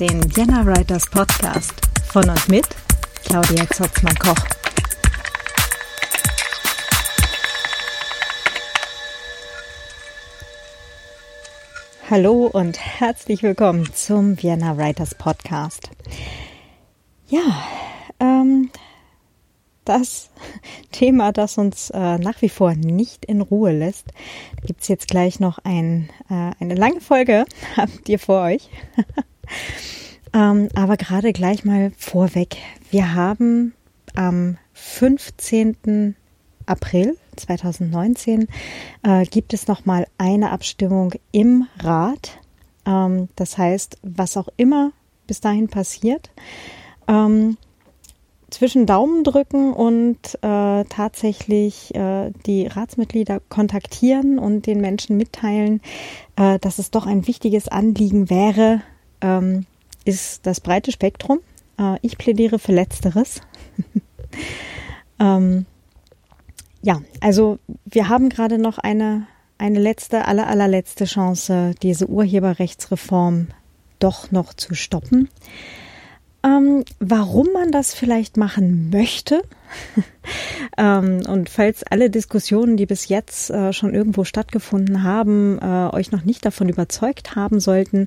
Den Vienna Writers Podcast von und mit Claudia Zotzmann-Koch. Hallo und herzlich willkommen zum Vienna Writers Podcast. Ja, ähm, das Thema, das uns äh, nach wie vor nicht in Ruhe lässt. Gibt es jetzt gleich noch ein, äh, eine lange Folge, habt ihr vor euch. ähm, aber gerade gleich mal vorweg. Wir haben am 15. April 2019 äh, gibt es noch mal eine Abstimmung im Rat. Ähm, das heißt, was auch immer bis dahin passiert, ähm, zwischen Daumen drücken und äh, tatsächlich äh, die Ratsmitglieder kontaktieren und den Menschen mitteilen, äh, dass es doch ein wichtiges Anliegen wäre, ähm, ist das breite Spektrum. Äh, ich plädiere für Letzteres. ähm, ja, also wir haben gerade noch eine, eine letzte, aller, allerletzte Chance, diese Urheberrechtsreform doch noch zu stoppen. Ähm, warum man das vielleicht machen möchte? Ähm, und falls alle Diskussionen, die bis jetzt äh, schon irgendwo stattgefunden haben, äh, euch noch nicht davon überzeugt haben sollten,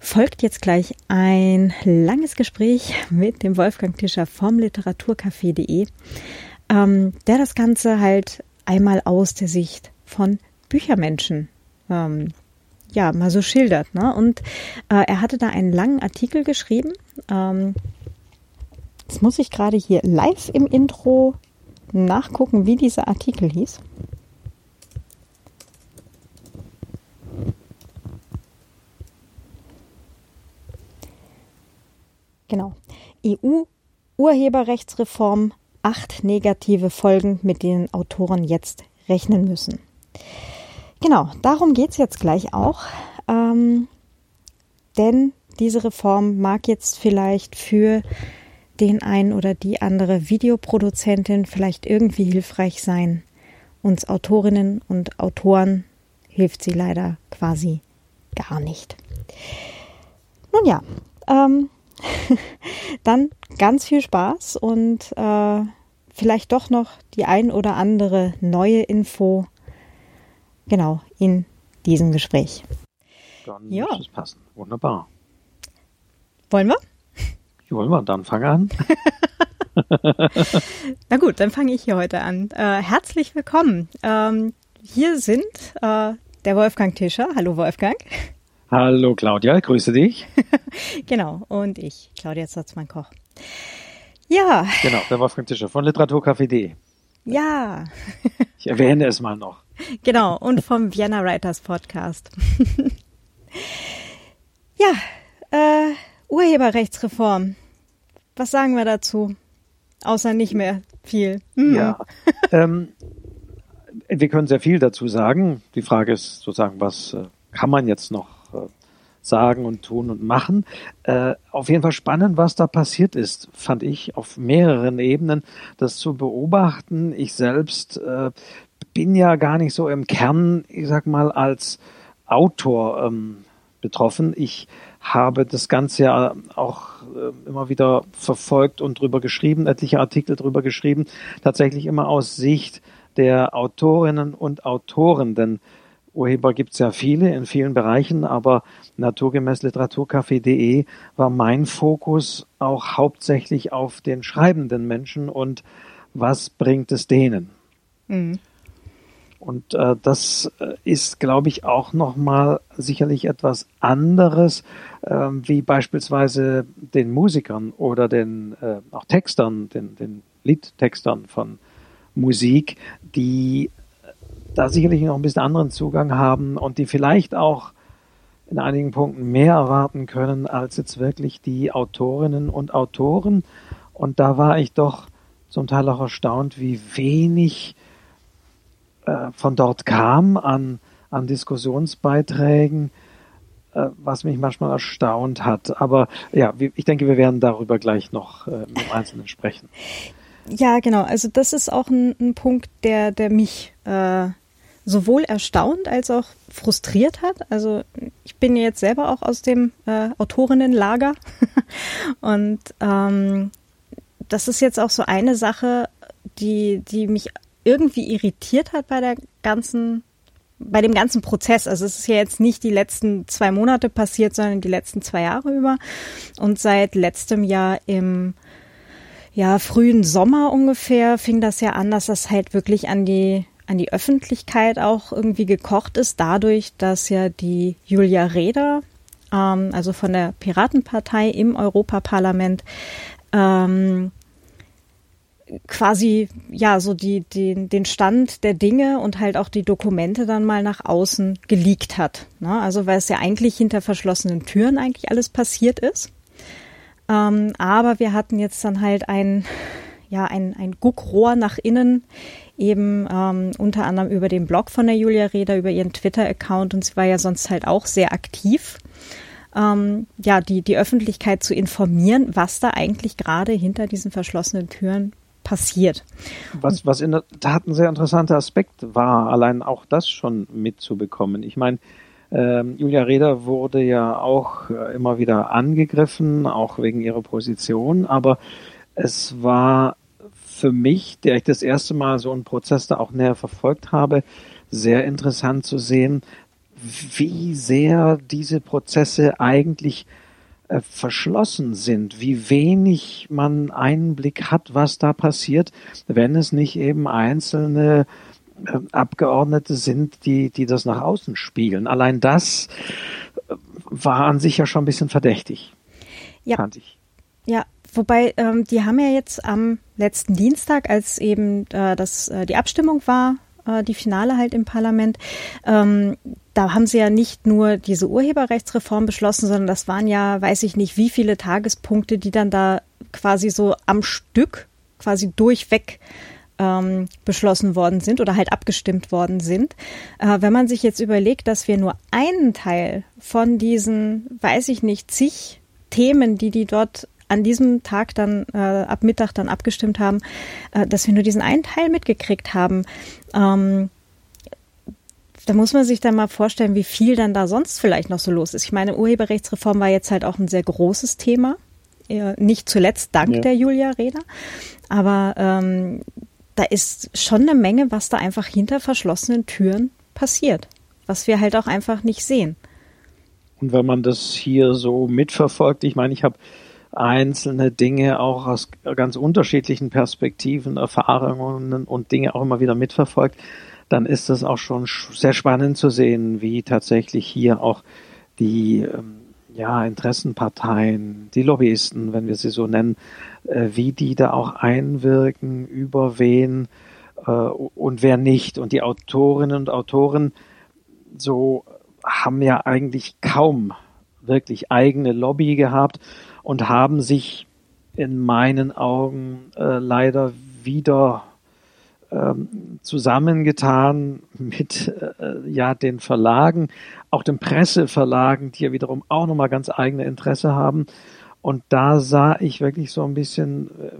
folgt jetzt gleich ein langes Gespräch mit dem Wolfgang Tischer vom Literaturcafé.de, ähm, der das Ganze halt einmal aus der Sicht von Büchermenschen ähm, ja mal so schildert. Ne? Und äh, er hatte da einen langen Artikel geschrieben. Ähm, jetzt muss ich gerade hier live im Intro nachgucken, wie dieser Artikel hieß. Genau. EU-Urheberrechtsreform, acht negative Folgen, mit denen Autoren jetzt rechnen müssen. Genau, darum geht's jetzt gleich auch. Ähm, denn diese Reform mag jetzt vielleicht für den einen oder die andere Videoproduzentin vielleicht irgendwie hilfreich sein. Uns Autorinnen und Autoren hilft sie leider quasi gar nicht. Nun ja, ähm, dann ganz viel Spaß und äh, vielleicht doch noch die ein oder andere neue Info genau in diesem Gespräch. Dann ja. muss es passen. Wunderbar. Wollen wir? Wollen wir, dann fangen an. Na gut, dann fange ich hier heute an. Äh, herzlich willkommen. Ähm, hier sind äh, der Wolfgang Tischer. Hallo Wolfgang. Hallo Claudia, grüße dich. genau, und ich, Claudia Zotzmann-Koch. Ja. Genau, der Wolfgang Tischer von Literaturcafé.de. Ja. ich erwähne es mal noch. Genau, und vom Vienna Writers Podcast. ja, äh, Urheberrechtsreform. Was sagen wir dazu? Außer nicht mehr viel. Hm. Ja, ähm, wir können sehr viel dazu sagen. Die Frage ist sozusagen, was äh, kann man jetzt noch äh, sagen und tun und machen. Äh, auf jeden Fall spannend, was da passiert ist, fand ich auf mehreren Ebenen, das zu beobachten. Ich selbst äh, bin ja gar nicht so im Kern, ich sag mal, als Autor ähm, betroffen. Ich habe das Ganze ja auch äh, immer wieder verfolgt und drüber geschrieben, etliche Artikel drüber geschrieben, tatsächlich immer aus Sicht der Autorinnen und Autoren, denn Urheber gibt es ja viele in vielen Bereichen, aber naturgemäß literaturcafé.de war mein Fokus auch hauptsächlich auf den schreibenden Menschen und was bringt es denen. Mhm. Und äh, das äh, ist, glaube ich, auch nochmal sicherlich etwas anderes, äh, wie beispielsweise den Musikern oder den äh, auch Textern, den, den Liedtextern von Musik, die da sicherlich noch ein bisschen anderen Zugang haben und die vielleicht auch in einigen Punkten mehr erwarten können als jetzt wirklich die Autorinnen und Autoren. Und da war ich doch zum Teil auch erstaunt, wie wenig äh, von dort kam an, an Diskussionsbeiträgen, äh, was mich manchmal erstaunt hat. Aber ja, ich denke, wir werden darüber gleich noch äh, im Einzelnen sprechen. Ja, genau. Also das ist auch ein, ein Punkt, der, der mich äh, sowohl erstaunt als auch frustriert hat. Also ich bin jetzt selber auch aus dem äh, Autorinnenlager und ähm, das ist jetzt auch so eine Sache, die, die mich irgendwie irritiert hat bei der ganzen, bei dem ganzen Prozess. Also es ist ja jetzt nicht die letzten zwei Monate passiert, sondern die letzten zwei Jahre über. Und seit letztem Jahr im ja, frühen Sommer ungefähr fing das ja an, dass das halt wirklich an die an die Öffentlichkeit auch irgendwie gekocht ist, dadurch, dass ja die Julia Reda, ähm, also von der Piratenpartei im Europaparlament, ähm, quasi ja so die, die, den Stand der Dinge und halt auch die Dokumente dann mal nach außen geleakt hat. Ne? Also weil es ja eigentlich hinter verschlossenen Türen eigentlich alles passiert ist. Ähm, aber wir hatten jetzt dann halt ein ja ein, ein Guckrohr nach innen eben ähm, unter anderem über den Blog von der Julia Reda, über ihren Twitter-Account und sie war ja sonst halt auch sehr aktiv. Ähm, ja, die, die Öffentlichkeit zu informieren, was da eigentlich gerade hinter diesen verschlossenen Türen passiert. Was, was in der Tat ein sehr interessanter Aspekt war, allein auch das schon mitzubekommen. Ich meine, ähm, Julia Reda wurde ja auch äh, immer wieder angegriffen, auch wegen ihrer Position, aber es war für mich, der ich das erste Mal so einen Prozess da auch näher verfolgt habe, sehr interessant zu sehen, wie sehr diese Prozesse eigentlich äh, verschlossen sind, wie wenig man Einblick hat, was da passiert, wenn es nicht eben einzelne äh, Abgeordnete sind, die, die das nach außen spiegeln. Allein das äh, war an sich ja schon ein bisschen verdächtig. Ja. Fand ich. Ja, wobei ähm, die haben ja jetzt am letzten Dienstag, als eben äh, das, äh, die Abstimmung war, äh, die Finale halt im Parlament, ähm, da haben sie ja nicht nur diese Urheberrechtsreform beschlossen, sondern das waren ja, weiß ich nicht, wie viele Tagespunkte, die dann da quasi so am Stück, quasi durchweg ähm, beschlossen worden sind oder halt abgestimmt worden sind. Äh, wenn man sich jetzt überlegt, dass wir nur einen Teil von diesen, weiß ich nicht, zig Themen, die die dort an diesem Tag dann äh, ab Mittag dann abgestimmt haben, äh, dass wir nur diesen einen Teil mitgekriegt haben. Ähm, da muss man sich dann mal vorstellen, wie viel dann da sonst vielleicht noch so los ist. Ich meine, Urheberrechtsreform war jetzt halt auch ein sehr großes Thema. Nicht zuletzt dank ja. der Julia Reda. Aber ähm, da ist schon eine Menge, was da einfach hinter verschlossenen Türen passiert, was wir halt auch einfach nicht sehen. Und wenn man das hier so mitverfolgt, ich meine, ich habe einzelne Dinge auch aus ganz unterschiedlichen Perspektiven, Erfahrungen und Dinge auch immer wieder mitverfolgt dann ist es auch schon sehr spannend zu sehen, wie tatsächlich hier auch die ähm, ja, Interessenparteien, die Lobbyisten, wenn wir sie so nennen, äh, wie die da auch einwirken, über wen äh, und wer nicht. Und die Autorinnen und Autoren so haben ja eigentlich kaum wirklich eigene Lobby gehabt und haben sich in meinen Augen äh, leider wieder ähm, zusammengetan mit äh, ja den Verlagen, auch den Presseverlagen, die ja wiederum auch nochmal ganz eigene Interesse haben. Und da sah ich wirklich so ein bisschen, äh,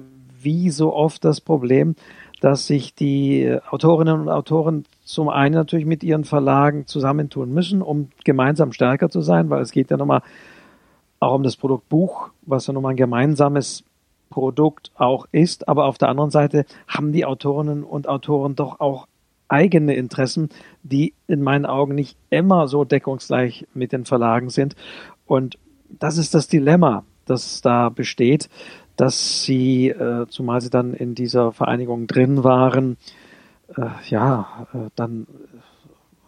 wie so oft das Problem, dass sich die Autorinnen und Autoren zum einen natürlich mit ihren Verlagen zusammentun müssen, um gemeinsam stärker zu sein, weil es geht ja nochmal auch um das Produkt Buch, was ja nochmal ein gemeinsames Produkt auch ist. Aber auf der anderen Seite haben die Autorinnen und Autoren doch auch eigene Interessen, die in meinen Augen nicht immer so deckungsgleich mit den Verlagen sind. Und das ist das Dilemma, das da besteht, dass sie, äh, zumal sie dann in dieser Vereinigung drin waren, äh, ja, äh, dann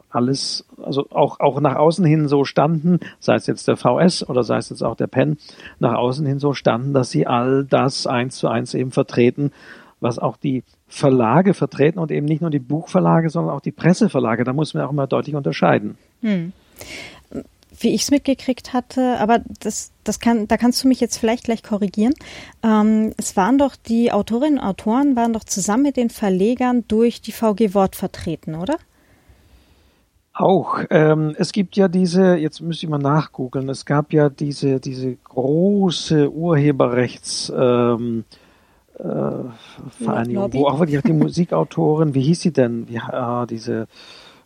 alles, also auch, auch nach außen hin so standen, sei es jetzt der VS oder sei es jetzt auch der PEN, nach außen hin so standen, dass sie all das eins zu eins eben vertreten, was auch die Verlage vertreten und eben nicht nur die Buchverlage, sondern auch die Presseverlage. Da muss man auch immer deutlich unterscheiden. Hm. Wie ich es mitgekriegt hatte, aber das, das kann, da kannst du mich jetzt vielleicht gleich korrigieren. Ähm, es waren doch die Autorinnen und Autoren waren doch zusammen mit den Verlegern durch die VG Wort vertreten, oder? Auch. Ähm, es gibt ja diese, jetzt müsste ich mal nachgoogeln, es gab ja diese, diese große Urheberrechts ähm, äh, Vereinigung, wo auch wirklich die Musikautoren, wie hieß sie denn? Wie, ah, diese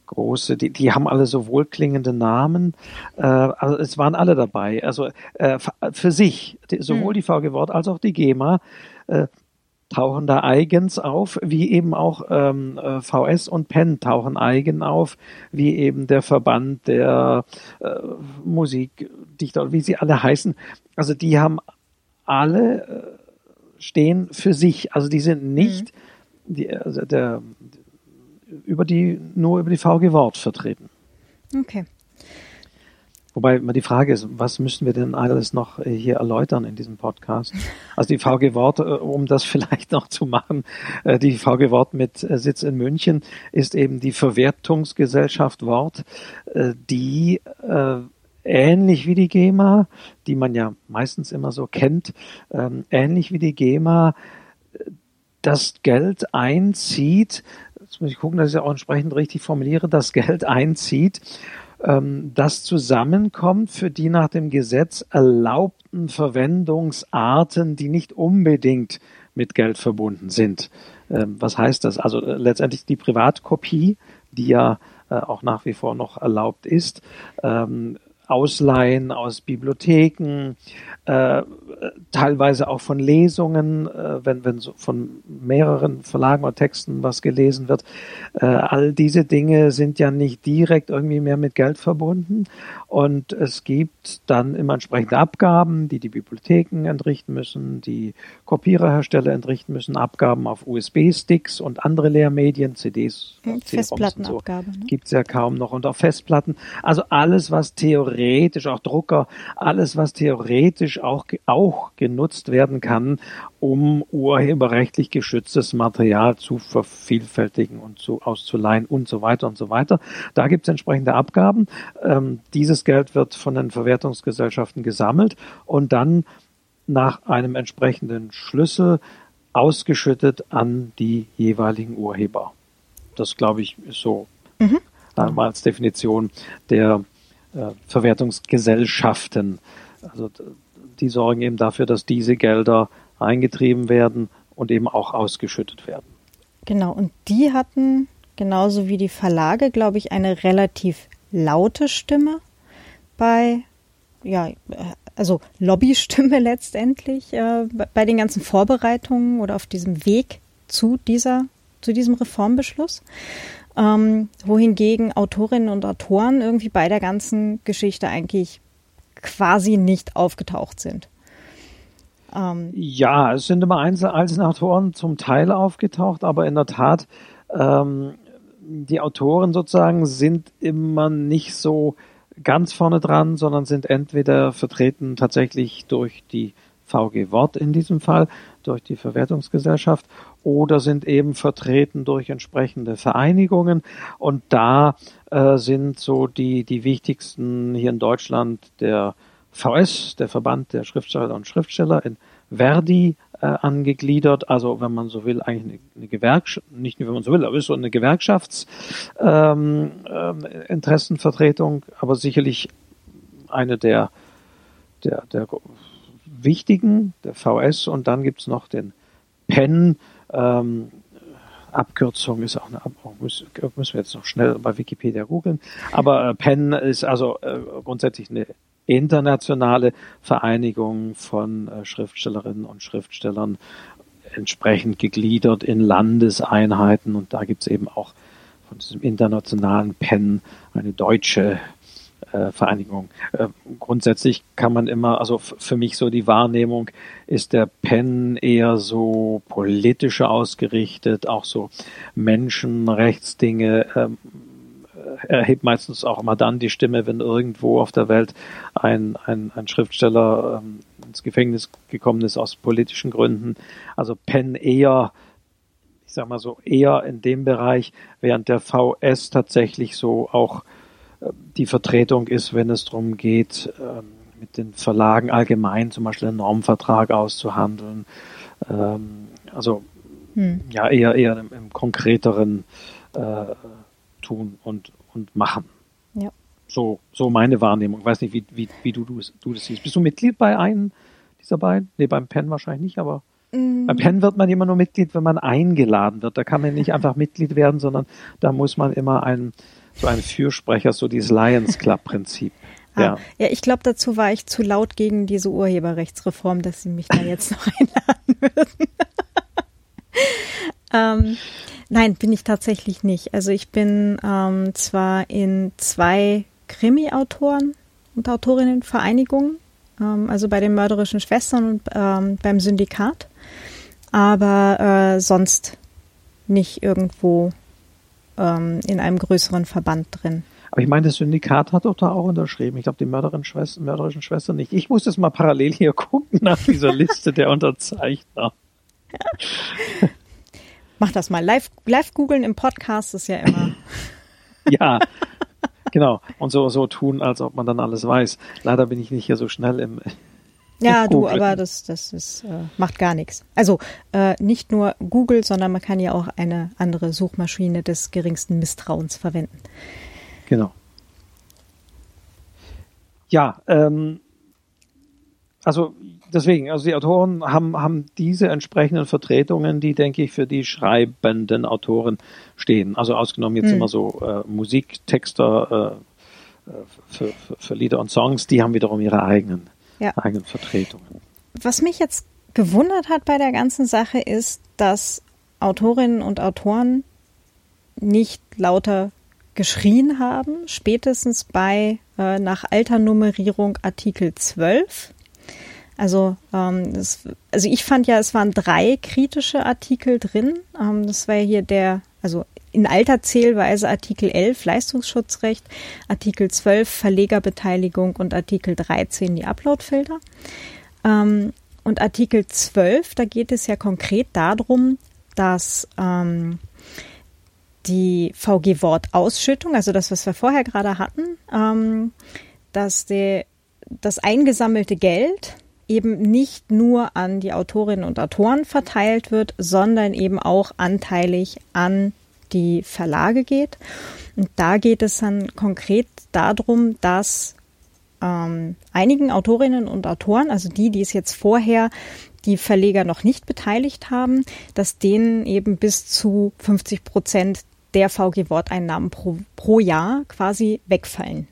große, die, die haben alle so wohlklingende Namen. Äh, also es waren alle dabei. Also äh, für sich, die, sowohl mhm. die VG Wort als auch die GEMA äh, tauchen da eigens auf, wie eben auch ähm, äh, VS und PEN tauchen eigen auf, wie eben der Verband der äh, Musikdichter, wie sie alle heißen. Also die haben alle äh, stehen für sich. Also die sind nicht mhm. die, also der, über die, nur über die VG Wort vertreten. Okay. Wobei immer die Frage ist, was müssen wir denn alles noch äh, hier erläutern in diesem Podcast? Also die VG Wort, äh, um das vielleicht noch zu machen, äh, die VG Wort mit Sitz in München ist eben die Verwertungsgesellschaft Wort, die ähnlich wie die GEMA, die man ja meistens immer so kennt, ähm, ähnlich wie die GEMA das Geld einzieht, jetzt muss ich gucken, dass ich auch entsprechend richtig formuliere, das Geld einzieht, das zusammenkommt für die nach dem Gesetz erlaubten Verwendungsarten, die nicht unbedingt mit Geld verbunden sind. Ähm, was heißt das? Also äh, letztendlich die Privatkopie, die ja äh, auch nach wie vor noch erlaubt ist, ähm, Ausleihen aus Bibliotheken, äh, teilweise auch von Lesungen, äh, wenn, wenn so von mehreren Verlagen oder Texten was gelesen wird. Äh, all diese Dinge sind ja nicht direkt irgendwie mehr mit Geld verbunden. Und es gibt dann immer entsprechende Abgaben, die die Bibliotheken entrichten müssen, die Kopiererhersteller entrichten müssen, Abgaben auf USB-Sticks und andere Lehrmedien, CDs, Festplattenabgabe. So. Ne? Gibt es ja kaum noch und auf Festplatten. Also alles, was theoretisch, auch Drucker, alles, was theoretisch auch, auch genutzt werden kann, um urheberrechtlich geschütztes Material zu vervielfältigen und zu auszuleihen und so weiter und so weiter. Da gibt es entsprechende Abgaben. Ähm, dieses Geld wird von den Verwertungsgesellschaften gesammelt und dann nach einem entsprechenden Schlüssel ausgeschüttet an die jeweiligen Urheber. Das, glaube ich, ist so mhm. als Definition der äh, Verwertungsgesellschaften. Also die sorgen eben dafür, dass diese Gelder eingetrieben werden und eben auch ausgeschüttet werden. Genau, und die hatten genauso wie die Verlage, glaube ich, eine relativ laute Stimme bei, ja, also Lobbystimme letztendlich äh, bei den ganzen Vorbereitungen oder auf diesem Weg zu dieser, zu diesem Reformbeschluss. Ähm, wohingegen Autorinnen und Autoren irgendwie bei der ganzen Geschichte eigentlich quasi nicht aufgetaucht sind. Ähm, ja, es sind immer einzelne Autoren zum Teil aufgetaucht, aber in der Tat, ähm, die Autoren sozusagen sind immer nicht so ganz vorne dran, sondern sind entweder vertreten tatsächlich durch die VG Wort in diesem Fall, durch die Verwertungsgesellschaft oder sind eben vertreten durch entsprechende Vereinigungen. Und da äh, sind so die, die wichtigsten hier in Deutschland der VS, der Verband der Schriftsteller und Schriftsteller in Verdi äh, angegliedert, also wenn man so will, eigentlich eine, eine Gewerkschaft, nicht nur wenn man so will, aber ist so eine Gewerkschaftsinteressenvertretung, ähm, äh, aber sicherlich eine der, der, der wichtigen, der VS, und dann gibt's noch den PEN, ähm, Abkürzung ist auch eine Abkürzung, müssen wir jetzt noch schnell bei Wikipedia googeln. Aber äh, PEN ist also äh, grundsätzlich eine internationale Vereinigung von äh, Schriftstellerinnen und Schriftstellern entsprechend gegliedert in Landeseinheiten und da gibt es eben auch von diesem internationalen PEN eine deutsche Vereinigung. Äh, grundsätzlich kann man immer, also für mich so die Wahrnehmung ist der PEN eher so politischer ausgerichtet, auch so Menschenrechtsdinge ähm, erhebt meistens auch immer dann die Stimme, wenn irgendwo auf der Welt ein, ein, ein Schriftsteller ähm, ins Gefängnis gekommen ist aus politischen Gründen. Also Penn eher, ich sag mal so, eher in dem Bereich, während der VS tatsächlich so auch die Vertretung ist, wenn es darum geht, äh, mit den Verlagen allgemein zum Beispiel einen Normvertrag auszuhandeln. Ähm, also hm. ja, eher eher im, im konkreteren äh, tun und, und machen. Ja. So, so meine Wahrnehmung. Ich weiß nicht, wie, wie, wie du, du, du das siehst. Bist du Mitglied bei einem dieser beiden? Nee, beim PEN wahrscheinlich nicht, aber mhm. beim PEN wird man immer nur Mitglied, wenn man eingeladen wird. Da kann man nicht einfach Mitglied werden, sondern da muss man immer ein so ein Fürsprecher, so dieses Lions Club-Prinzip. Ah, ja. ja, ich glaube, dazu war ich zu laut gegen diese Urheberrechtsreform, dass sie mich da jetzt noch einladen würden. ähm, nein, bin ich tatsächlich nicht. Also ich bin ähm, zwar in zwei Krimi-Autoren und Autorinnenvereinigungen, ähm, also bei den mörderischen Schwestern und ähm, beim Syndikat, aber äh, sonst nicht irgendwo ähm, in einem größeren Verband drin. Aber ich meine, das Syndikat hat doch da auch unterschrieben. Ich glaube, die mörderischen Schwestern, mörderischen Schwestern nicht. Ich muss das mal parallel hier gucken nach dieser Liste der Unterzeichner. Mach das mal. Live, live googeln im Podcast ist ja immer. ja, genau. Und so, so tun, als ob man dann alles weiß. Leider bin ich nicht hier so schnell im, ja, du, aber das, das ist, äh, macht gar nichts. Also äh, nicht nur Google, sondern man kann ja auch eine andere Suchmaschine des geringsten Misstrauens verwenden. Genau. Ja, ähm, also deswegen, also die Autoren haben, haben diese entsprechenden Vertretungen, die, denke ich, für die schreibenden Autoren stehen. Also ausgenommen jetzt hm. immer so äh, Musiktexter äh, äh, für, für, für Lieder und Songs, die haben wiederum ihre eigenen, ja. eigenen Vertretungen. Was mich jetzt gewundert hat bei der ganzen Sache ist, dass Autorinnen und Autoren nicht lauter geschrien haben, spätestens bei äh, nach alter Nummerierung Artikel 12. Also, ähm, das, also ich fand ja, es waren drei kritische Artikel drin. Ähm, das war hier der, also in alter Zählweise Artikel 11 Leistungsschutzrecht, Artikel 12 Verlegerbeteiligung und Artikel 13 die Uploadfilter. Ähm, und Artikel 12, da geht es ja konkret darum, dass ähm, die VG-Wort-Ausschüttung, also das, was wir vorher gerade hatten, ähm, dass der, das eingesammelte Geld eben nicht nur an die Autorinnen und Autoren verteilt wird, sondern eben auch anteilig an die Verlage geht. Und da geht es dann konkret darum, dass ähm, einigen Autorinnen und Autoren, also die, die es jetzt vorher die Verleger noch nicht beteiligt haben, dass denen eben bis zu 50 Prozent der VG-Worteinnahmen pro, pro Jahr quasi wegfallen.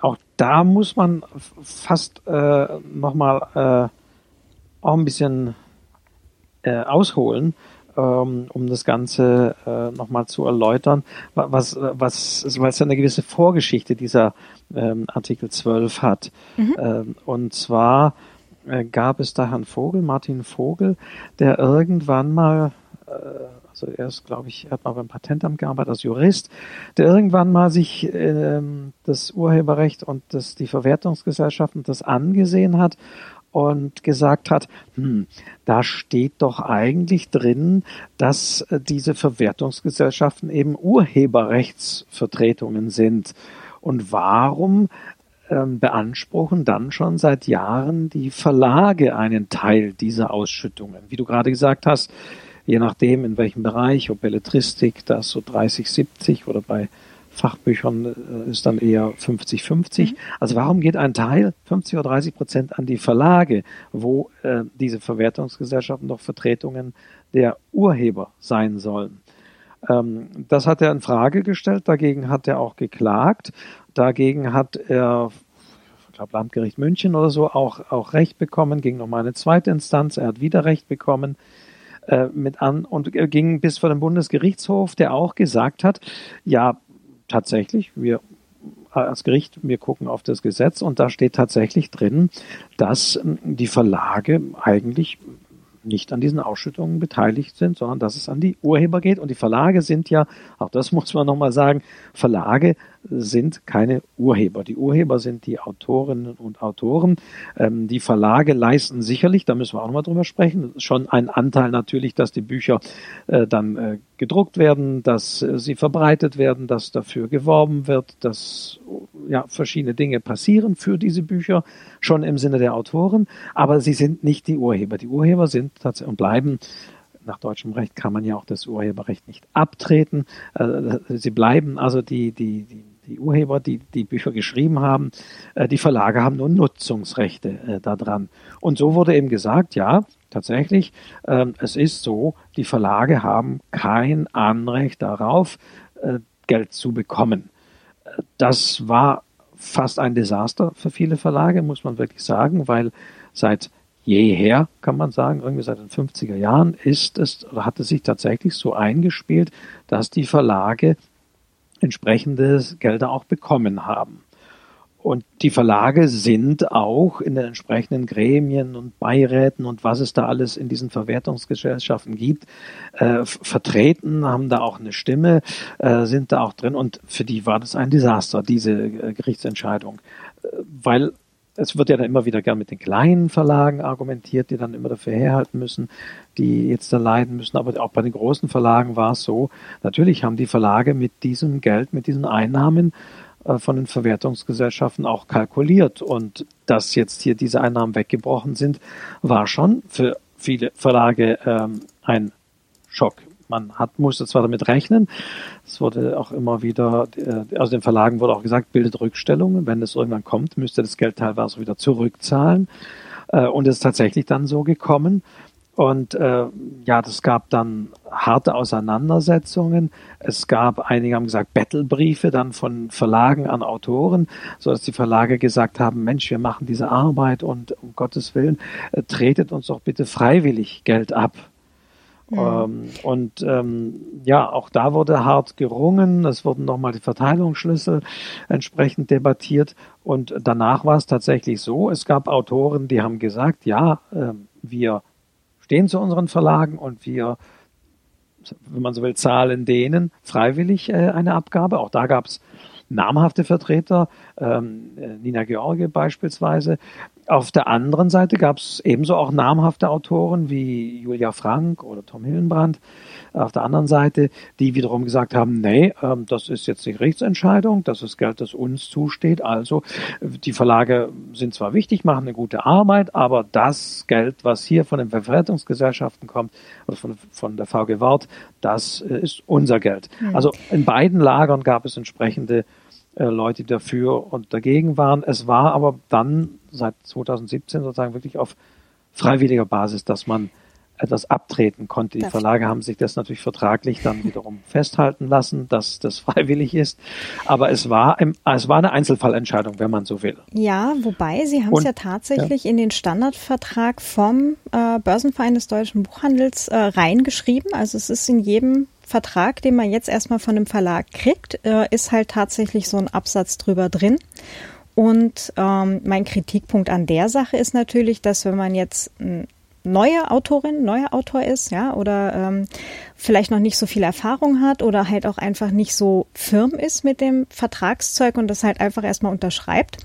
Auch da muss man fast äh, nochmal äh, auch ein bisschen äh, ausholen, ähm, um das Ganze äh, nochmal zu erläutern, was, was, weil es eine gewisse Vorgeschichte dieser ähm, Artikel 12 hat. Mhm. Ähm, und zwar äh, gab es da Herrn Vogel, Martin Vogel, der irgendwann mal äh, also er ist, glaube ich, er hat mal beim Patentamt gearbeitet als Jurist, der irgendwann mal sich ähm, das Urheberrecht und das, die Verwertungsgesellschaften das angesehen hat und gesagt hat, hm, da steht doch eigentlich drin, dass äh, diese Verwertungsgesellschaften eben Urheberrechtsvertretungen sind. Und warum ähm, beanspruchen dann schon seit Jahren die Verlage einen Teil dieser Ausschüttungen? Wie du gerade gesagt hast, je nachdem in welchem Bereich, ob Belletristik, das so 30, 70 oder bei Fachbüchern äh, ist dann eher 50, 50. Mhm. Also warum geht ein Teil, 50 oder 30 Prozent, an die Verlage, wo äh, diese Verwertungsgesellschaften doch Vertretungen der Urheber sein sollen? Ähm, das hat er in Frage gestellt, dagegen hat er auch geklagt, dagegen hat er ich glaube Landgericht München oder so auch, auch Recht bekommen, ging nochmal eine zweite Instanz, er hat wieder Recht bekommen äh, mit an und ging bis vor den Bundesgerichtshof, der auch gesagt hat, ja, tatsächlich, wir als Gericht, wir gucken auf das Gesetz und da steht tatsächlich drin, dass ähm, die Verlage eigentlich nicht an diesen Ausschüttungen beteiligt sind, sondern dass es an die Urheber geht. Und die Verlage sind ja, auch das muss man nochmal sagen, Verlage sind keine Urheber. Die Urheber sind die Autorinnen und Autoren. Ähm, die Verlage leisten sicherlich, da müssen wir auch nochmal drüber sprechen, schon einen Anteil natürlich, dass die Bücher äh, dann äh, gedruckt werden, dass äh, sie verbreitet werden, dass dafür geworben wird, dass ja, verschiedene Dinge passieren für diese Bücher, schon im Sinne der Autoren, aber sie sind nicht die Urheber. Die Urheber sind tatsächlich und bleiben nach deutschem Recht kann man ja auch das Urheberrecht nicht abtreten. Äh, sie bleiben also die, die, die, die Urheber, die die Bücher geschrieben haben, äh, die Verlage haben nur Nutzungsrechte äh, daran. Und so wurde eben gesagt, ja, tatsächlich, ähm, es ist so, die Verlage haben kein Anrecht darauf, Geld zu bekommen. Das war fast ein Desaster für viele Verlage, muss man wirklich sagen, weil seit jeher, kann man sagen, irgendwie seit den 50er Jahren ist es oder hat es sich tatsächlich so eingespielt, dass die Verlage entsprechende Gelder auch bekommen haben. Und die Verlage sind auch in den entsprechenden Gremien und Beiräten und was es da alles in diesen Verwertungsgesellschaften gibt, äh, vertreten, haben da auch eine Stimme, äh, sind da auch drin. Und für die war das ein Desaster, diese äh, Gerichtsentscheidung. Äh, weil es wird ja dann immer wieder gern mit den kleinen Verlagen argumentiert, die dann immer dafür herhalten müssen, die jetzt da leiden müssen. Aber auch bei den großen Verlagen war es so. Natürlich haben die Verlage mit diesem Geld, mit diesen Einnahmen äh, von den Verwertungsgesellschaften auch kalkuliert. Und dass jetzt hier diese Einnahmen weggebrochen sind, war schon für viele Verlage ähm, ein Schock. Man hat, musste zwar damit rechnen, es wurde auch immer wieder, äh, also den Verlagen wurde auch gesagt, bildet Rückstellungen. Wenn es irgendwann kommt, müsste das Geld teilweise wieder zurückzahlen. Äh, und es ist tatsächlich dann so gekommen. Und äh, ja, das gab dann harte Auseinandersetzungen. Es gab, einige haben gesagt, Battlebriefe dann von Verlagen an Autoren, so dass die Verlage gesagt haben, Mensch, wir machen diese Arbeit und um Gottes Willen, äh, tretet uns doch bitte freiwillig Geld ab. Ähm, und ähm, ja, auch da wurde hart gerungen. Es wurden nochmal die Verteilungsschlüssel entsprechend debattiert. Und danach war es tatsächlich so, es gab Autoren, die haben gesagt, ja, äh, wir stehen zu unseren Verlagen und wir, wenn man so will, zahlen denen freiwillig äh, eine Abgabe. Auch da gab es namhafte Vertreter, ähm, äh, Nina George beispielsweise, auf der anderen Seite gab es ebenso auch namhafte Autoren wie Julia Frank oder Tom Hillenbrand. Auf der anderen Seite, die wiederum gesagt haben, nee, ähm, das ist jetzt die Gerichtsentscheidung, das ist Geld, das uns zusteht. Also die Verlage sind zwar wichtig, machen eine gute Arbeit, aber das Geld, was hier von den Verwertungsgesellschaften kommt oder von, von der VG Wort, das äh, ist unser Geld. Mhm. Also in beiden Lagern gab es entsprechende äh, Leute, dafür und dagegen waren. Es war aber dann seit 2017 sozusagen wirklich auf freiwilliger Basis, dass man etwas abtreten konnte. Die Verlage haben sich das natürlich vertraglich dann wiederum festhalten lassen, dass das freiwillig ist. Aber es war, es war eine Einzelfallentscheidung, wenn man so will. Ja, wobei Sie haben es ja tatsächlich ja. in den Standardvertrag vom äh, Börsenverein des deutschen Buchhandels äh, reingeschrieben. Also es ist in jedem Vertrag, den man jetzt erstmal von dem Verlag kriegt, äh, ist halt tatsächlich so ein Absatz drüber drin. Und ähm, mein Kritikpunkt an der Sache ist natürlich, dass wenn man jetzt neue Autorin, neuer Autor ist, ja, oder ähm, vielleicht noch nicht so viel Erfahrung hat oder halt auch einfach nicht so firm ist mit dem Vertragszeug und das halt einfach erstmal unterschreibt,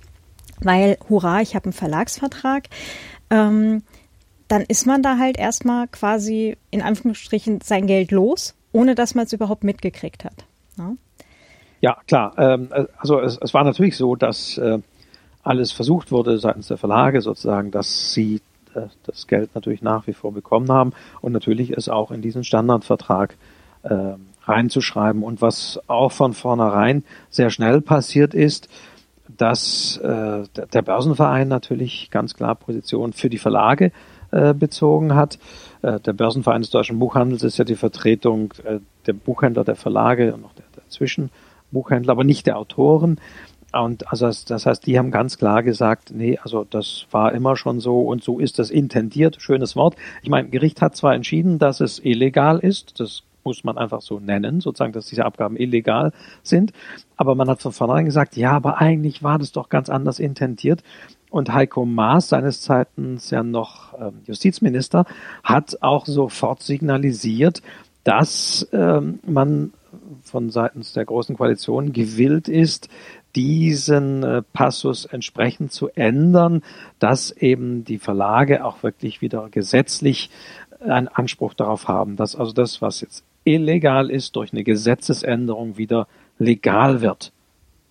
weil, hurra, ich habe einen Verlagsvertrag, ähm, dann ist man da halt erstmal quasi in Anführungsstrichen sein Geld los ohne dass man es überhaupt mitgekriegt hat. Ja, ja klar. Ähm, also es, es, war natürlich so, dass äh, alles versucht wurde seitens der Verlage sozusagen, dass sie äh, das Geld natürlich nach wie vor bekommen haben und natürlich es auch in diesen Standardvertrag äh, reinzuschreiben. Und was auch von vornherein sehr schnell passiert ist, dass äh, der Börsenverein natürlich ganz klar Position für die Verlage äh, bezogen hat. Äh, der Börsenverein des deutschen Buchhandels ist ja die Vertretung äh, der Buchhändler, der Verlage und noch der, der Zwischenbuchhändler, aber nicht der Autoren. Und also das heißt, die haben ganz klar gesagt, nee, also das war immer schon so und so ist das intendiert. Schönes Wort. Ich meine, Gericht hat zwar entschieden, dass es illegal ist, das muss man einfach so nennen, sozusagen, dass diese Abgaben illegal sind. Aber man hat von vornherein gesagt, ja, aber eigentlich war das doch ganz anders intendiert. Und Heiko Maas, seines Zeitens ja noch ähm, Justizminister, hat auch sofort signalisiert, dass ähm, man von seitens der Großen Koalition gewillt ist, diesen äh, Passus entsprechend zu ändern, dass eben die Verlage auch wirklich wieder gesetzlich einen Anspruch darauf haben, dass also das, was jetzt illegal ist, durch eine Gesetzesänderung wieder legal wird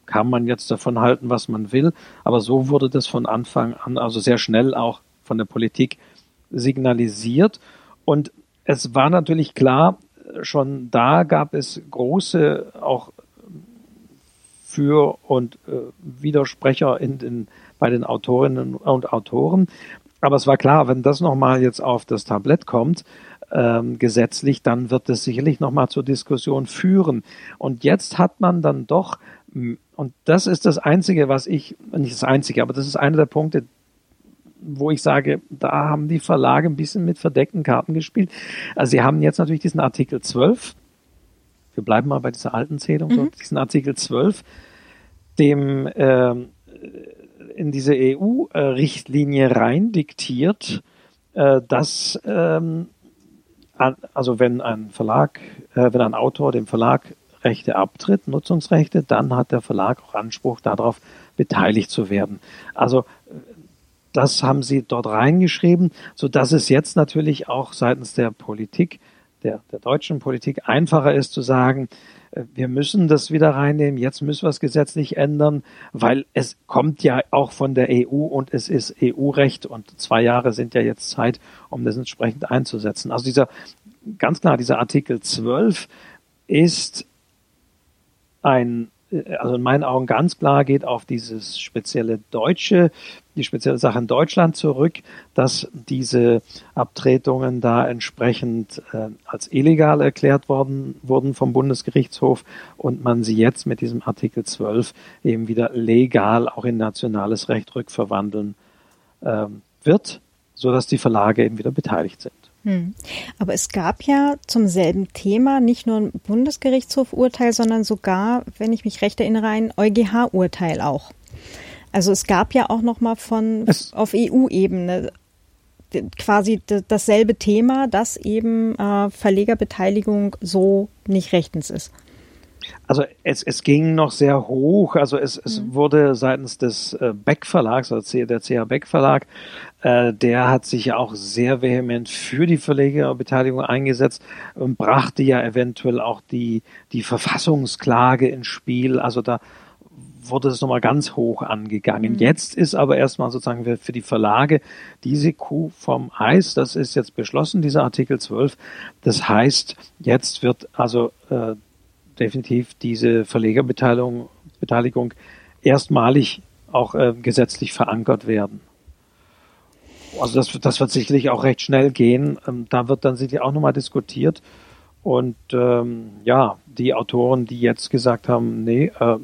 kann man jetzt davon halten, was man will. Aber so wurde das von Anfang an, also sehr schnell auch von der Politik signalisiert. Und es war natürlich klar, schon da gab es große auch für und äh, Widersprecher in den, bei den Autorinnen und Autoren. Aber es war klar, wenn das nochmal jetzt auf das Tablett kommt, ähm, gesetzlich, dann wird es sicherlich nochmal zur Diskussion führen. Und jetzt hat man dann doch, und das ist das Einzige, was ich, nicht das Einzige, aber das ist einer der Punkte, wo ich sage, da haben die Verlage ein bisschen mit verdeckten Karten gespielt. Also sie haben jetzt natürlich diesen Artikel 12, wir bleiben mal bei dieser alten Zählung, mhm. diesen Artikel 12, dem äh, in diese EU-Richtlinie rein diktiert, äh, dass ähm, also wenn ein Verlag, äh, wenn ein Autor dem Verlag Rechte abtritt, Nutzungsrechte, dann hat der Verlag auch Anspruch darauf, beteiligt zu werden. Also das haben sie dort reingeschrieben, so dass es jetzt natürlich auch seitens der Politik, der, der deutschen Politik einfacher ist zu sagen, äh, wir müssen das wieder reinnehmen, jetzt müssen wir es gesetzlich ändern, weil es kommt ja auch von der EU und es ist EU-Recht und zwei Jahre sind ja jetzt Zeit, um das entsprechend einzusetzen. Also dieser, ganz klar, dieser Artikel 12 ist ein also in meinen Augen ganz klar geht auf dieses spezielle deutsche, die spezielle Sache in Deutschland zurück, dass diese Abtretungen da entsprechend äh, als illegal erklärt worden wurden vom Bundesgerichtshof und man sie jetzt mit diesem Artikel 12 eben wieder legal auch in nationales Recht rückverwandeln äh, wird, so dass die Verlage eben wieder beteiligt sind. Hm. Aber es gab ja zum selben Thema nicht nur ein Bundesgerichtshof-Urteil, sondern sogar, wenn ich mich recht erinnere, ein EuGH-Urteil auch. Also es gab ja auch noch mal von es auf EU-Ebene quasi dasselbe Thema, dass eben äh, Verlegerbeteiligung so nicht rechtens ist. Also es, es ging noch sehr hoch. Also es, es mhm. wurde seitens des äh, Beck Verlags, also der CH Beck Verlag, äh, der hat sich ja auch sehr vehement für die Verlegerbeteiligung eingesetzt und brachte ja eventuell auch die, die Verfassungsklage ins Spiel. Also da wurde es nochmal ganz hoch angegangen. Mhm. Jetzt ist aber erstmal sozusagen für, für die Verlage diese Kuh vom Eis. Das ist jetzt beschlossen, dieser Artikel 12. Das heißt, jetzt wird also äh, definitiv diese Verlegerbeteiligung Beteiligung erstmalig auch äh, gesetzlich verankert werden. Also das, das wird sicherlich auch recht schnell gehen. Ähm, da wird dann sicherlich auch nochmal diskutiert. Und ähm, ja, die Autoren, die jetzt gesagt haben, nee, äh,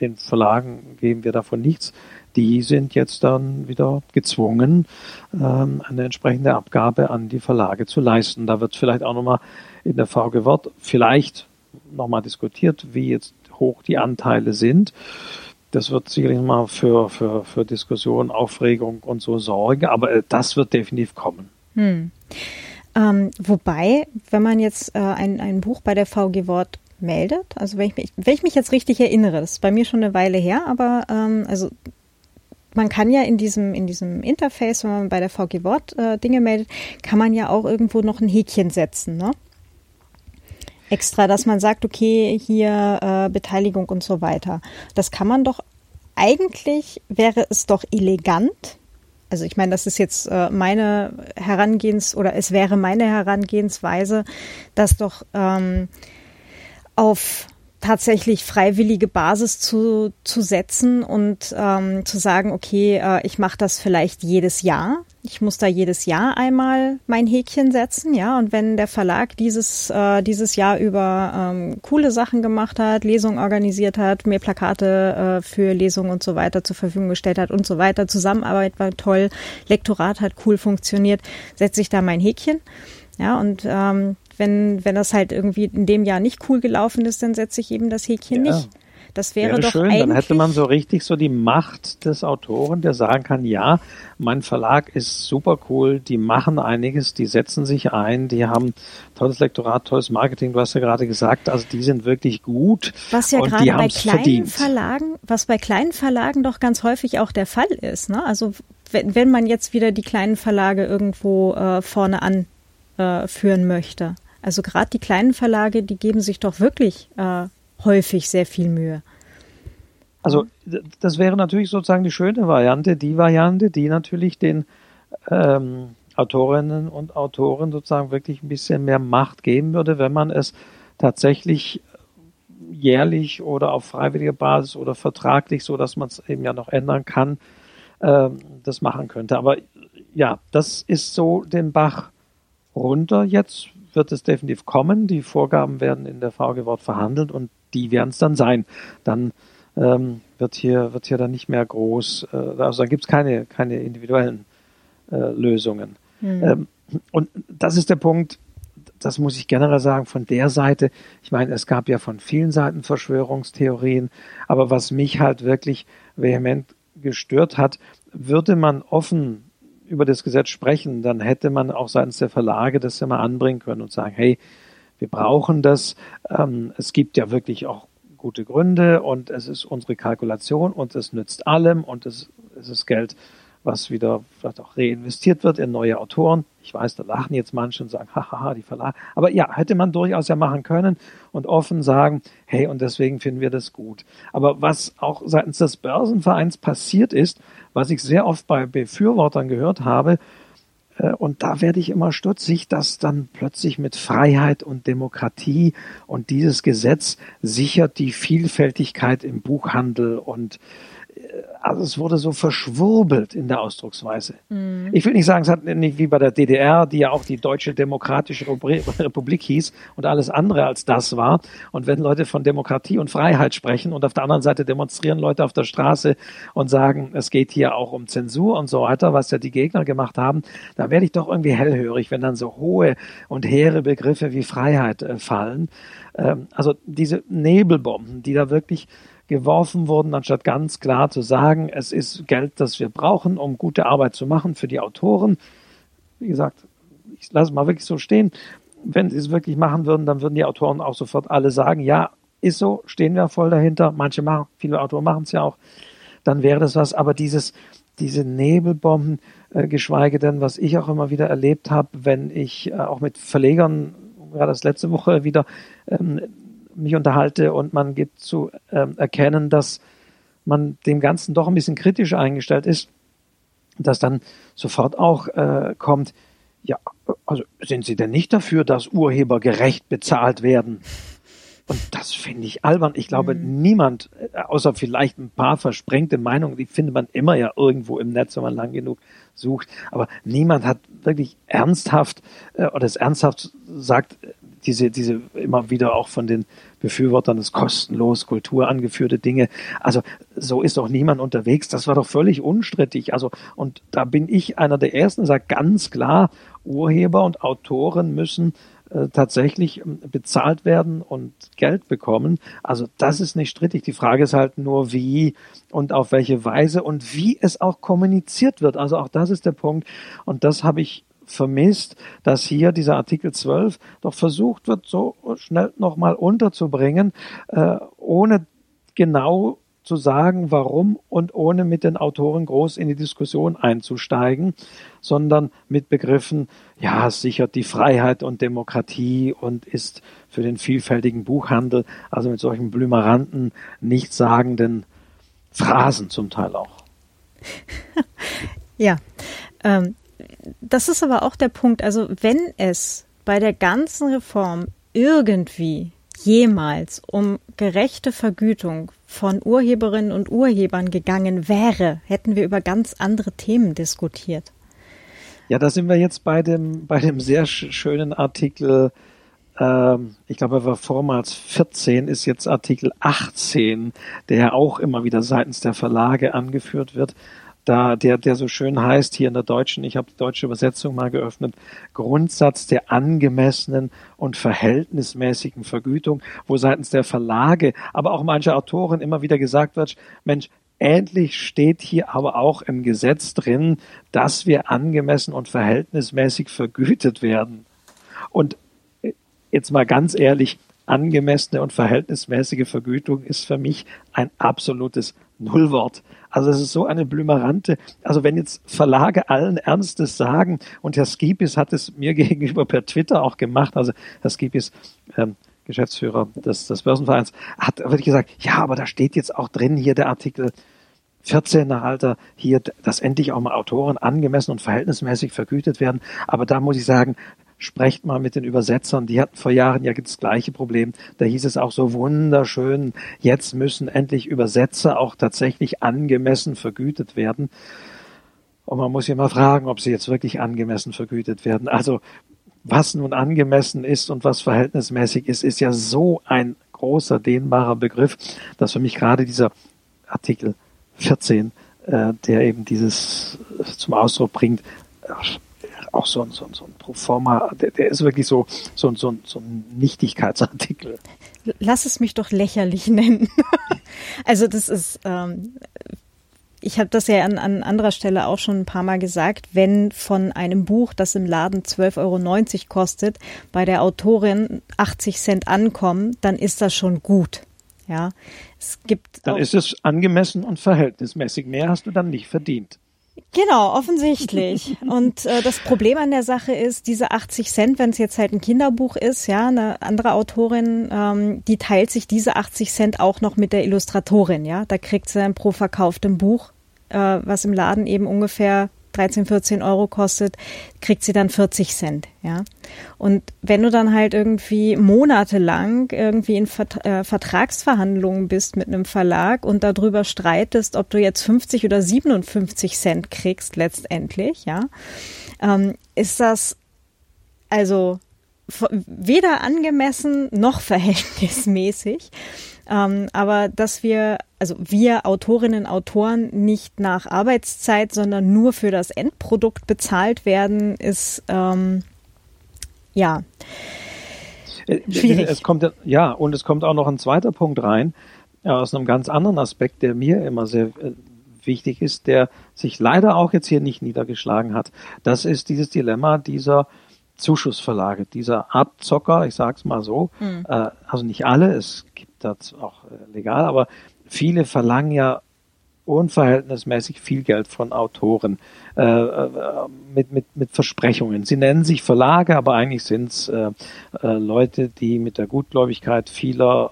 den Verlagen geben wir davon nichts, die sind jetzt dann wieder gezwungen, ähm, eine entsprechende Abgabe an die Verlage zu leisten. Da wird vielleicht auch nochmal in der VG Wort vielleicht nochmal diskutiert, wie jetzt hoch die Anteile sind. Das wird sicherlich mal für, für, für Diskussion, Aufregung und so sorgen, aber äh, das wird definitiv kommen. Hm. Ähm, wobei, wenn man jetzt äh, ein, ein Buch bei der VG Wort meldet, also wenn ich, mich, wenn ich mich jetzt richtig erinnere, das ist bei mir schon eine Weile her, aber ähm, also man kann ja in diesem, in diesem Interface, wenn man bei der VG Wort äh, Dinge meldet, kann man ja auch irgendwo noch ein Häkchen setzen, ne? Extra, dass man sagt, okay, hier äh, Beteiligung und so weiter. Das kann man doch, eigentlich wäre es doch elegant. Also ich meine, das ist jetzt äh, meine Herangehens- oder es wäre meine Herangehensweise, dass doch ähm, auf tatsächlich freiwillige Basis zu, zu setzen und ähm, zu sagen, okay, äh, ich mache das vielleicht jedes Jahr. Ich muss da jedes Jahr einmal mein Häkchen setzen, ja. Und wenn der Verlag dieses äh, dieses Jahr über ähm, coole Sachen gemacht hat, Lesungen organisiert hat, mir Plakate äh, für Lesungen und so weiter zur Verfügung gestellt hat und so weiter, Zusammenarbeit war toll, Lektorat hat cool funktioniert, setze ich da mein Häkchen. Ja, und ähm, wenn, wenn das halt irgendwie in dem Jahr nicht cool gelaufen ist, dann setze ich eben das Häkchen ja. nicht. Das wäre, wäre doch schön, dann hätte man so richtig so die Macht des Autoren, der sagen kann, ja, mein Verlag ist super cool, die machen einiges, die setzen sich ein, die haben tolles Lektorat, tolles Marketing, du hast ja gerade gesagt, also die sind wirklich gut. Was ja gerade bei kleinen verdient. Verlagen, was bei kleinen Verlagen doch ganz häufig auch der Fall ist, ne? Also wenn, wenn man jetzt wieder die kleinen Verlage irgendwo äh, vorne anführen äh, möchte. Also gerade die kleinen Verlage, die geben sich doch wirklich äh, häufig sehr viel Mühe. Also das wäre natürlich sozusagen die schöne Variante, die Variante, die natürlich den ähm, Autorinnen und Autoren sozusagen wirklich ein bisschen mehr Macht geben würde, wenn man es tatsächlich jährlich oder auf freiwilliger Basis oder vertraglich, so dass man es eben ja noch ändern kann, ähm, das machen könnte. Aber ja, das ist so den Bach runter. Jetzt wird es definitiv kommen. Die Vorgaben werden in der VG Wort verhandelt und die werden es dann sein. Dann ähm, wird hier wird hier dann nicht mehr groß, äh, also dann gibt es keine keine individuellen äh, Lösungen. Mhm. Ähm, und das ist der Punkt. Das muss ich generell sagen von der Seite. Ich meine, es gab ja von vielen Seiten Verschwörungstheorien, aber was mich halt wirklich vehement gestört hat, würde man offen über das Gesetz sprechen, dann hätte man auch seitens der Verlage das ja mal anbringen können und sagen, hey, wir brauchen das. Ähm, es gibt ja wirklich auch gute Gründe und es ist unsere Kalkulation und es nützt allem und es, es ist Geld was wieder vielleicht auch reinvestiert wird in neue Autoren. Ich weiß, da lachen jetzt manche und sagen, hahaha, die Verlage. Aber ja, hätte man durchaus ja machen können und offen sagen, hey, und deswegen finden wir das gut. Aber was auch seitens des Börsenvereins passiert ist, was ich sehr oft bei Befürwortern gehört habe, äh, und da werde ich immer stutzig, dass dann plötzlich mit Freiheit und Demokratie und dieses Gesetz sichert die Vielfältigkeit im Buchhandel und also es wurde so verschwurbelt in der Ausdrucksweise. Mhm. Ich will nicht sagen, es hat nicht wie bei der DDR, die ja auch die Deutsche Demokratische Republik hieß und alles andere als das war. Und wenn Leute von Demokratie und Freiheit sprechen und auf der anderen Seite demonstrieren Leute auf der Straße und sagen, es geht hier auch um Zensur und so weiter, was ja die Gegner gemacht haben, da werde ich doch irgendwie hellhörig, wenn dann so hohe und hehre Begriffe wie Freiheit äh, fallen. Ähm, also diese Nebelbomben, die da wirklich geworfen wurden, anstatt ganz klar zu sagen, es ist Geld, das wir brauchen, um gute Arbeit zu machen für die Autoren. Wie gesagt, ich lasse es mal wirklich so stehen. Wenn sie es wirklich machen würden, dann würden die Autoren auch sofort alle sagen, ja, ist so, stehen wir voll dahinter. Manche machen, viele Autoren machen es ja auch. Dann wäre das was. Aber dieses, diese Nebelbomben, äh, geschweige denn, was ich auch immer wieder erlebt habe, wenn ich äh, auch mit Verlegern, gerade das letzte Woche wieder ähm, mich unterhalte und man gibt zu ähm, erkennen, dass man dem Ganzen doch ein bisschen kritisch eingestellt ist, dass dann sofort auch äh, kommt, ja, also sind Sie denn nicht dafür, dass Urheber gerecht bezahlt werden? Und das finde ich albern. Ich glaube, mhm. niemand, äh, außer vielleicht ein paar versprengte Meinungen, die findet man immer ja irgendwo im Netz, wenn man lang genug sucht. Aber niemand hat wirklich ernsthaft äh, oder es ernsthaft sagt, diese, diese immer wieder auch von den Befürwortern des kostenlos Kultur angeführte Dinge. Also so ist doch niemand unterwegs. Das war doch völlig unstrittig. Also und da bin ich einer der ersten, sagt ganz klar, Urheber und Autoren müssen äh, tatsächlich ähm, bezahlt werden und Geld bekommen. Also das ist nicht strittig. Die Frage ist halt nur, wie und auf welche Weise und wie es auch kommuniziert wird. Also auch das ist der Punkt. Und das habe ich vermisst, dass hier dieser Artikel 12 doch versucht wird, so schnell nochmal unterzubringen, äh, ohne genau zu sagen, warum und ohne mit den Autoren groß in die Diskussion einzusteigen, sondern mit Begriffen, ja, es sichert die Freiheit und Demokratie und ist für den vielfältigen Buchhandel, also mit solchen blümeranten, nichtssagenden Phrasen zum Teil auch. ja, ähm, das ist aber auch der Punkt. Also wenn es bei der ganzen Reform irgendwie jemals um gerechte Vergütung von Urheberinnen und Urhebern gegangen wäre, hätten wir über ganz andere Themen diskutiert. Ja, da sind wir jetzt bei dem, bei dem sehr schönen Artikel, ähm, ich glaube, er war vormals 14, ist jetzt Artikel 18, der auch immer wieder seitens der Verlage angeführt wird da der, der so schön heißt hier in der deutschen, ich habe die deutsche Übersetzung mal geöffnet, Grundsatz der angemessenen und verhältnismäßigen Vergütung, wo seitens der Verlage, aber auch mancher Autoren immer wieder gesagt wird, Mensch, Ähnlich steht hier aber auch im Gesetz drin, dass wir angemessen und verhältnismäßig vergütet werden. Und jetzt mal ganz ehrlich, angemessene und verhältnismäßige Vergütung ist für mich ein absolutes Nullwort. Also es ist so eine Blümerante. Also wenn jetzt Verlage allen Ernstes sagen, und Herr Skipis hat es mir gegenüber per Twitter auch gemacht, also Herr Skipis, ähm, Geschäftsführer des, des Börsenvereins, hat wirklich gesagt, ja, aber da steht jetzt auch drin hier der Artikel 14 nach Alter hier, dass endlich auch mal Autoren angemessen und verhältnismäßig vergütet werden. Aber da muss ich sagen, sprecht mal mit den Übersetzern, die hatten vor Jahren ja das gleiche Problem. Da hieß es auch so wunderschön, jetzt müssen endlich Übersetzer auch tatsächlich angemessen vergütet werden. Und man muss ja mal fragen, ob sie jetzt wirklich angemessen vergütet werden. Also was nun angemessen ist und was verhältnismäßig ist, ist ja so ein großer, dehnbarer Begriff, dass für mich gerade dieser Artikel 14, äh, der eben dieses zum Ausdruck bringt, auch so ein, so ein, so ein Proforma, der, der ist wirklich so, so, so, so ein Nichtigkeitsartikel. Lass es mich doch lächerlich nennen. also das ist, ähm, ich habe das ja an, an anderer Stelle auch schon ein paar Mal gesagt, wenn von einem Buch, das im Laden 12,90 Euro kostet, bei der Autorin 80 Cent ankommen, dann ist das schon gut. Ja, es gibt. Dann ist es angemessen und verhältnismäßig. Mehr hast du dann nicht verdient. Genau, offensichtlich. Und äh, das Problem an der Sache ist, diese 80 Cent, wenn es jetzt halt ein Kinderbuch ist, ja, eine andere Autorin, ähm, die teilt sich diese 80 Cent auch noch mit der Illustratorin, ja. Da kriegt sie dann pro verkauftem Buch, äh, was im Laden eben ungefähr 13, 14 Euro kostet, kriegt sie dann 40 Cent, ja. Und wenn du dann halt irgendwie monatelang irgendwie in Vert äh, Vertragsverhandlungen bist mit einem Verlag und darüber streitest, ob du jetzt 50 oder 57 Cent kriegst letztendlich, ja, ähm, ist das also weder angemessen noch verhältnismäßig. Ähm, aber dass wir, also wir Autorinnen, Autoren nicht nach Arbeitszeit, sondern nur für das Endprodukt bezahlt werden, ist ähm, ja äh, schwierig. Es kommt ja und es kommt auch noch ein zweiter Punkt rein aus einem ganz anderen Aspekt, der mir immer sehr äh, wichtig ist, der sich leider auch jetzt hier nicht niedergeschlagen hat. Das ist dieses Dilemma dieser Zuschussverlage, dieser Abzocker, ich sage es mal so, mhm. äh, also nicht alle, es gibt das auch äh, legal, aber viele verlangen ja unverhältnismäßig viel Geld von Autoren äh, äh, mit, mit, mit Versprechungen. Sie nennen sich Verlage, aber eigentlich sind es äh, äh, Leute, die mit der Gutgläubigkeit vieler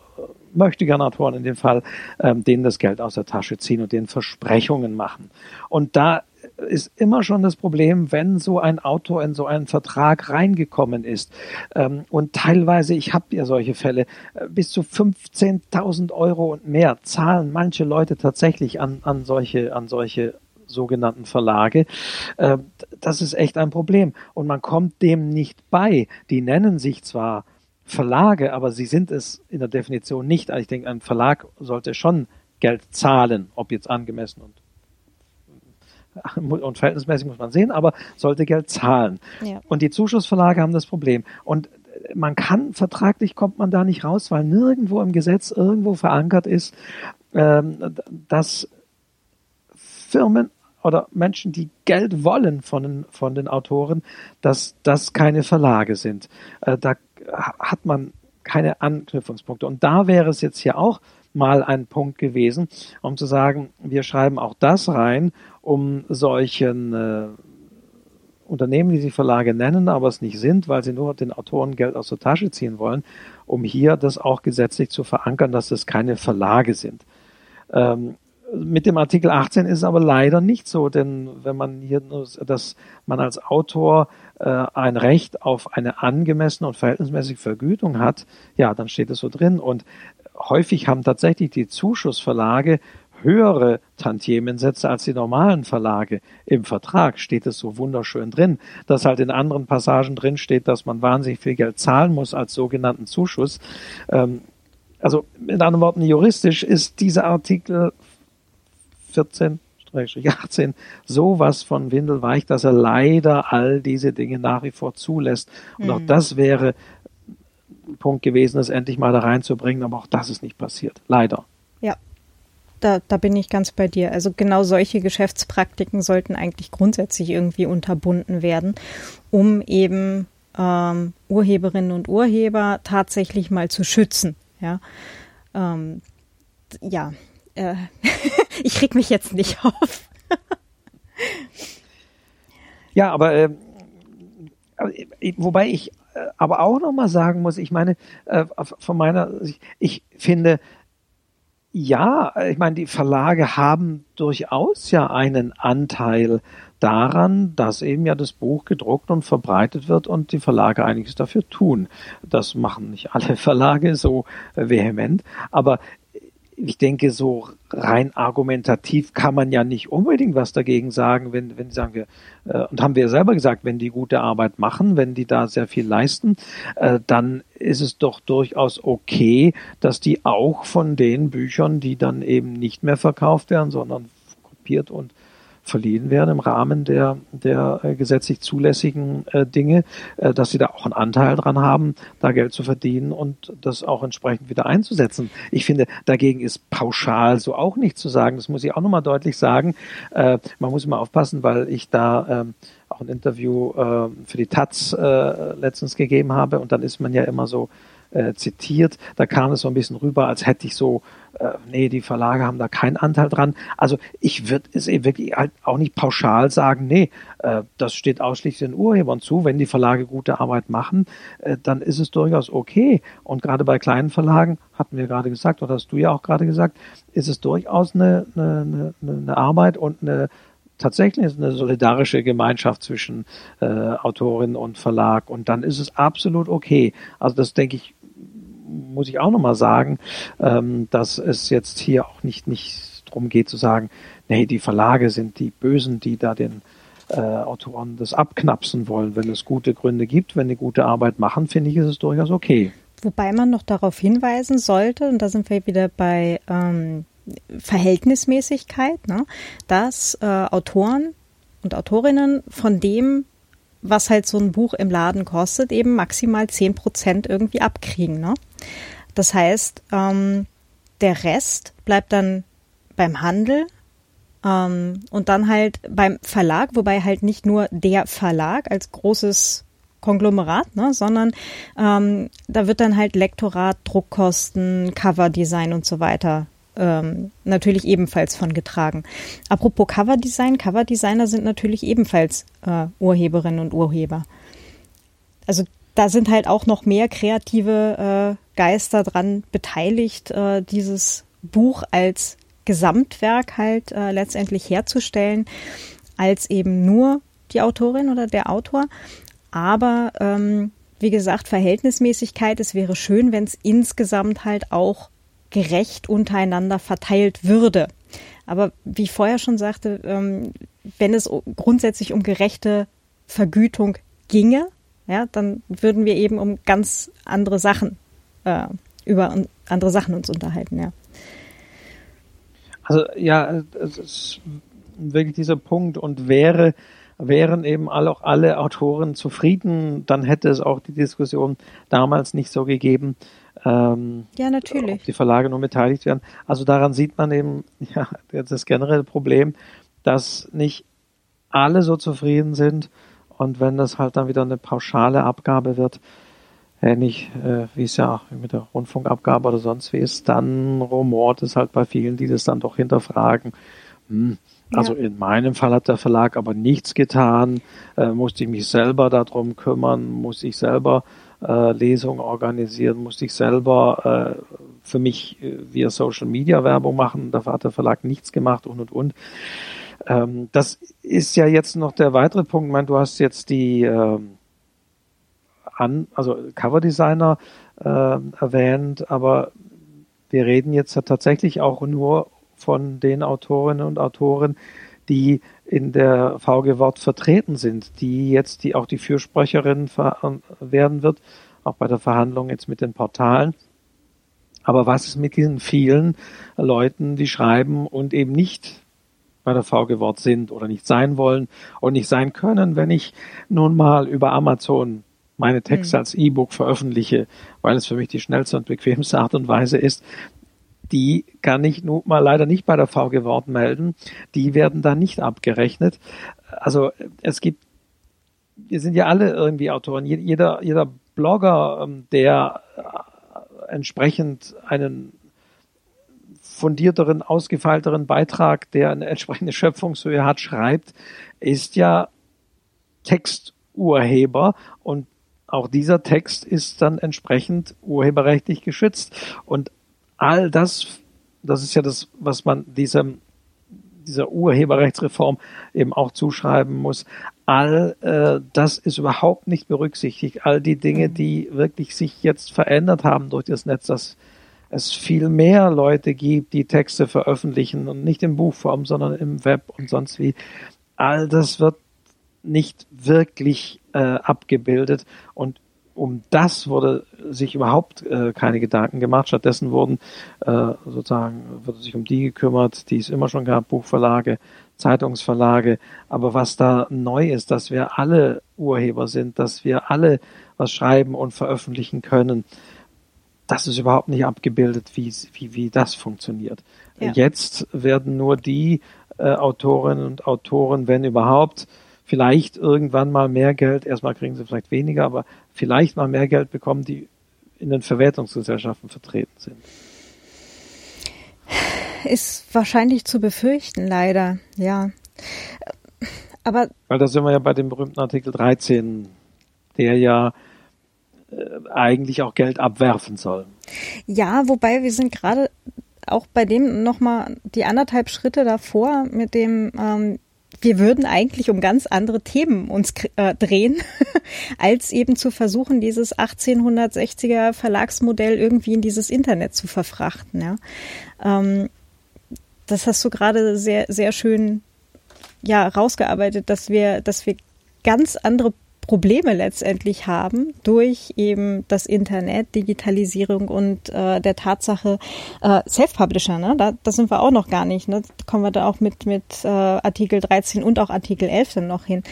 möchte gerne Autoren in dem Fall, ähm, denen das Geld aus der Tasche ziehen und denen Versprechungen machen. Und da ist immer schon das Problem, wenn so ein Autor in so einen Vertrag reingekommen ist. Ähm, und teilweise, ich habe ja solche Fälle, äh, bis zu 15.000 Euro und mehr zahlen manche Leute tatsächlich an, an solche, an solche sogenannten Verlage. Äh, das ist echt ein Problem. Und man kommt dem nicht bei. Die nennen sich zwar Verlage, aber sie sind es in der Definition nicht. Also ich denke, ein Verlag sollte schon Geld zahlen, ob jetzt angemessen und und verhältnismäßig muss man sehen, aber sollte Geld zahlen. Ja. Und die Zuschussverlage haben das Problem. Und man kann, vertraglich kommt man da nicht raus, weil nirgendwo im Gesetz irgendwo verankert ist, ähm, dass Firmen oder Menschen, die Geld wollen von den, von den Autoren, dass das keine Verlage sind. Äh, da hat man keine Anknüpfungspunkte. Und da wäre es jetzt hier auch mal ein Punkt gewesen, um zu sagen, wir schreiben auch das rein, um solchen äh, Unternehmen, die sie Verlage nennen, aber es nicht sind, weil sie nur den Autoren Geld aus der Tasche ziehen wollen, um hier das auch gesetzlich zu verankern, dass es keine Verlage sind. Ähm, mit dem Artikel 18 ist es aber leider nicht so, denn wenn man hier, dass man als Autor äh, ein Recht auf eine angemessene und verhältnismäßige Vergütung hat, ja, dann steht es so drin. Und häufig haben tatsächlich die Zuschussverlage höhere Tantiemensätze als die normalen Verlage. Im Vertrag steht es so wunderschön drin, dass halt in anderen Passagen drin steht, dass man wahnsinnig viel Geld zahlen muss als sogenannten Zuschuss. Ähm, also mit anderen Worten, juristisch ist dieser Artikel 14 18 sowas von windelweich, dass er leider all diese Dinge nach wie vor zulässt. Und mhm. auch das wäre ein Punkt gewesen, es endlich mal da reinzubringen, aber auch das ist nicht passiert. Leider. Ja, da, da bin ich ganz bei dir. Also genau solche Geschäftspraktiken sollten eigentlich grundsätzlich irgendwie unterbunden werden, um eben ähm, Urheberinnen und Urheber tatsächlich mal zu schützen. Ja, ähm, ja. Äh, ich reg mich jetzt nicht auf. ja, aber äh, wobei ich äh, aber auch noch mal sagen muss, ich meine, äh, von meiner Sicht, ich finde, ja, ich meine, die Verlage haben durchaus ja einen Anteil daran, dass eben ja das Buch gedruckt und verbreitet wird und die Verlage einiges dafür tun. Das machen nicht alle Verlage so vehement, aber ich denke, so rein argumentativ kann man ja nicht unbedingt was dagegen sagen, wenn, wenn sagen wir, äh, und haben wir selber gesagt, wenn die gute Arbeit machen, wenn die da sehr viel leisten, äh, dann ist es doch durchaus okay, dass die auch von den Büchern, die dann eben nicht mehr verkauft werden, sondern kopiert und verliehen werden im Rahmen der, der äh, gesetzlich zulässigen äh, Dinge, äh, dass sie da auch einen Anteil dran haben, da Geld zu verdienen und das auch entsprechend wieder einzusetzen. Ich finde, dagegen ist pauschal so auch nicht zu sagen. Das muss ich auch nochmal deutlich sagen. Man muss immer aufpassen, weil ich da ähm, auch ein Interview für die Taz letztens gegeben habe und dann ist man ja immer so zitiert. Da kam es so ein bisschen rüber, als hätte ich so, äh, nee, die Verlage haben da keinen Anteil dran. Also ich würde es eben wirklich halt auch nicht pauschal sagen, nee, äh, das steht ausschließlich den Urhebern zu. Wenn die Verlage gute Arbeit machen, äh, dann ist es durchaus okay. Und gerade bei kleinen Verlagen, hatten wir gerade gesagt, oder hast du ja auch gerade gesagt, ist es durchaus eine, eine, eine, eine Arbeit und eine tatsächlich ist eine solidarische Gemeinschaft zwischen äh, Autorin und Verlag und dann ist es absolut okay. Also das denke ich muss ich auch nochmal sagen, ähm, dass es jetzt hier auch nicht, nicht darum geht zu sagen, nee, die Verlage sind die Bösen, die da den äh, Autoren das abknapsen wollen. Wenn es gute Gründe gibt, wenn die gute Arbeit machen, finde ich, ist es durchaus okay. Wobei man noch darauf hinweisen sollte, und da sind wir wieder bei ähm, Verhältnismäßigkeit, ne, dass äh, Autoren und Autorinnen von dem was halt so ein Buch im Laden kostet, eben maximal zehn Prozent irgendwie abkriegen. Ne? Das heißt, ähm, der Rest bleibt dann beim Handel ähm, und dann halt beim Verlag, wobei halt nicht nur der Verlag als großes Konglomerat, ne, sondern ähm, da wird dann halt Lektorat, Druckkosten, Coverdesign und so weiter ähm, natürlich ebenfalls von getragen. Apropos Coverdesign, Coverdesigner sind natürlich ebenfalls äh, Urheberinnen und Urheber. Also da sind halt auch noch mehr kreative äh, Geister dran beteiligt, äh, dieses Buch als Gesamtwerk halt äh, letztendlich herzustellen, als eben nur die Autorin oder der Autor. Aber ähm, wie gesagt, Verhältnismäßigkeit, es wäre schön, wenn es insgesamt halt auch gerecht untereinander verteilt würde. Aber wie ich vorher schon sagte, ähm, wenn es grundsätzlich um gerechte Vergütung ginge, ja, dann würden wir eben um ganz andere Sachen äh, über andere Sachen uns unterhalten, ja. Also ja, es ist wirklich dieser Punkt und wäre wären eben auch alle Autoren zufrieden, dann hätte es auch die Diskussion damals nicht so gegeben, ähm, ja, natürlich. Ob die Verlage nur beteiligt werden. Also daran sieht man eben ja, das generelle Problem, dass nicht alle so zufrieden sind und wenn das halt dann wieder eine pauschale Abgabe wird, ähnlich äh, wie es ja mit der Rundfunkabgabe oder sonst wie ist, dann rumort es halt bei vielen, die das dann doch hinterfragen. Hm, also ja. in meinem Fall hat der Verlag aber nichts getan, äh, musste ich mich selber darum kümmern, muss ich selber äh, Lesungen organisieren, musste ich selber äh, für mich äh, via Social Media Werbung machen. Da hat der Verlag nichts gemacht und und und. Ähm, das ist ja jetzt noch der weitere Punkt. Ich meine, du hast jetzt die äh, an, also Coverdesigner äh, erwähnt, aber wir reden jetzt tatsächlich auch nur von den Autorinnen und Autoren, die in der VG Wort vertreten sind, die jetzt die auch die Fürsprecherin werden wird, auch bei der Verhandlung jetzt mit den Portalen. Aber was ist mit diesen vielen Leuten, die schreiben und eben nicht bei der VG Wort sind oder nicht sein wollen und nicht sein können, wenn ich nun mal über Amazon meine Texte mhm. als E-Book veröffentliche, weil es für mich die schnellste und bequemste Art und Weise ist, die kann ich nun mal leider nicht bei der VG Wort melden. Die werden da nicht abgerechnet. Also es gibt, wir sind ja alle irgendwie Autoren. Jeder, jeder Blogger, ähm, der äh, entsprechend einen fundierteren, ausgefeilteren Beitrag, der eine entsprechende Schöpfungshöhe hat, schreibt, ist ja Texturheber und auch dieser Text ist dann entsprechend urheberrechtlich geschützt. Und all das, das ist ja das, was man diesem, dieser Urheberrechtsreform eben auch zuschreiben muss. All äh, das ist überhaupt nicht berücksichtigt. All die Dinge, mhm. die wirklich sich jetzt verändert haben durch das Netz, das es viel mehr Leute gibt, die Texte veröffentlichen und nicht in Buchform, sondern im Web und sonst wie. All das wird nicht wirklich äh, abgebildet und um das wurde sich überhaupt äh, keine Gedanken gemacht. Stattdessen wurden äh, sozusagen wurde sich um die gekümmert, die es immer schon gab, Buchverlage, Zeitungsverlage. Aber was da neu ist, dass wir alle Urheber sind, dass wir alle was schreiben und veröffentlichen können, das ist überhaupt nicht abgebildet, wie, wie, wie das funktioniert. Ja. Jetzt werden nur die äh, Autorinnen und Autoren, wenn überhaupt, vielleicht irgendwann mal mehr Geld, erstmal kriegen sie vielleicht weniger, aber vielleicht mal mehr Geld bekommen, die in den Verwertungsgesellschaften vertreten sind. Ist wahrscheinlich zu befürchten, leider, ja. Aber. Weil da sind wir ja bei dem berühmten Artikel 13, der ja äh, eigentlich auch Geld abwerfen soll. Ja, wobei wir sind gerade auch bei dem nochmal die anderthalb Schritte davor mit dem, ähm, wir würden eigentlich um ganz andere Themen uns äh, drehen, als eben zu versuchen, dieses 1860er Verlagsmodell irgendwie in dieses Internet zu verfrachten. Ja. Ähm, das hast du gerade sehr, sehr schön ja, rausgearbeitet, dass wir, dass wir ganz andere Probleme letztendlich haben durch eben das Internet, Digitalisierung und äh, der Tatsache äh, Self-Publisher, ne? Da, da sind wir auch noch gar nicht. Ne? Da kommen wir da auch mit mit äh, Artikel 13 und auch Artikel 11 dann noch hin.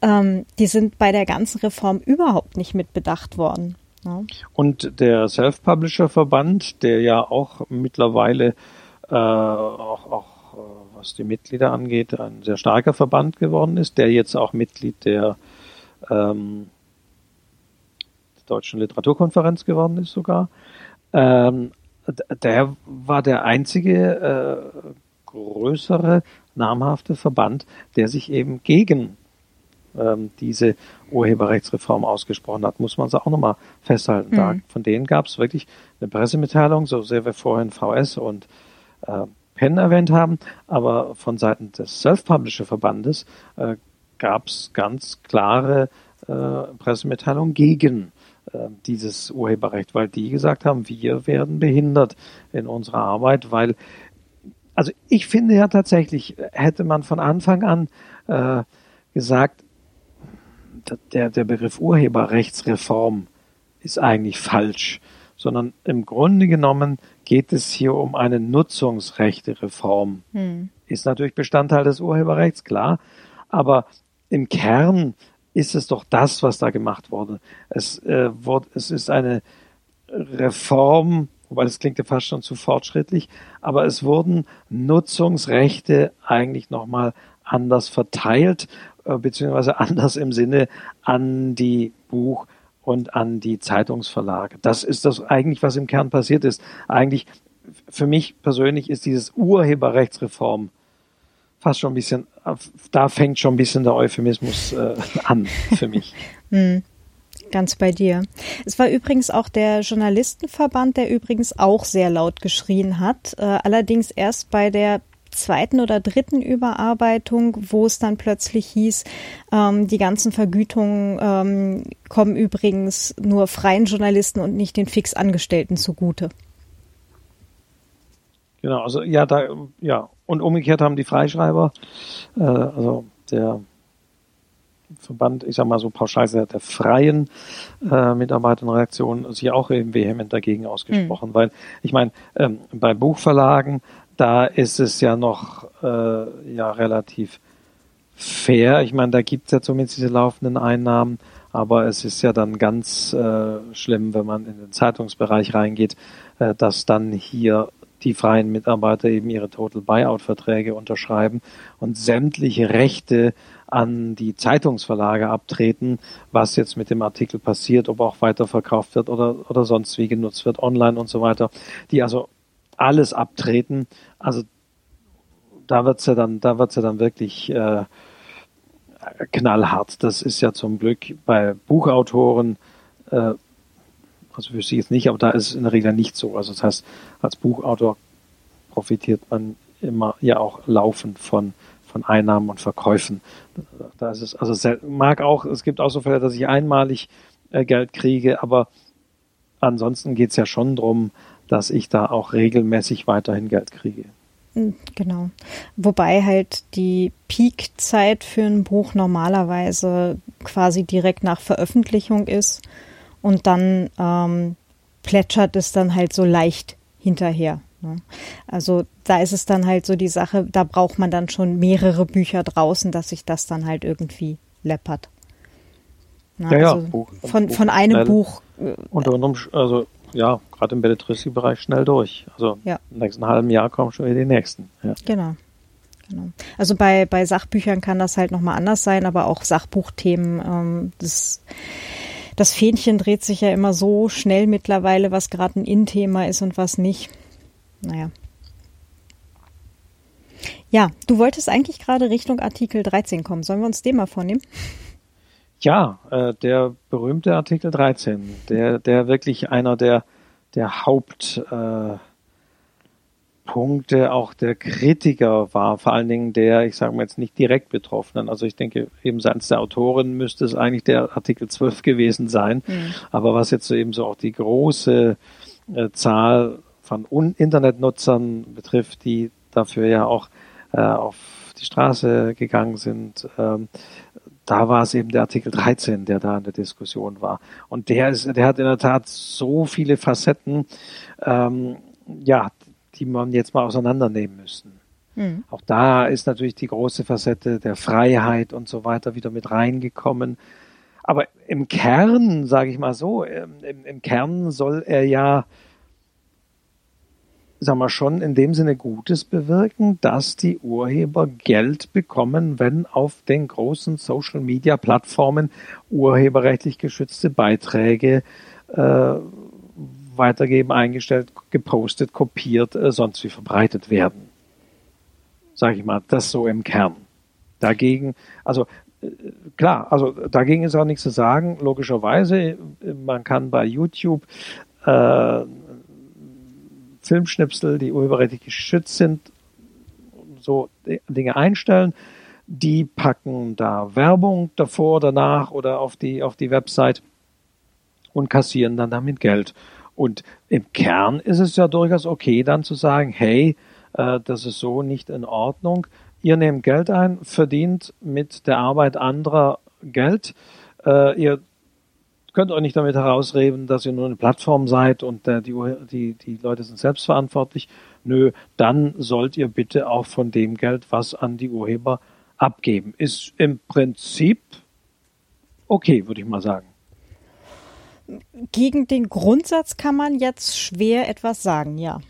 Ähm, die sind bei der ganzen Reform überhaupt nicht mit bedacht worden. Ne? Und der Self-Publisher-Verband, der ja auch mittlerweile äh, auch, auch äh, was die Mitglieder angeht, ein sehr starker Verband geworden ist, der jetzt auch Mitglied der ähm, der Deutschen Literaturkonferenz geworden ist sogar. Ähm, der war der einzige äh, größere, namhafte Verband, der sich eben gegen ähm, diese Urheberrechtsreform ausgesprochen hat, muss man es auch nochmal festhalten. Mhm. Da, von denen gab es wirklich eine Pressemitteilung, so sehr wir vorhin VS und äh, Penn erwähnt haben, aber von Seiten des Self-Publisher-Verbandes äh, gab es ganz klare äh, Pressemitteilungen gegen äh, dieses Urheberrecht, weil die gesagt haben, wir werden behindert in unserer Arbeit, weil also ich finde ja tatsächlich, hätte man von Anfang an äh, gesagt, der, der Begriff Urheberrechtsreform ist eigentlich falsch, sondern im Grunde genommen geht es hier um eine Nutzungsrechtereform. Hm. Ist natürlich Bestandteil des Urheberrechts, klar, aber im Kern ist es doch das, was da gemacht wurde. Es, äh, wurde, es ist eine Reform, wobei das klingt ja fast schon zu fortschrittlich, aber es wurden Nutzungsrechte eigentlich nochmal anders verteilt, äh, beziehungsweise anders im Sinne an die Buch- und an die Zeitungsverlage. Das ist das eigentlich, was im Kern passiert ist. Eigentlich, für mich persönlich ist dieses Urheberrechtsreform fast schon ein bisschen, da fängt schon ein bisschen der Euphemismus äh, an für mich. hm. Ganz bei dir. Es war übrigens auch der Journalistenverband, der übrigens auch sehr laut geschrien hat. Äh, allerdings erst bei der zweiten oder dritten Überarbeitung, wo es dann plötzlich hieß, ähm, die ganzen Vergütungen ähm, kommen übrigens nur freien Journalisten und nicht den fix Angestellten zugute. Genau, also ja, da, ja, und umgekehrt haben die Freischreiber, äh, also der Verband, ich sag mal so pauschal der, der freien äh, Mitarbeiterredaktion sich auch eben vehement dagegen ausgesprochen, mhm. weil ich meine, ähm, bei Buchverlagen, da ist es ja noch äh, ja relativ fair. Ich meine, da gibt es ja zumindest diese laufenden Einnahmen, aber es ist ja dann ganz äh, schlimm, wenn man in den Zeitungsbereich reingeht, äh, dass dann hier die freien Mitarbeiter eben ihre Total Buyout-Verträge unterschreiben und sämtliche Rechte an die Zeitungsverlage abtreten, was jetzt mit dem Artikel passiert, ob auch weiterverkauft wird oder, oder sonst wie genutzt wird, online und so weiter, die also alles abtreten. Also da wird's ja dann, da wird's ja dann wirklich äh, knallhart. Das ist ja zum Glück bei Buchautoren äh, also wüsste ich jetzt nicht, aber da ist es in der Regel nicht so. Also das heißt, als Buchautor profitiert man immer ja auch laufend von von Einnahmen und Verkäufen. Da ist es also mag auch, es gibt auch so Fälle, dass ich einmalig äh, Geld kriege, aber ansonsten geht es ja schon drum, dass ich da auch regelmäßig weiterhin Geld kriege. Hm, genau. Wobei halt die Peakzeit für ein Buch normalerweise quasi direkt nach Veröffentlichung ist und dann ähm, plätschert es dann halt so leicht hinterher. Ne? Also da ist es dann halt so die Sache, da braucht man dann schon mehrere Bücher draußen, dass sich das dann halt irgendwie läppert. Na, ja, also ja, Buch, von, Buch von einem schnell, Buch. Äh, unter anderem, also ja, gerade im Belletristik-Bereich schnell durch. Also ja. im nächsten halben Jahr kommen schon wieder die nächsten. Ja. Genau. genau. Also bei, bei Sachbüchern kann das halt nochmal anders sein, aber auch Sachbuchthemen, ähm, das, das Fähnchen dreht sich ja immer so schnell mittlerweile, was gerade ein In-Thema ist und was nicht. Naja. Ja, du wolltest eigentlich gerade Richtung Artikel 13 kommen. Sollen wir uns den mal vornehmen? Ja, äh, der berühmte Artikel 13, der, der wirklich einer der, der Hauptpunkte äh, auch der Kritiker war, vor allen Dingen der, ich sage mal jetzt nicht direkt Betroffenen. Also ich denke, eben seitens der Autoren müsste es eigentlich der Artikel 12 gewesen sein. Mhm. Aber was jetzt so eben so auch die große äh, Zahl von Internetnutzern betrifft, die dafür ja auch äh, auf die Straße gegangen sind, ähm, da war es eben der Artikel 13, der da in der Diskussion war. Und der ist, der hat in der Tat so viele Facetten, ähm, ja, die man jetzt mal auseinandernehmen müssen. Mhm. Auch da ist natürlich die große Facette der Freiheit und so weiter wieder mit reingekommen. Aber im Kern, sage ich mal so, ähm, im, im Kern soll er ja sagen wir schon in dem Sinne Gutes bewirken, dass die Urheber Geld bekommen, wenn auf den großen Social Media Plattformen urheberrechtlich geschützte Beiträge äh, weitergeben, eingestellt, gepostet, kopiert, äh, sonst wie verbreitet werden. Sage ich mal, das so im Kern. Dagegen, also äh, klar, also dagegen ist auch nichts zu sagen. Logischerweise, man kann bei YouTube äh, Filmschnipsel, die urheberrechtlich geschützt sind, so Dinge einstellen. Die packen da Werbung davor, danach oder auf die, auf die Website und kassieren dann damit Geld. Und im Kern ist es ja durchaus okay, dann zu sagen, hey, äh, das ist so nicht in Ordnung. Ihr nehmt Geld ein, verdient mit der Arbeit anderer Geld. Äh, ihr könnt euch nicht damit herausreden, dass ihr nur eine Plattform seid und äh, die, die, die Leute sind selbstverantwortlich. Nö, dann sollt ihr bitte auch von dem Geld was an die Urheber abgeben. Ist im Prinzip okay, würde ich mal sagen. Gegen den Grundsatz kann man jetzt schwer etwas sagen, ja.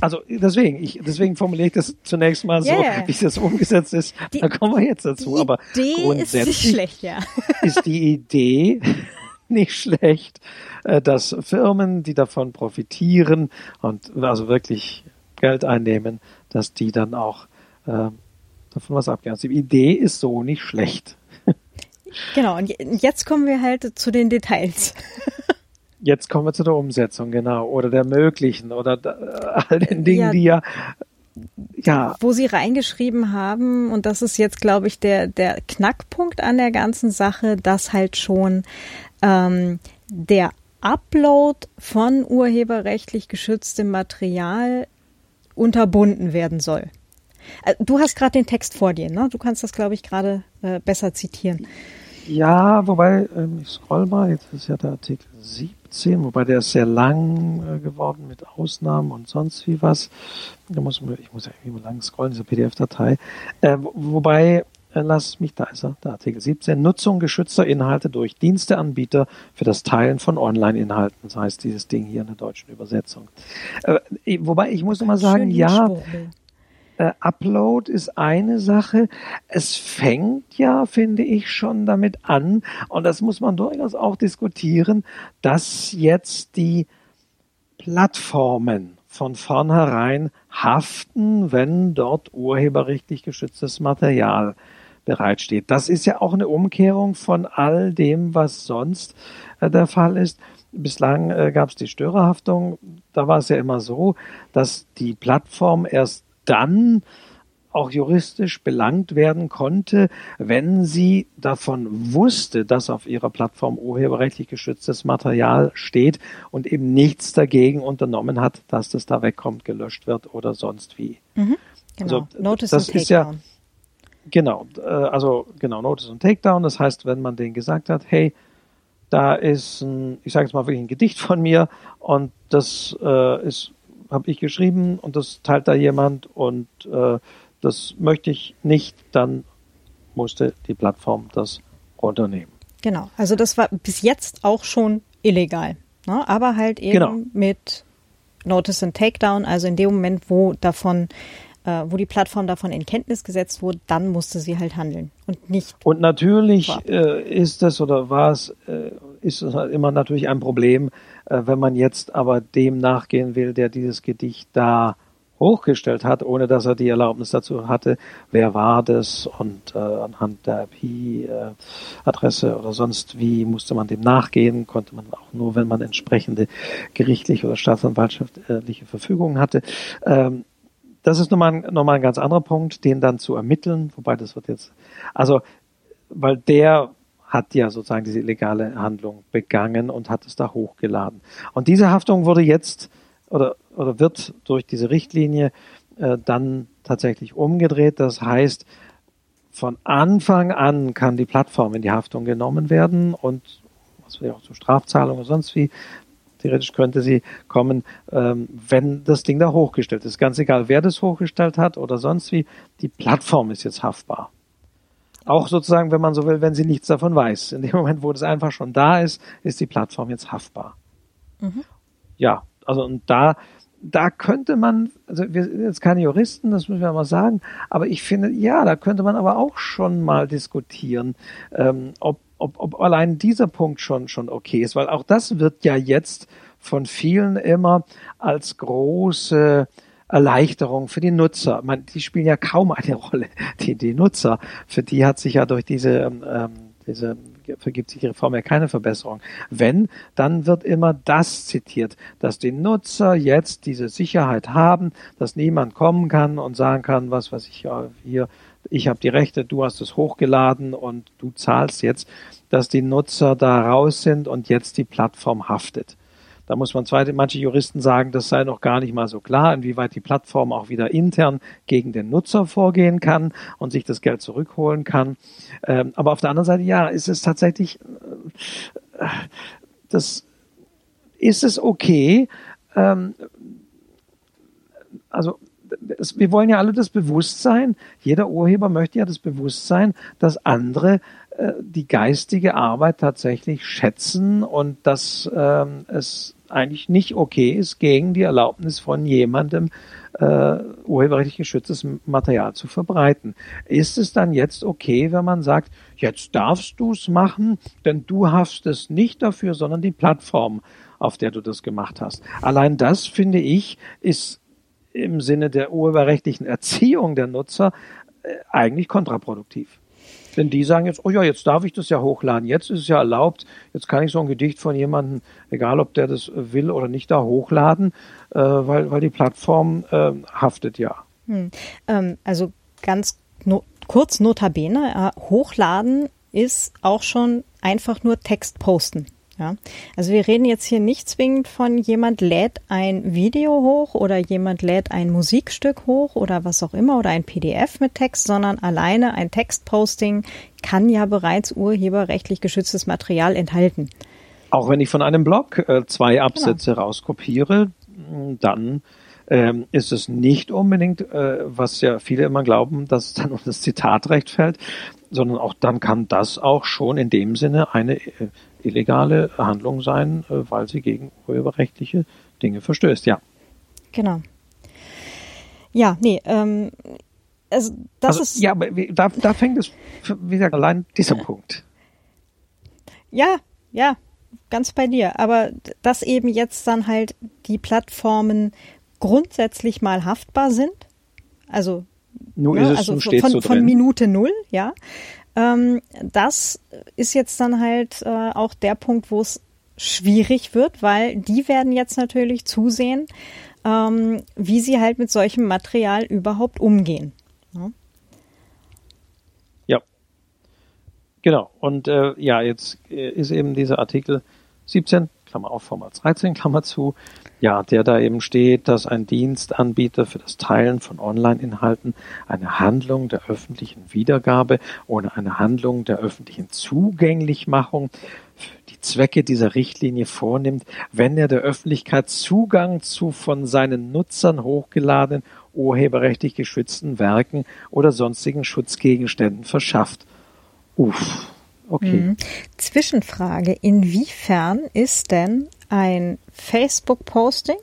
Also deswegen, ich, deswegen formuliere ich das zunächst mal so, yeah. wie das umgesetzt ist. Die, da kommen wir jetzt dazu. Die aber Idee grundsätzlich ist nicht schlecht, ja. ist die Idee nicht schlecht, äh, dass Firmen, die davon profitieren und also wirklich Geld einnehmen, dass die dann auch äh, davon was abgeben. Also die Idee ist so nicht schlecht. Genau, und jetzt kommen wir halt zu den Details. Jetzt kommen wir zu der Umsetzung, genau, oder der möglichen oder all den Dingen, ja, die ja ja. Wo sie reingeschrieben haben, und das ist jetzt, glaube ich, der, der Knackpunkt an der ganzen Sache, dass halt schon ähm, der Upload von urheberrechtlich geschütztem Material unterbunden werden soll. Äh, du hast gerade den Text vor dir, ne? Du kannst das, glaube ich, gerade äh, besser zitieren. Ja, wobei, ähm, ich scroll mal, jetzt ist ja der Artikel 17, wobei der ist sehr lang äh, geworden mit Ausnahmen und sonst wie was. Da muss man, ich muss ja irgendwie mal lang scrollen, diese PDF-Datei. Äh, wobei äh, lass mich, da ist er, der Artikel 17, Nutzung geschützter Inhalte durch Diensteanbieter für das Teilen von Online-Inhalten. Das heißt dieses Ding hier in der deutschen Übersetzung. Äh, wobei ich muss immer sagen, ja, äh, Upload ist eine Sache. Es fängt ja, finde ich, schon damit an, und das muss man durchaus auch diskutieren, dass jetzt die Plattformen von vornherein haften, wenn dort urheberrechtlich geschütztes Material bereitsteht. Das ist ja auch eine Umkehrung von all dem, was sonst äh, der Fall ist. Bislang äh, gab es die Störerhaftung. Da war es ja immer so, dass die Plattform erst dann auch juristisch belangt werden konnte, wenn sie davon wusste, dass auf ihrer Plattform urheberrechtlich geschütztes Material steht und eben nichts dagegen unternommen hat, dass das da wegkommt, gelöscht wird oder sonst wie. Mhm, genau. Also, Notice das ist ja genau, äh, also genau Notice und Takedown. Das heißt, wenn man denen gesagt hat, hey, da ist ein, ich sage jetzt mal wirklich ein Gedicht von mir und das äh, ist habe ich geschrieben und das teilt da jemand und äh, das möchte ich nicht, dann musste die Plattform das runternehmen. Genau, also das war bis jetzt auch schon illegal, ne? aber halt eben genau. mit Notice and Takedown, also in dem Moment, wo davon äh, wo die Plattform davon in Kenntnis gesetzt wurde, dann musste sie halt handeln und nicht. Und natürlich äh, ist es oder war es, äh, ist es halt immer natürlich ein Problem, wenn man jetzt aber dem nachgehen will, der dieses Gedicht da hochgestellt hat, ohne dass er die Erlaubnis dazu hatte, wer war das und äh, anhand der IP-Adresse äh, oder sonst wie musste man dem nachgehen, konnte man auch nur, wenn man entsprechende gerichtliche oder staatsanwaltschaftliche Verfügungen hatte. Ähm, das ist nochmal, nochmal ein ganz anderer Punkt, den dann zu ermitteln, wobei das wird jetzt, also, weil der hat ja sozusagen diese illegale Handlung begangen und hat es da hochgeladen. Und diese Haftung wurde jetzt oder, oder wird durch diese Richtlinie äh, dann tatsächlich umgedreht. Das heißt, von Anfang an kann die Plattform in die Haftung genommen werden und was wäre auch zur Strafzahlung oder sonst wie. Theoretisch könnte sie kommen, ähm, wenn das Ding da hochgestellt ist. Ganz egal, wer das hochgestellt hat oder sonst wie. Die Plattform ist jetzt haftbar. Auch sozusagen, wenn man so will, wenn sie nichts davon weiß. In dem Moment, wo das einfach schon da ist, ist die Plattform jetzt haftbar. Mhm. Ja, also und da, da könnte man, also wir sind jetzt keine Juristen, das müssen wir mal sagen, aber ich finde, ja, da könnte man aber auch schon mal diskutieren, ähm, ob, ob, ob allein dieser Punkt schon, schon okay ist, weil auch das wird ja jetzt von vielen immer als große Erleichterung für die Nutzer. Man, die spielen ja kaum eine Rolle, die, die Nutzer. Für die hat sich ja durch diese, ähm, diese vergibt sich die Reform ja keine Verbesserung. Wenn, dann wird immer das zitiert, dass die Nutzer jetzt diese Sicherheit haben, dass niemand kommen kann und sagen kann, was weiß ich hier, ich habe die Rechte, du hast es hochgeladen und du zahlst jetzt, dass die Nutzer da raus sind und jetzt die Plattform haftet. Da muss man zweite, manche Juristen sagen, das sei noch gar nicht mal so klar, inwieweit die Plattform auch wieder intern gegen den Nutzer vorgehen kann und sich das Geld zurückholen kann. Ähm, aber auf der anderen Seite, ja, ist es tatsächlich, äh, das, ist es okay, ähm, also wir wollen ja alle das Bewusstsein, jeder Urheber möchte ja das Bewusstsein, dass andere äh, die geistige Arbeit tatsächlich schätzen und dass ähm, es eigentlich nicht okay ist, gegen die Erlaubnis von jemandem äh, urheberrechtlich geschütztes Material zu verbreiten. Ist es dann jetzt okay, wenn man sagt, jetzt darfst du es machen, denn du haftest nicht dafür, sondern die Plattform, auf der du das gemacht hast. Allein das, finde ich, ist im Sinne der urheberrechtlichen Erziehung der Nutzer äh, eigentlich kontraproduktiv. Denn die sagen jetzt, oh ja, jetzt darf ich das ja hochladen, jetzt ist es ja erlaubt, jetzt kann ich so ein Gedicht von jemandem, egal ob der das will oder nicht, da hochladen, äh, weil, weil die Plattform äh, haftet ja. Hm. Ähm, also ganz no kurz notabene, äh, hochladen ist auch schon einfach nur Text posten. Ja, also wir reden jetzt hier nicht zwingend von jemand lädt ein Video hoch oder jemand lädt ein Musikstück hoch oder was auch immer oder ein PDF mit Text, sondern alleine ein Textposting kann ja bereits urheberrechtlich geschütztes Material enthalten. Auch wenn ich von einem Blog äh, zwei genau. Absätze genau. rauskopiere, dann ähm, ist es nicht unbedingt, äh, was ja viele immer glauben, dass dann um das Zitatrecht fällt, sondern auch dann kann das auch schon in dem Sinne eine äh, illegale Handlung sein, äh, weil sie gegen urheberrechtliche Dinge verstößt, ja. Genau. Ja, nee, ähm, also das also, ist. Ja, aber da, da fängt es, wie gesagt, allein dieser Punkt. Ja, ja, ganz bei dir. Aber dass eben jetzt dann halt die Plattformen grundsätzlich mal haftbar sind, also, Nur ne, ist es, also von, so von Minute null, ja, ähm, das ist jetzt dann halt äh, auch der Punkt, wo es schwierig wird, weil die werden jetzt natürlich zusehen, ähm, wie sie halt mit solchem Material überhaupt umgehen. Ja. ja. Genau. Und äh, ja, jetzt äh, ist eben dieser Artikel 17, Klammer auf, Format 13, Klammer zu, ja, der da eben steht, dass ein Dienstanbieter für das Teilen von Online-Inhalten eine Handlung der öffentlichen Wiedergabe oder eine Handlung der öffentlichen Zugänglichmachung die Zwecke dieser Richtlinie vornimmt, wenn er der Öffentlichkeit Zugang zu von seinen Nutzern hochgeladenen urheberrechtlich geschützten Werken oder sonstigen Schutzgegenständen verschafft. Uff. Okay. Mhm. Zwischenfrage. Inwiefern ist denn ein Facebook-Posting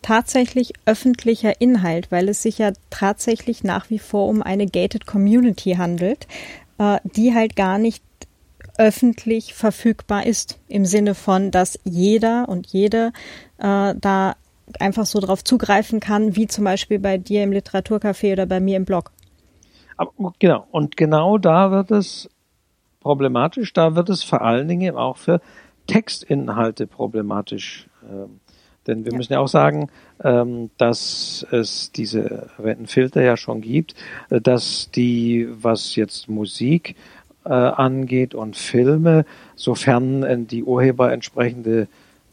tatsächlich öffentlicher Inhalt, weil es sich ja tatsächlich nach wie vor um eine gated Community handelt, äh, die halt gar nicht öffentlich verfügbar ist, im Sinne von, dass jeder und jede äh, da einfach so drauf zugreifen kann, wie zum Beispiel bei dir im Literaturcafé oder bei mir im Blog. Aber, genau, und genau da wird es problematisch, da wird es vor allen Dingen auch für Textinhalte problematisch. Ähm, denn wir ja. müssen ja auch sagen, ähm, dass es diese erwähnten Filter ja schon gibt, äh, dass die, was jetzt Musik äh, angeht und Filme, sofern äh, die Urheber entsprechende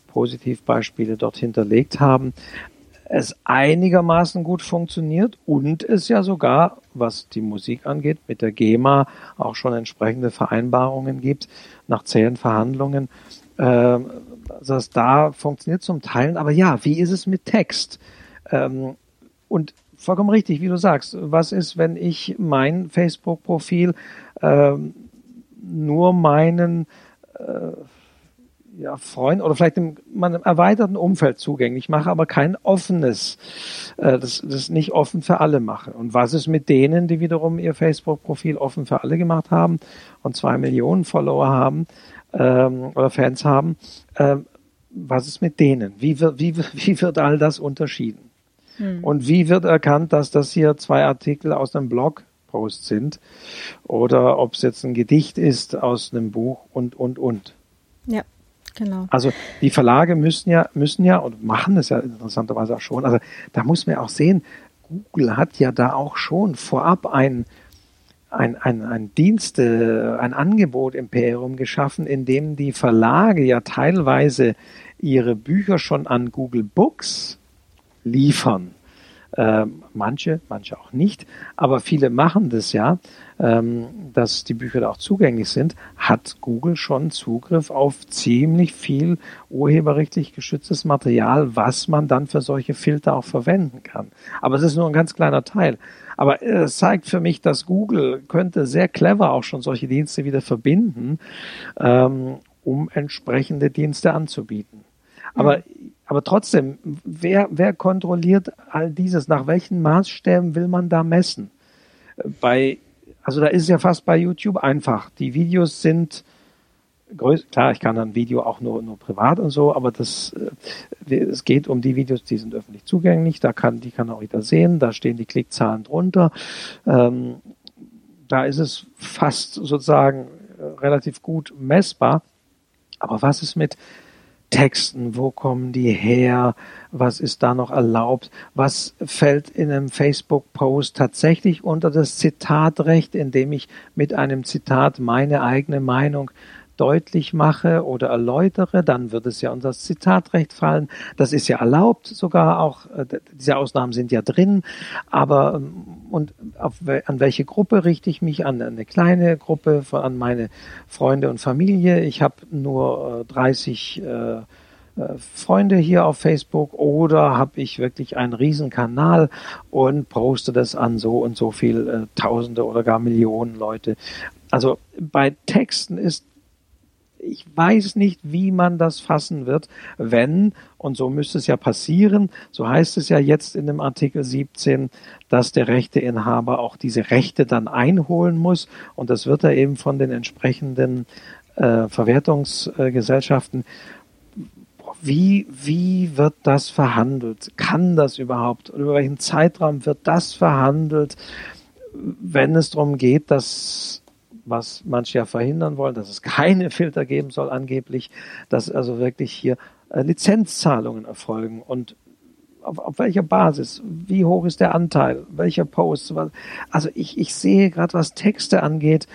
Positivbeispiele dort hinterlegt haben, es einigermaßen gut funktioniert und es ja sogar, was die Musik angeht, mit der GEMA auch schon entsprechende Vereinbarungen gibt, nach zähen Verhandlungen, äh, dass da funktioniert zum Teilen. Aber ja, wie ist es mit Text? Ähm, und vollkommen richtig, wie du sagst, was ist, wenn ich mein Facebook-Profil ähm, nur meinen äh, ja, Freund oder vielleicht in meinem erweiterten Umfeld zugänglich mache, aber kein offenes, äh, das, das nicht offen für alle mache. Und was ist mit denen, die wiederum ihr Facebook-Profil offen für alle gemacht haben und zwei Millionen Follower haben ähm, oder Fans haben? Ähm, was ist mit denen? Wie wird, wie, wie wird all das unterschieden? Hm. Und wie wird erkannt, dass das hier zwei Artikel aus einem Blogpost sind oder ob es jetzt ein Gedicht ist aus einem Buch und, und, und. Ja. Genau. Also die Verlage müssen ja, müssen ja und machen es ja interessanterweise auch schon. Also da muss man ja auch sehen, Google hat ja da auch schon vorab ein, ein, ein, ein Dienste, ein Angebot Imperium geschaffen, in dem die Verlage ja teilweise ihre Bücher schon an Google Books liefern. Ähm, manche, manche auch nicht, aber viele machen das ja, ähm, dass die Bücher da auch zugänglich sind, hat Google schon Zugriff auf ziemlich viel urheberrechtlich geschütztes Material, was man dann für solche Filter auch verwenden kann. Aber es ist nur ein ganz kleiner Teil. Aber es zeigt für mich, dass Google könnte sehr clever auch schon solche Dienste wieder verbinden, ähm, um entsprechende Dienste anzubieten. Aber aber trotzdem, wer, wer kontrolliert all dieses? Nach welchen Maßstäben will man da messen? Bei, also da ist es ja fast bei YouTube einfach. Die Videos sind größer, klar, ich kann ein Video auch nur, nur privat und so, aber das, äh, es geht um die Videos, die sind öffentlich zugänglich, da kann, die kann auch jeder sehen, da stehen die Klickzahlen drunter. Ähm, da ist es fast sozusagen relativ gut messbar. Aber was ist mit Texten, wo kommen die her, was ist da noch erlaubt, was fällt in einem Facebook-Post tatsächlich unter das Zitatrecht, indem ich mit einem Zitat meine eigene Meinung deutlich mache oder erläutere, dann wird es ja unter das Zitatrecht fallen. Das ist ja erlaubt sogar auch, äh, diese Ausnahmen sind ja drin, aber ähm, und auf, an welche Gruppe richte ich mich an? Eine kleine Gruppe, von, an meine Freunde und Familie. Ich habe nur 30 äh, äh, Freunde hier auf Facebook oder habe ich wirklich einen Riesenkanal und poste das an so und so viel äh, Tausende oder gar Millionen Leute. Also bei Texten ist ich weiß nicht, wie man das fassen wird, wenn, und so müsste es ja passieren, so heißt es ja jetzt in dem Artikel 17, dass der Rechteinhaber auch diese Rechte dann einholen muss. Und das wird er eben von den entsprechenden äh, Verwertungsgesellschaften. Wie, wie wird das verhandelt? Kann das überhaupt? Über welchen Zeitraum wird das verhandelt, wenn es darum geht, dass was manche ja verhindern wollen, dass es keine Filter geben soll angeblich, dass also wirklich hier äh, Lizenzzahlungen erfolgen. Und auf, auf welcher Basis? Wie hoch ist der Anteil? Welcher Post? Also ich, ich sehe gerade, was Texte angeht,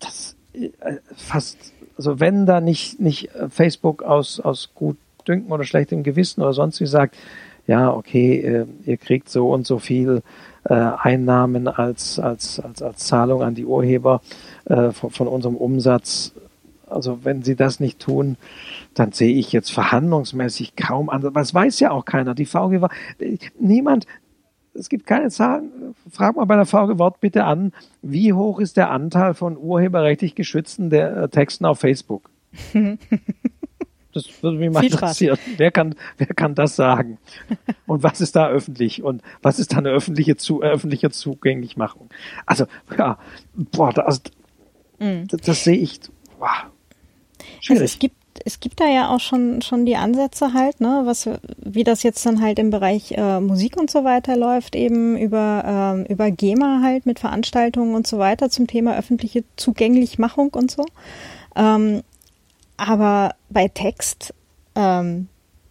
das äh, fast, also wenn da nicht, nicht Facebook aus, aus gut Dünken oder schlechtem Gewissen oder sonst wie sagt, ja, okay, äh, ihr kriegt so und so viel äh, Einnahmen als, als, als, als Zahlung an die Urheber äh, von, von unserem Umsatz. Also wenn sie das nicht tun, dann sehe ich jetzt verhandlungsmäßig kaum an. Aber es weiß ja auch keiner. Die VG war, niemand, es gibt keine Zahlen. Frag mal bei der VG Wort bitte an, wie hoch ist der Anteil von urheberrechtlich geschützten der, äh, Texten auf Facebook? Das würde mich mal Viel interessieren. Wer kann, wer kann das sagen? Und was ist da öffentlich? Und was ist da eine öffentliche, zu, äh, öffentliche Zugänglichmachung? Also, ja, boah, das, mm. das, das sehe ich, boah, schwierig. Also es gibt es gibt da ja auch schon schon die Ansätze halt, ne, was wie das jetzt dann halt im Bereich äh, Musik und so weiter läuft, eben über ähm, über GEMA halt mit Veranstaltungen und so weiter zum Thema öffentliche Zugänglichmachung und so. Ähm, aber bei Text, ähm,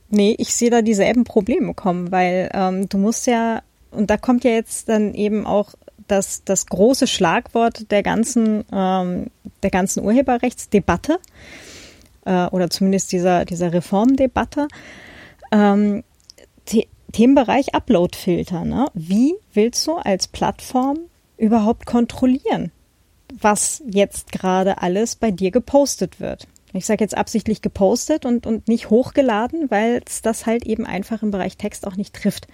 nee, ich sehe da dieselben Probleme kommen, weil ähm, du musst ja, und da kommt ja jetzt dann eben auch das, das große Schlagwort der ganzen, ähm, der ganzen Urheberrechtsdebatte äh, oder zumindest dieser, dieser Reformdebatte. Ähm, The Themenbereich Uploadfilter. Ne? Wie willst du als Plattform überhaupt kontrollieren, was jetzt gerade alles bei dir gepostet wird? Ich sage jetzt absichtlich gepostet und, und nicht hochgeladen, weil es das halt eben einfach im Bereich Text auch nicht trifft.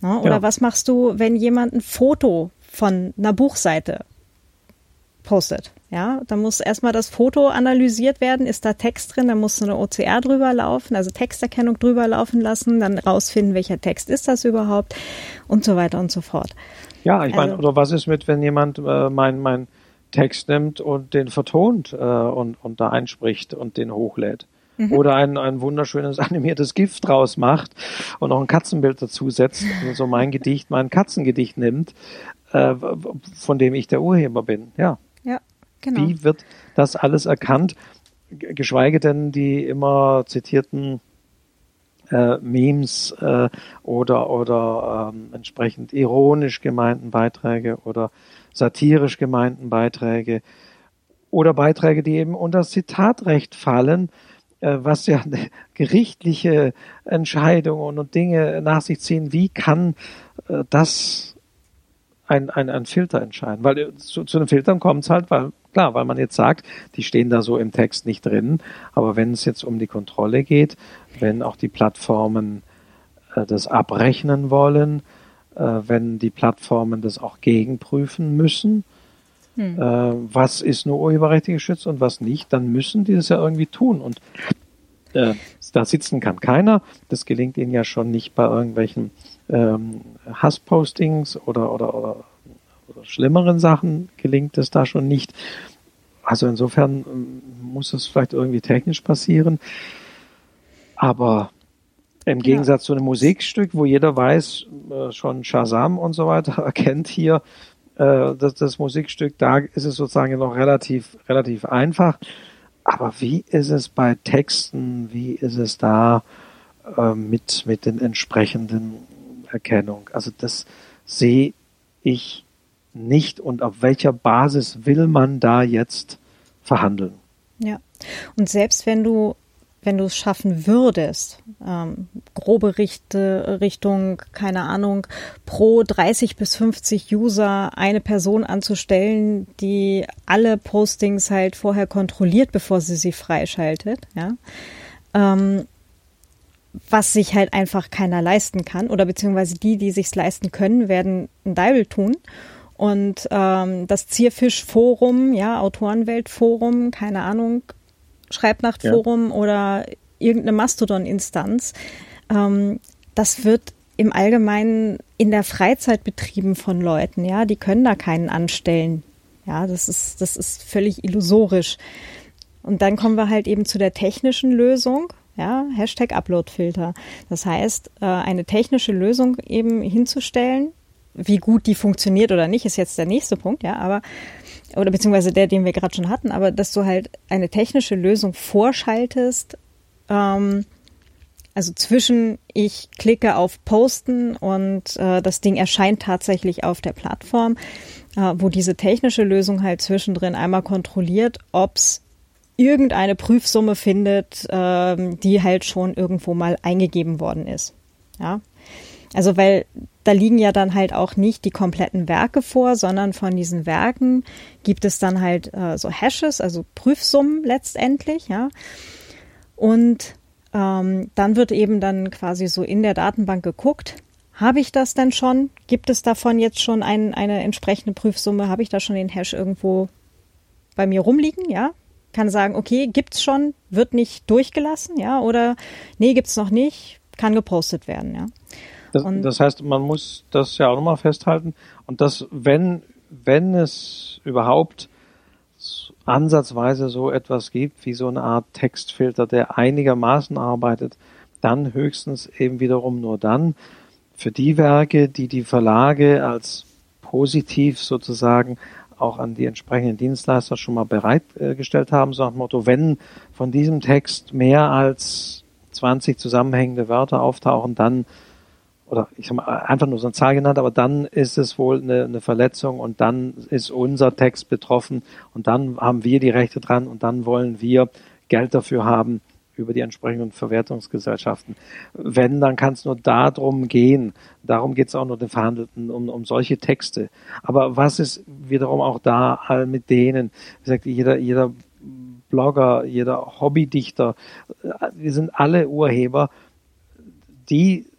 Na, oder ja. was machst du, wenn jemand ein Foto von einer Buchseite postet? Ja, da muss erstmal das Foto analysiert werden. Ist da Text drin? Da muss eine OCR drüber laufen, also Texterkennung drüber laufen lassen, dann rausfinden, welcher Text ist das überhaupt und so weiter und so fort. Ja, ich meine, also, oder was ist mit, wenn jemand äh, mein, mein Text nimmt und den vertont äh, und, und da einspricht und den hochlädt. Mhm. Oder ein, ein wunderschönes animiertes Gift draus macht und noch ein Katzenbild dazu setzt und so mein Gedicht, mein Katzengedicht nimmt, äh, von dem ich der Urheber bin. Ja. Ja, genau. Wie wird das alles erkannt? Geschweige denn die immer zitierten äh, Memes äh, oder oder ähm, entsprechend ironisch gemeinten Beiträge oder satirisch gemeinten Beiträge oder Beiträge, die eben unter das Zitatrecht fallen, äh, was ja gerichtliche Entscheidungen und Dinge nach sich ziehen. Wie kann äh, das ein, ein, ein Filter entscheiden? Weil äh, zu, zu den Filtern kommt es halt, weil klar, weil man jetzt sagt, die stehen da so im Text nicht drin, aber wenn es jetzt um die Kontrolle geht, wenn auch die Plattformen das abrechnen wollen, wenn die Plattformen das auch gegenprüfen müssen. Hm. Äh, was ist nur urheberrechtlich geschützt und was nicht, dann müssen die das ja irgendwie tun. Und äh, da sitzen kann keiner. Das gelingt ihnen ja schon nicht bei irgendwelchen ähm, Hasspostings oder, oder, oder, oder schlimmeren Sachen gelingt es da schon nicht. Also insofern ähm, muss es vielleicht irgendwie technisch passieren. Aber im Gegensatz ja. zu einem Musikstück, wo jeder weiß, äh, schon Shazam und so weiter erkennt hier äh, das, das Musikstück, da ist es sozusagen noch relativ, relativ einfach. Aber wie ist es bei Texten? Wie ist es da äh, mit, mit den entsprechenden Erkennung? Also das sehe ich nicht und auf welcher Basis will man da jetzt verhandeln? Ja. Und selbst wenn du wenn du es schaffen würdest, ähm, grobe Richte, Richtung, keine Ahnung, pro 30 bis 50 User eine Person anzustellen, die alle Postings halt vorher kontrolliert, bevor sie sie freischaltet, ja, ähm, was sich halt einfach keiner leisten kann oder beziehungsweise die, die sich's leisten können, werden ein Deibel tun. Und ähm, das Zierfischforum, ja, Autorenweltforum, keine Ahnung, Schreibnachtforum ja. oder irgendeine Mastodon-Instanz. Ähm, das wird im Allgemeinen in der Freizeit betrieben von Leuten, ja, die können da keinen anstellen. Ja, das ist, das ist völlig illusorisch. Und dann kommen wir halt eben zu der technischen Lösung, ja, Hashtag Uploadfilter. Das heißt, äh, eine technische Lösung eben hinzustellen, wie gut die funktioniert oder nicht, ist jetzt der nächste Punkt, ja, aber oder beziehungsweise der, den wir gerade schon hatten, aber dass du halt eine technische Lösung vorschaltest, ähm, also zwischen ich klicke auf Posten und äh, das Ding erscheint tatsächlich auf der Plattform, äh, wo diese technische Lösung halt zwischendrin einmal kontrolliert, ob's irgendeine Prüfsumme findet, ähm, die halt schon irgendwo mal eingegeben worden ist. Ja. Also weil da liegen ja dann halt auch nicht die kompletten Werke vor, sondern von diesen Werken gibt es dann halt äh, so Hashes, also Prüfsummen letztendlich, ja. Und ähm, dann wird eben dann quasi so in der Datenbank geguckt, habe ich das denn schon? Gibt es davon jetzt schon ein, eine entsprechende Prüfsumme? Habe ich da schon den Hash irgendwo bei mir rumliegen? Ja, kann sagen, okay, gibt's schon, wird nicht durchgelassen, ja, oder nee, gibt's noch nicht, kann gepostet werden, ja. Das, das heißt, man muss das ja auch nochmal festhalten. Und dass, wenn, wenn es überhaupt ansatzweise so etwas gibt wie so eine Art Textfilter, der einigermaßen arbeitet, dann höchstens eben wiederum nur dann für die Werke, die die Verlage als positiv sozusagen auch an die entsprechenden Dienstleister schon mal bereitgestellt haben, so nach dem Motto, wenn von diesem Text mehr als 20 zusammenhängende Wörter auftauchen, dann oder ich habe einfach nur so eine Zahl genannt, aber dann ist es wohl eine, eine, Verletzung und dann ist unser Text betroffen und dann haben wir die Rechte dran und dann wollen wir Geld dafür haben über die entsprechenden Verwertungsgesellschaften. Wenn, dann kann es nur darum gehen. Darum geht es auch nur den Verhandelten, um, um solche Texte. Aber was ist wiederum auch da all mit denen? Wie gesagt, jeder, jeder Blogger, jeder Hobbydichter, wir sind alle Urheber, die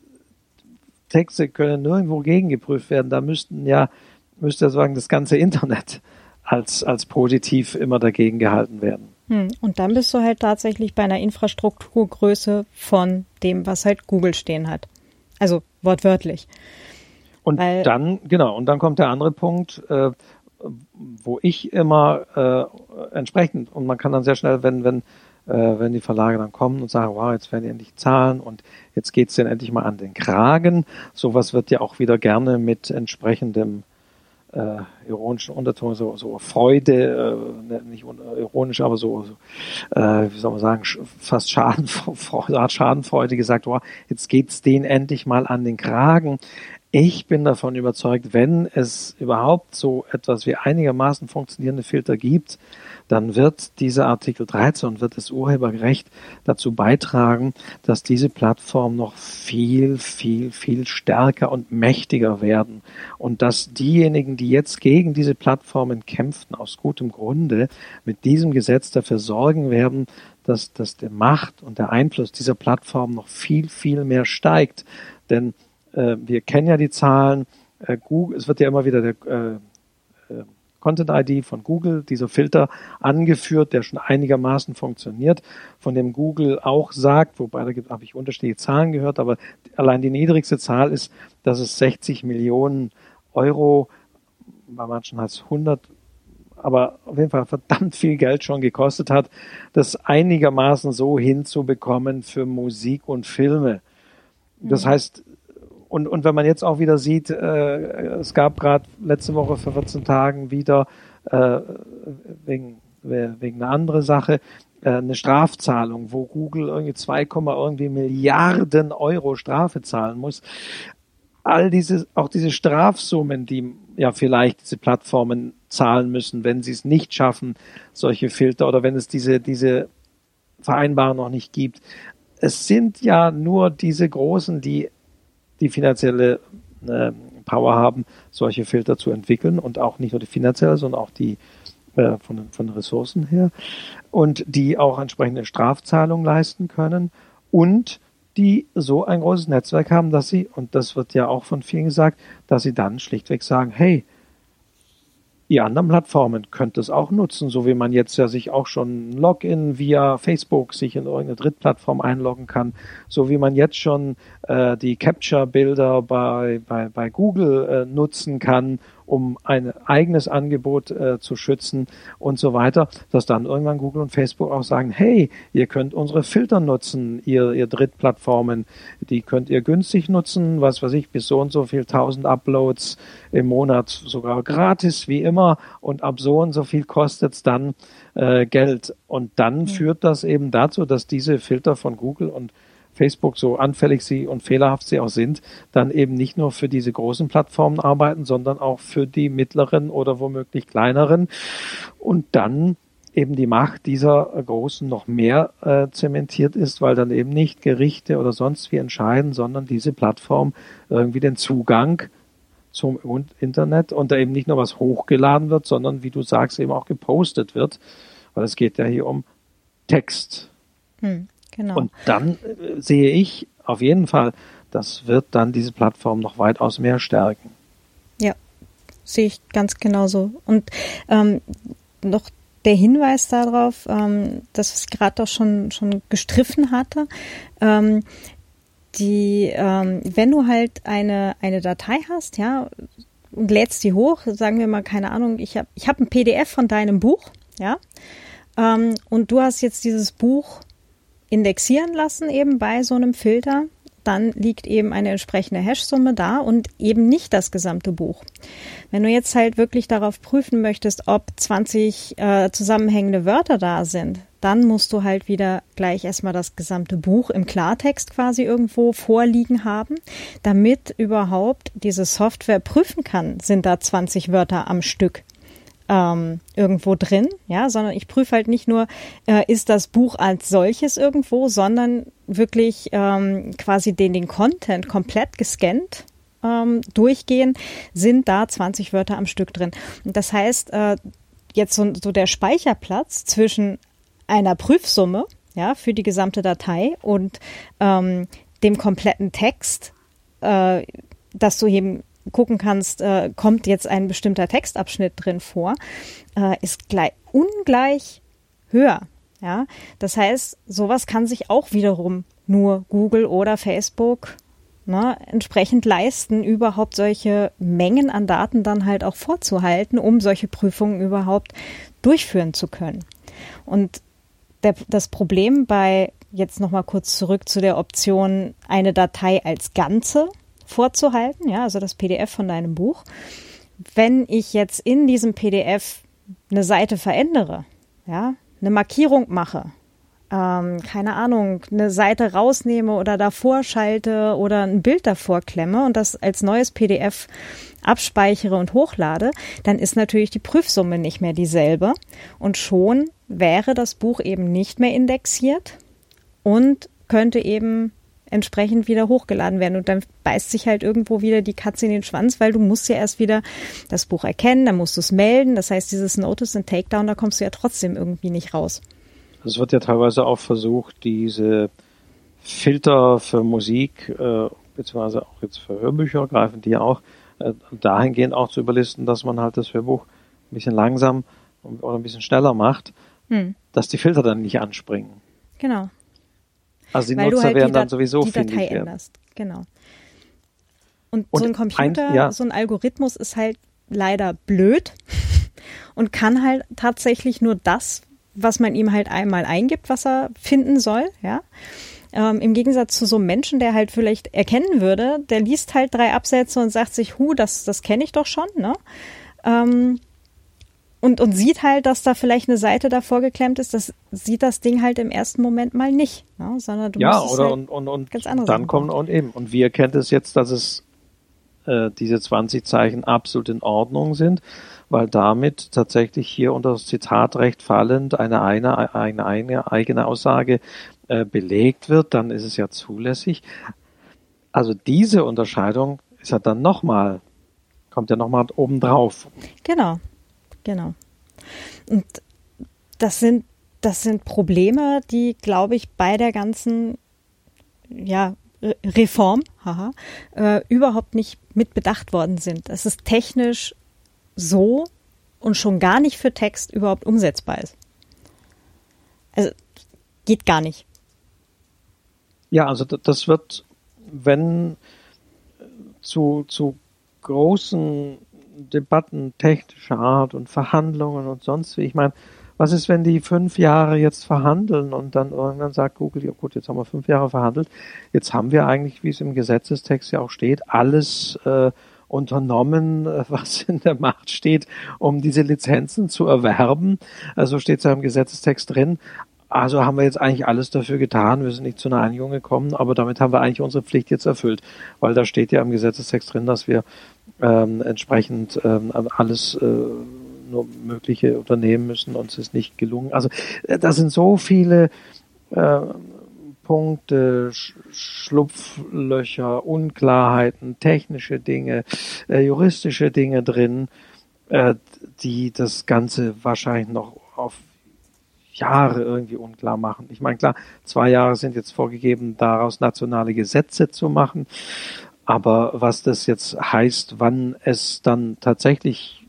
Texte können nirgendwo gegengeprüft werden. Da müssten ja, müsste ja sagen, das ganze Internet als, als positiv immer dagegen gehalten werden. Hm. Und dann bist du halt tatsächlich bei einer Infrastrukturgröße von dem, was halt Google stehen hat. Also wortwörtlich. Und Weil, dann, genau, und dann kommt der andere Punkt, äh, wo ich immer äh, entsprechend, und man kann dann sehr schnell, wenn, wenn äh, wenn die Verlage dann kommen und sagen, wow, jetzt werden die endlich zahlen und jetzt geht's denn endlich mal an den Kragen. Sowas wird ja auch wieder gerne mit entsprechendem äh, ironischen Unterton, so, so Freude, äh, ne, nicht ironisch, aber so, so äh, wie soll man sagen, fast Schadenfreude, Schadenfreude gesagt, wow, jetzt geht's denen endlich mal an den Kragen. Ich bin davon überzeugt, wenn es überhaupt so etwas wie einigermaßen funktionierende Filter gibt, dann wird dieser Artikel 13 und wird das Urheberrecht dazu beitragen, dass diese Plattformen noch viel, viel, viel stärker und mächtiger werden und dass diejenigen, die jetzt gegen diese Plattformen kämpften, aus gutem Grunde mit diesem Gesetz dafür sorgen werden, dass, dass der Macht und der Einfluss dieser Plattform noch viel, viel mehr steigt. Denn äh, wir kennen ja die Zahlen, äh, Google, es wird ja immer wieder der äh Content ID von Google, dieser Filter angeführt, der schon einigermaßen funktioniert, von dem Google auch sagt, wobei da habe ich unterschiedliche Zahlen gehört, aber allein die niedrigste Zahl ist, dass es 60 Millionen Euro, bei manchen heißt es 100, aber auf jeden Fall verdammt viel Geld schon gekostet hat, das einigermaßen so hinzubekommen für Musik und Filme. Das mhm. heißt, und, und wenn man jetzt auch wieder sieht, äh, es gab gerade letzte Woche vor 14 Tagen wieder äh, wegen, wegen einer anderen Sache äh, eine Strafzahlung, wo Google irgendwie 2, irgendwie Milliarden Euro Strafe zahlen muss. All diese, auch diese Strafsummen, die ja vielleicht diese Plattformen zahlen müssen, wenn sie es nicht schaffen, solche Filter oder wenn es diese, diese Vereinbarung noch nicht gibt. Es sind ja nur diese Großen, die die finanzielle äh, Power haben, solche Filter zu entwickeln und auch nicht nur die finanzielle, sondern auch die äh, von, von Ressourcen her und die auch entsprechende Strafzahlungen leisten können und die so ein großes Netzwerk haben, dass sie, und das wird ja auch von vielen gesagt, dass sie dann schlichtweg sagen, hey, Ihr anderen Plattformen könnt es auch nutzen, so wie man jetzt ja sich auch schon Login via Facebook sich in irgendeine Drittplattform einloggen kann, so wie man jetzt schon äh, die Capture-Bilder bei, bei, bei Google äh, nutzen kann, um ein eigenes Angebot äh, zu schützen und so weiter, dass dann irgendwann Google und Facebook auch sagen, hey, ihr könnt unsere Filter nutzen, ihr, ihr Drittplattformen, die könnt ihr günstig nutzen, was weiß ich, bis so und so viel tausend Uploads im Monat, sogar gratis wie immer und ab so und so viel kostet's dann äh, Geld. Und dann mhm. führt das eben dazu, dass diese Filter von Google und Facebook, so anfällig sie und fehlerhaft sie auch sind, dann eben nicht nur für diese großen Plattformen arbeiten, sondern auch für die mittleren oder womöglich kleineren. Und dann eben die Macht dieser Großen noch mehr äh, zementiert ist, weil dann eben nicht Gerichte oder sonst wie entscheiden, sondern diese Plattform irgendwie den Zugang zum Internet und da eben nicht nur was hochgeladen wird, sondern wie du sagst, eben auch gepostet wird, weil es geht ja hier um Text. Hm, genau. Und dann äh, sehe ich auf jeden Fall, das wird dann diese Plattform noch weitaus mehr stärken. Ja, sehe ich ganz genauso. Und ähm, noch der Hinweis darauf, ähm, dass ich gerade auch schon, schon gestriffen hatte, ähm, die, ähm, wenn du halt eine, eine Datei hast, ja, und lädst die hoch, sagen wir mal, keine Ahnung, ich habe ich hab ein PDF von deinem Buch, ja, ähm, und du hast jetzt dieses Buch indexieren lassen eben bei so einem Filter, dann liegt eben eine entsprechende Hash-Summe da und eben nicht das gesamte Buch. Wenn du jetzt halt wirklich darauf prüfen möchtest, ob 20 äh, zusammenhängende Wörter da sind, dann musst du halt wieder gleich erstmal das gesamte Buch im Klartext quasi irgendwo vorliegen haben, damit überhaupt diese Software prüfen kann, sind da 20 Wörter am Stück ähm, irgendwo drin, ja, sondern ich prüfe halt nicht nur, äh, ist das Buch als solches irgendwo, sondern wirklich ähm, quasi den, den Content komplett gescannt ähm, durchgehen, sind da 20 Wörter am Stück drin. Das heißt, äh, jetzt so, so der Speicherplatz zwischen einer Prüfsumme, ja, für die gesamte Datei und ähm, dem kompletten Text, äh, dass du eben gucken kannst, äh, kommt jetzt ein bestimmter Textabschnitt drin vor, äh, ist gleich, ungleich höher. Ja, das heißt, sowas kann sich auch wiederum nur Google oder Facebook ne, entsprechend leisten, überhaupt solche Mengen an Daten dann halt auch vorzuhalten, um solche Prüfungen überhaupt durchführen zu können. Und der, das Problem bei jetzt noch mal kurz zurück zu der Option eine Datei als Ganze vorzuhalten, ja, also das PDF von deinem Buch. Wenn ich jetzt in diesem PDF eine Seite verändere, ja, eine Markierung mache, ähm, keine Ahnung, eine Seite rausnehme oder davor schalte oder ein Bild davor klemme und das als neues PDF abspeichere und hochlade, dann ist natürlich die Prüfsumme nicht mehr dieselbe und schon wäre das Buch eben nicht mehr indexiert und könnte eben entsprechend wieder hochgeladen werden. Und dann beißt sich halt irgendwo wieder die Katze in den Schwanz, weil du musst ja erst wieder das Buch erkennen, dann musst du es melden. Das heißt, dieses Notice and Takedown, da kommst du ja trotzdem irgendwie nicht raus. Es wird ja teilweise auch versucht, diese Filter für Musik, äh, beziehungsweise auch jetzt für Hörbücher greifen die auch äh, dahingehend auch zu überlisten, dass man halt das Hörbuch ein bisschen langsam oder ein bisschen schneller macht, hm. dass die Filter dann nicht anspringen. Genau. Also die Weil Nutzer halt werden dann sowieso die Datei änderst. Genau. Und, und, so ein Computer, ein, ja. so ein Algorithmus ist halt leider blöd und kann halt tatsächlich nur das, was man ihm halt einmal eingibt, was er finden soll, ja. Ähm, Im Gegensatz zu so einem Menschen, der halt vielleicht erkennen würde, der liest halt drei Absätze und sagt sich, hu, das, das kenne ich doch schon, ne? Ähm, und, und sieht halt, dass da vielleicht eine Seite davor geklemmt ist, das sieht das Ding halt im ersten Moment mal nicht, ne? sondern du ja, musst oder halt und, und, und ganz andere dann kommen und eben und wie erkennt es jetzt, dass es äh, diese 20 Zeichen absolut in Ordnung sind, weil damit tatsächlich hier unter das Zitatrecht fallend eine, eine, eine, eine eigene Aussage äh, belegt wird, dann ist es ja zulässig. Also diese Unterscheidung ist ja dann nochmal, kommt ja nochmal obendrauf. Genau. Genau. Und das sind, das sind Probleme, die, glaube ich, bei der ganzen, ja, Reform, haha, äh, überhaupt nicht mit bedacht worden sind. Es ist technisch so und schon gar nicht für Text überhaupt umsetzbar ist. Also geht gar nicht. Ja, also das wird, wenn zu, zu großen Debatten technischer Art und Verhandlungen und sonst wie. Ich meine, was ist, wenn die fünf Jahre jetzt verhandeln und dann irgendwann sagt Google, ja gut, jetzt haben wir fünf Jahre verhandelt, jetzt haben wir eigentlich, wie es im Gesetzestext ja auch steht, alles äh, unternommen, äh, was in der Macht steht, um diese Lizenzen zu erwerben. Also steht es ja im Gesetzestext drin. also haben wir jetzt eigentlich alles dafür getan. Wir sind nicht zu einer Einigung gekommen, aber damit haben wir eigentlich unsere Pflicht jetzt erfüllt, weil da steht ja im Gesetzestext drin, dass wir ähm, entsprechend ähm, alles äh, nur Mögliche unternehmen müssen. Uns ist nicht gelungen. Also äh, da sind so viele äh, Punkte, Sch Schlupflöcher, Unklarheiten, technische Dinge, äh, juristische Dinge drin, äh, die das Ganze wahrscheinlich noch auf Jahre irgendwie unklar machen. Ich meine, klar, zwei Jahre sind jetzt vorgegeben, daraus nationale Gesetze zu machen. Aber was das jetzt heißt, wann es dann tatsächlich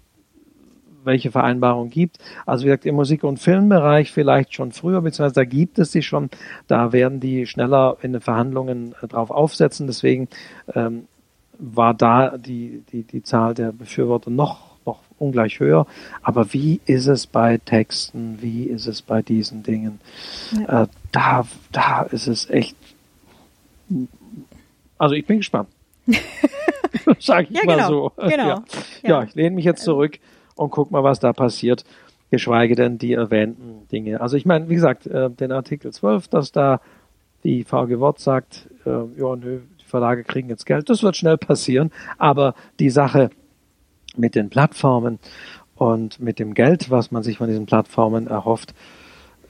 welche Vereinbarung gibt. Also wie gesagt, im Musik- und Filmbereich vielleicht schon früher, beziehungsweise da gibt es sie schon. Da werden die schneller in den Verhandlungen äh, drauf aufsetzen. Deswegen ähm, war da die, die, die Zahl der Befürworter noch noch ungleich höher. Aber wie ist es bei Texten? Wie ist es bei diesen Dingen? Ja. Äh, da, da ist es echt. Also ich bin gespannt. Sag ich ja, mal genau, so. Genau. Ja. ja. ich lehne mich jetzt zurück und guck mal, was da passiert. Geschweige denn die erwähnten Dinge. Also ich meine, wie gesagt, äh, den Artikel 12, dass da die VG Wort sagt, äh, ja, nö, die Verlage kriegen jetzt Geld, das wird schnell passieren. Aber die Sache mit den Plattformen und mit dem Geld, was man sich von diesen Plattformen erhofft,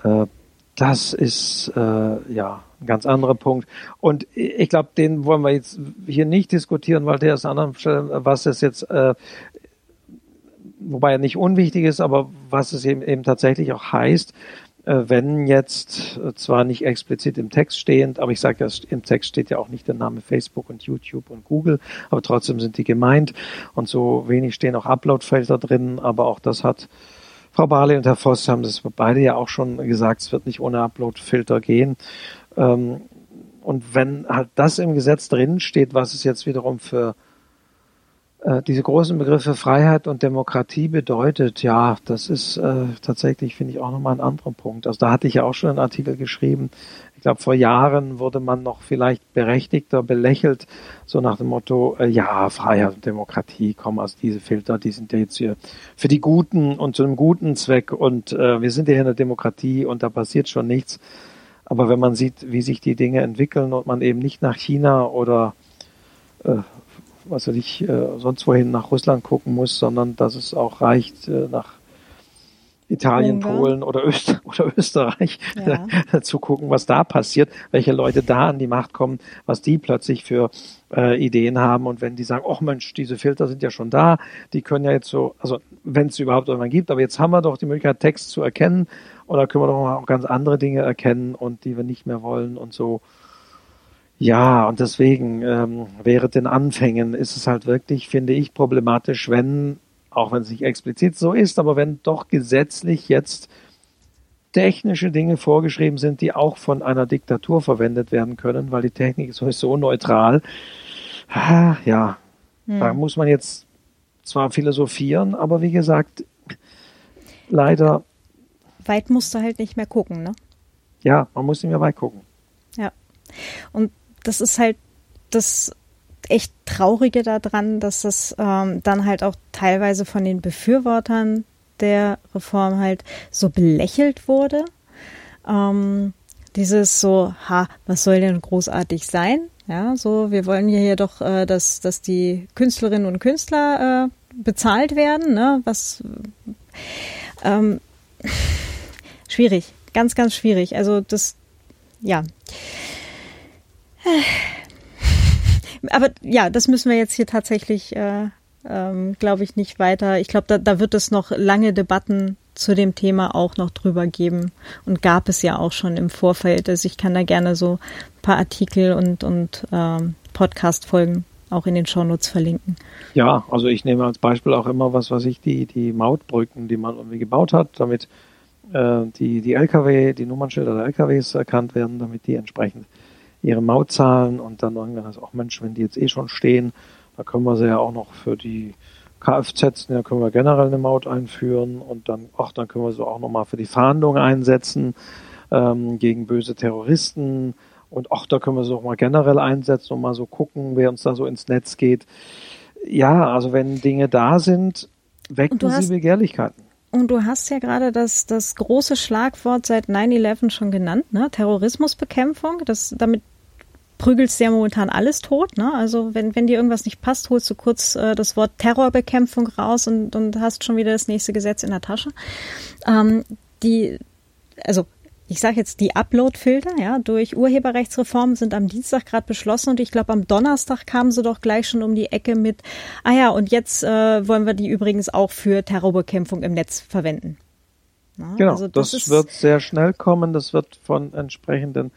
äh, das ist äh, ja ein ganz anderer Punkt. Und ich glaube, den wollen wir jetzt hier nicht diskutieren, weil der ist an anderen Stellen, was es jetzt, äh, wobei er nicht unwichtig ist, aber was es eben, eben tatsächlich auch heißt, äh, wenn jetzt äh, zwar nicht explizit im Text stehend, aber ich sage ja, im Text steht ja auch nicht der Name Facebook und YouTube und Google, aber trotzdem sind die gemeint und so wenig stehen auch Uploadfelder drin, aber auch das hat Frau Barley und Herr Voss haben das beide ja auch schon gesagt, es wird nicht ohne Uploadfilter gehen. Ähm, und wenn halt das im Gesetz drin steht, was es jetzt wiederum für äh, diese großen Begriffe Freiheit und Demokratie bedeutet, ja, das ist äh, tatsächlich, finde ich, auch nochmal ein anderer Punkt. Also da hatte ich ja auch schon einen Artikel geschrieben. Ich glaube, vor Jahren wurde man noch vielleicht berechtigter belächelt, so nach dem Motto, äh, ja, Freiheit und Demokratie, kommen also diese Filter, die sind ja jetzt hier für die Guten und zu einem guten Zweck und äh, wir sind ja hier in der Demokratie und da passiert schon nichts. Aber wenn man sieht, wie sich die Dinge entwickeln und man eben nicht nach China oder äh, was weiß ich, äh, sonst wohin nach Russland gucken muss, sondern dass es auch reicht, äh, nach Italien, Ungarn. Polen oder, Öster oder Österreich ja. zu gucken, was da passiert, welche Leute da an die Macht kommen, was die plötzlich für äh, Ideen haben und wenn die sagen, oh Mensch, diese Filter sind ja schon da, die können ja jetzt so, also wenn es überhaupt irgendwann gibt, aber jetzt haben wir doch die Möglichkeit, Text zu erkennen oder können wir doch auch ganz andere Dinge erkennen und die wir nicht mehr wollen und so. Ja, und deswegen ähm, während den Anfängen ist es halt wirklich, finde ich, problematisch, wenn, auch wenn es nicht explizit so ist, aber wenn doch gesetzlich jetzt technische Dinge vorgeschrieben sind, die auch von einer Diktatur verwendet werden können, weil die Technik ist sowieso neutral. Ah, ja, hm. da muss man jetzt zwar philosophieren, aber wie gesagt, leider. Weit musst du halt nicht mehr gucken, ne? Ja, man muss nicht mehr weit gucken. Ja. Und das ist halt das echt Traurige daran, dass das ähm, dann halt auch teilweise von den Befürwortern der Reform halt so belächelt wurde. Ähm, dieses so, ha, was soll denn großartig sein? Ja, so, wir wollen ja hier doch, äh, dass, dass die Künstlerinnen und Künstler äh, bezahlt werden, ne? Was ähm, schwierig, ganz, ganz schwierig. Also das, ja. Aber ja, das müssen wir jetzt hier tatsächlich, äh, ähm, glaube ich, nicht weiter. Ich glaube, da, da wird es noch lange Debatten zu dem Thema auch noch drüber geben und gab es ja auch schon im Vorfeld. Also ich kann da gerne so ein paar Artikel und, und ähm, Podcast-Folgen auch in den Shownotes verlinken. Ja, also ich nehme als Beispiel auch immer was, was ich die, die Mautbrücken, die man irgendwie gebaut hat, damit äh, die, die LKW, die Nummernschilder der LKWs erkannt werden, damit die entsprechend ihre Maut zahlen und dann irgendwann heißt, auch Mensch, wenn die jetzt eh schon stehen, da können wir sie ja auch noch für die Kfz, ja, können wir generell eine Maut einführen und dann, ach, dann können wir sie auch nochmal für die Fahndung einsetzen ähm, gegen böse Terroristen und ach, da können wir sie auch mal generell einsetzen und mal so gucken, wer uns da so ins Netz geht. Ja, also wenn Dinge da sind, wecken sie Begehrlichkeiten. Und du hast ja gerade das, das große Schlagwort seit 9-11 schon genannt, ne? Terrorismusbekämpfung. Das, damit prügelst du ja momentan alles tot. Ne? Also wenn, wenn dir irgendwas nicht passt, holst du kurz äh, das Wort Terrorbekämpfung raus und, und hast schon wieder das nächste Gesetz in der Tasche. Ähm, die, also ich sage jetzt, die Upload-Filter ja, durch Urheberrechtsreformen sind am Dienstag gerade beschlossen und ich glaube, am Donnerstag kamen sie doch gleich schon um die Ecke mit, ah ja, und jetzt äh, wollen wir die übrigens auch für Terrorbekämpfung im Netz verwenden. Ja, genau, also das, das wird sehr schnell kommen, das wird von entsprechenden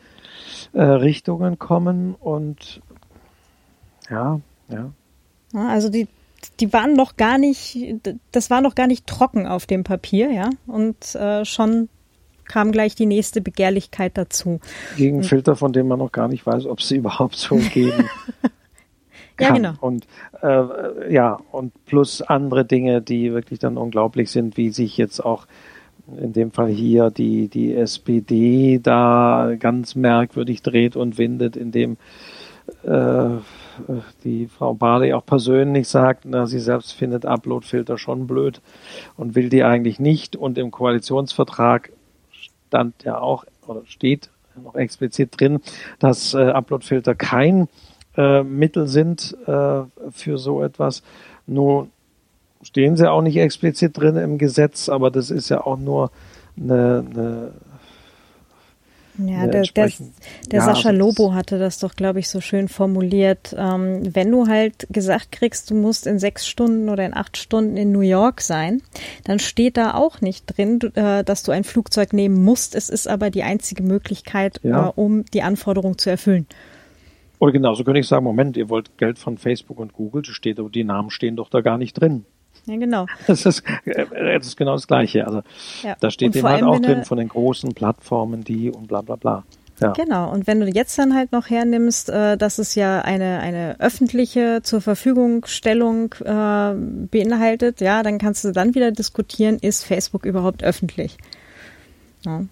äh, Richtungen kommen und ja, ja. ja also die, die waren noch gar nicht, das war noch gar nicht trocken auf dem Papier, ja, und äh, schon kam gleich die nächste Begehrlichkeit dazu. Gegen Filter, von denen man noch gar nicht weiß, ob sie überhaupt so geben. ja, genau. Und äh, ja, und plus andere Dinge, die wirklich dann unglaublich sind, wie sich jetzt auch in dem Fall hier die, die SPD da ganz merkwürdig dreht und windet, indem äh, die Frau Barley auch persönlich sagt, na, sie selbst findet Uploadfilter schon blöd und will die eigentlich nicht. Und im Koalitionsvertrag stand ja auch oder steht noch explizit drin, dass äh, Uploadfilter kein äh, Mittel sind äh, für so etwas. Nur stehen sie auch nicht explizit drin im Gesetz, aber das ist ja auch nur eine, eine ja, der, der, der ja, Sascha Lobo hatte das doch, glaube ich, so schön formuliert. Ähm, wenn du halt gesagt kriegst, du musst in sechs Stunden oder in acht Stunden in New York sein, dann steht da auch nicht drin, äh, dass du ein Flugzeug nehmen musst. Es ist aber die einzige Möglichkeit, ja. äh, um die Anforderung zu erfüllen. Oder genauso könnte ich sagen, Moment, ihr wollt Geld von Facebook und Google, steht, die Namen stehen doch da gar nicht drin. Ja, genau. Das ist, das ist genau das Gleiche. Also ja. da steht eben halt auch drin von den großen Plattformen, die und bla bla bla. Ja. Genau. Und wenn du jetzt dann halt noch hernimmst, äh, dass es ja eine, eine öffentliche zur Verfügungstellung äh, beinhaltet, ja, dann kannst du dann wieder diskutieren, ist Facebook überhaupt öffentlich? Ja.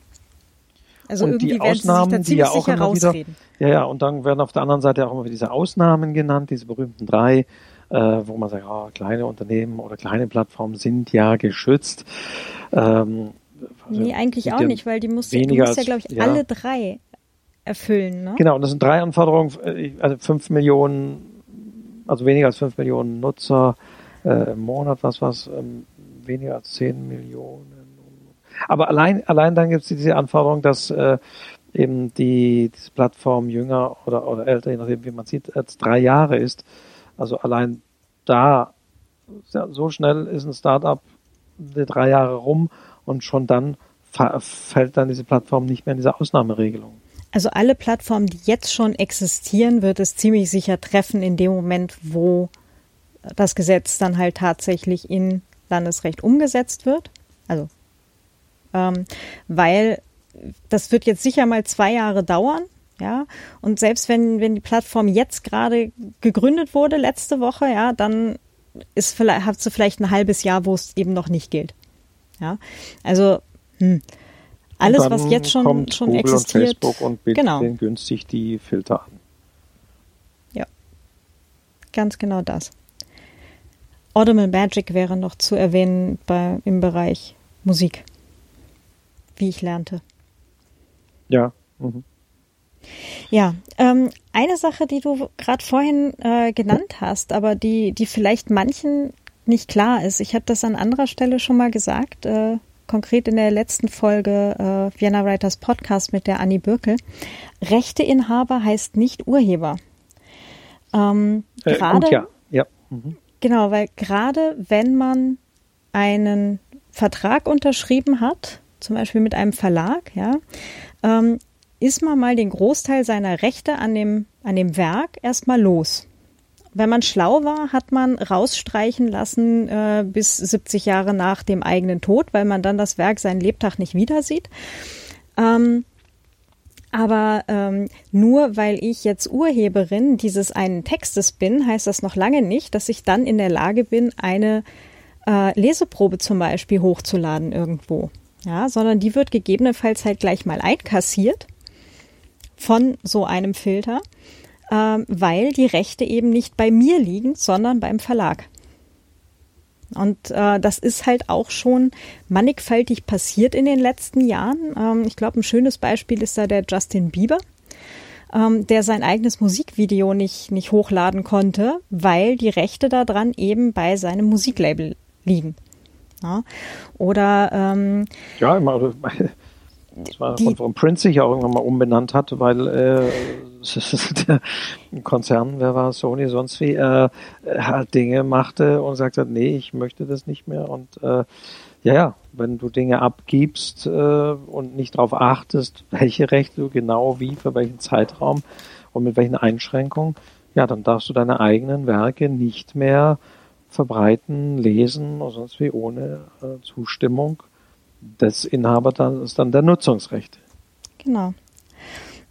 Also und irgendwie die Ausnahmen, werden sie sich da ziemlich die ja auch sicher Wieder, ja, ja, und dann werden auf der anderen Seite auch immer diese Ausnahmen genannt, diese berühmten drei äh, wo man sagt, oh, kleine Unternehmen oder kleine Plattformen sind ja geschützt. Ähm, also nee, eigentlich auch nicht, weil die musst, du musst ja, glaube ich, ja. alle drei erfüllen. Ne? Genau, und das sind drei Anforderungen, also fünf Millionen, also weniger als fünf Millionen Nutzer äh, im Monat, was was, ähm, weniger als zehn Millionen. Aber allein, allein dann gibt es diese Anforderung, dass äh, eben die, die Plattform jünger oder, oder älter, je nachdem wie man sieht, als drei Jahre ist. Also allein da, so schnell ist ein Startup die drei Jahre rum und schon dann fällt dann diese Plattform nicht mehr in diese Ausnahmeregelung. Also alle Plattformen, die jetzt schon existieren, wird es ziemlich sicher treffen in dem Moment, wo das Gesetz dann halt tatsächlich in Landesrecht umgesetzt wird. Also, ähm, weil das wird jetzt sicher mal zwei Jahre dauern, ja, und selbst wenn, wenn die Plattform jetzt gerade gegründet wurde, letzte Woche, ja, dann ist vielleicht, hat sie vielleicht ein halbes Jahr, wo es eben noch nicht gilt. Ja, also, hm. Alles, was jetzt schon, schon Google existiert. Und Facebook und bietet genau. günstig die Filter an. Ja, ganz genau das. Audible Magic wäre noch zu erwähnen bei, im Bereich Musik, wie ich lernte. Ja. Mhm. Ja, ähm, eine Sache, die du gerade vorhin äh, genannt hast, aber die, die vielleicht manchen nicht klar ist. Ich habe das an anderer Stelle schon mal gesagt, äh, konkret in der letzten Folge äh, Vienna Writers Podcast mit der Annie Birkel. Rechteinhaber heißt nicht Urheber. Ähm, äh, gerade, ja, ja. Mhm. Genau, weil gerade wenn man einen Vertrag unterschrieben hat, zum Beispiel mit einem Verlag, ja, ähm, ist man mal den Großteil seiner Rechte an dem, an dem Werk erstmal los. Wenn man schlau war, hat man rausstreichen lassen äh, bis 70 Jahre nach dem eigenen Tod, weil man dann das Werk seinen Lebtag nicht wieder sieht. Ähm, aber ähm, nur weil ich jetzt Urheberin dieses einen Textes bin, heißt das noch lange nicht, dass ich dann in der Lage bin, eine äh, Leseprobe zum Beispiel hochzuladen irgendwo. Ja, sondern die wird gegebenenfalls halt gleich mal einkassiert von so einem Filter, ähm, weil die Rechte eben nicht bei mir liegen, sondern beim Verlag. Und äh, das ist halt auch schon mannigfaltig passiert in den letzten Jahren. Ähm, ich glaube, ein schönes Beispiel ist da der Justin Bieber, ähm, der sein eigenes Musikvideo nicht, nicht hochladen konnte, weil die Rechte daran eben bei seinem Musiklabel liegen. Ja? Oder ähm, ja, also, das war warum Prince sich auch irgendwann mal umbenannt hat, weil äh, der Konzern, wer war Sony, sonst wie, äh, halt Dinge machte und sagte, nee, ich möchte das nicht mehr. Und äh, ja, ja, wenn du Dinge abgibst äh, und nicht darauf achtest, welche Rechte du genau wie, für welchen Zeitraum und mit welchen Einschränkungen, ja, dann darfst du deine eigenen Werke nicht mehr verbreiten, lesen oder sonst wie ohne äh, Zustimmung des Inhabers, dann ist dann der Nutzungsrecht. Genau.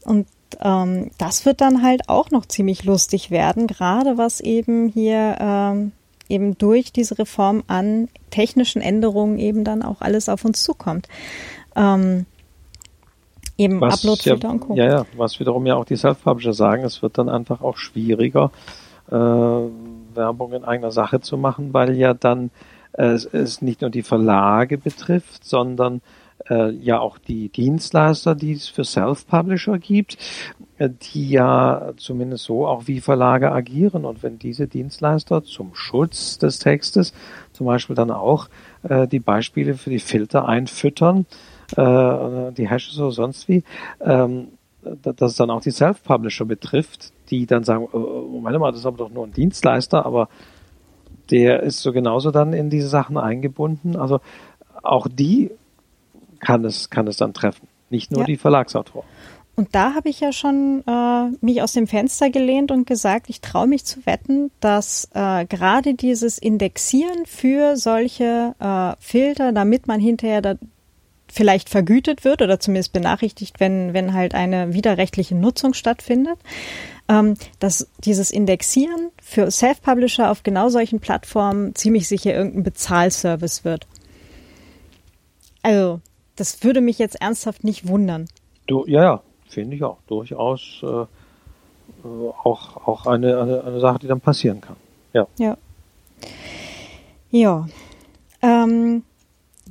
Und ähm, das wird dann halt auch noch ziemlich lustig werden, gerade was eben hier ähm, eben durch diese Reform an technischen Änderungen eben dann auch alles auf uns zukommt. Ähm, eben Uploadfilter ja, und Co. Ja, ja, was wiederum ja auch die Self-Publisher sagen, es wird dann einfach auch schwieriger, äh, Werbung in eigener Sache zu machen, weil ja dann äh, es nicht nur die Verlage betrifft, sondern äh, ja auch die Dienstleister, die es für Self-Publisher gibt, äh, die ja zumindest so auch wie Verlage agieren. Und wenn diese Dienstleister zum Schutz des Textes zum Beispiel dann auch äh, die Beispiele für die Filter einfüttern, äh, die Hashes oder sonst wie, ähm, dass es dann auch die Self-Publisher betrifft, die dann sagen, oh, Moment mal, das ist aber doch nur ein Dienstleister, aber der ist so genauso dann in diese Sachen eingebunden. Also auch die kann es, kann es dann treffen. Nicht nur ja. die Verlagsautoren. Und da habe ich ja schon äh, mich aus dem Fenster gelehnt und gesagt, ich traue mich zu wetten, dass äh, gerade dieses Indexieren für solche äh, Filter, damit man hinterher da vielleicht vergütet wird oder zumindest benachrichtigt, wenn, wenn halt eine widerrechtliche Nutzung stattfindet, ähm, dass dieses Indexieren für Self-Publisher auf genau solchen Plattformen ziemlich sicher irgendein Bezahlservice wird. Also das würde mich jetzt ernsthaft nicht wundern. Du, ja, ja, finde ich auch. Durchaus äh, äh, auch, auch eine, eine, eine Sache, die dann passieren kann. Ja. Ja. Ja. Ähm,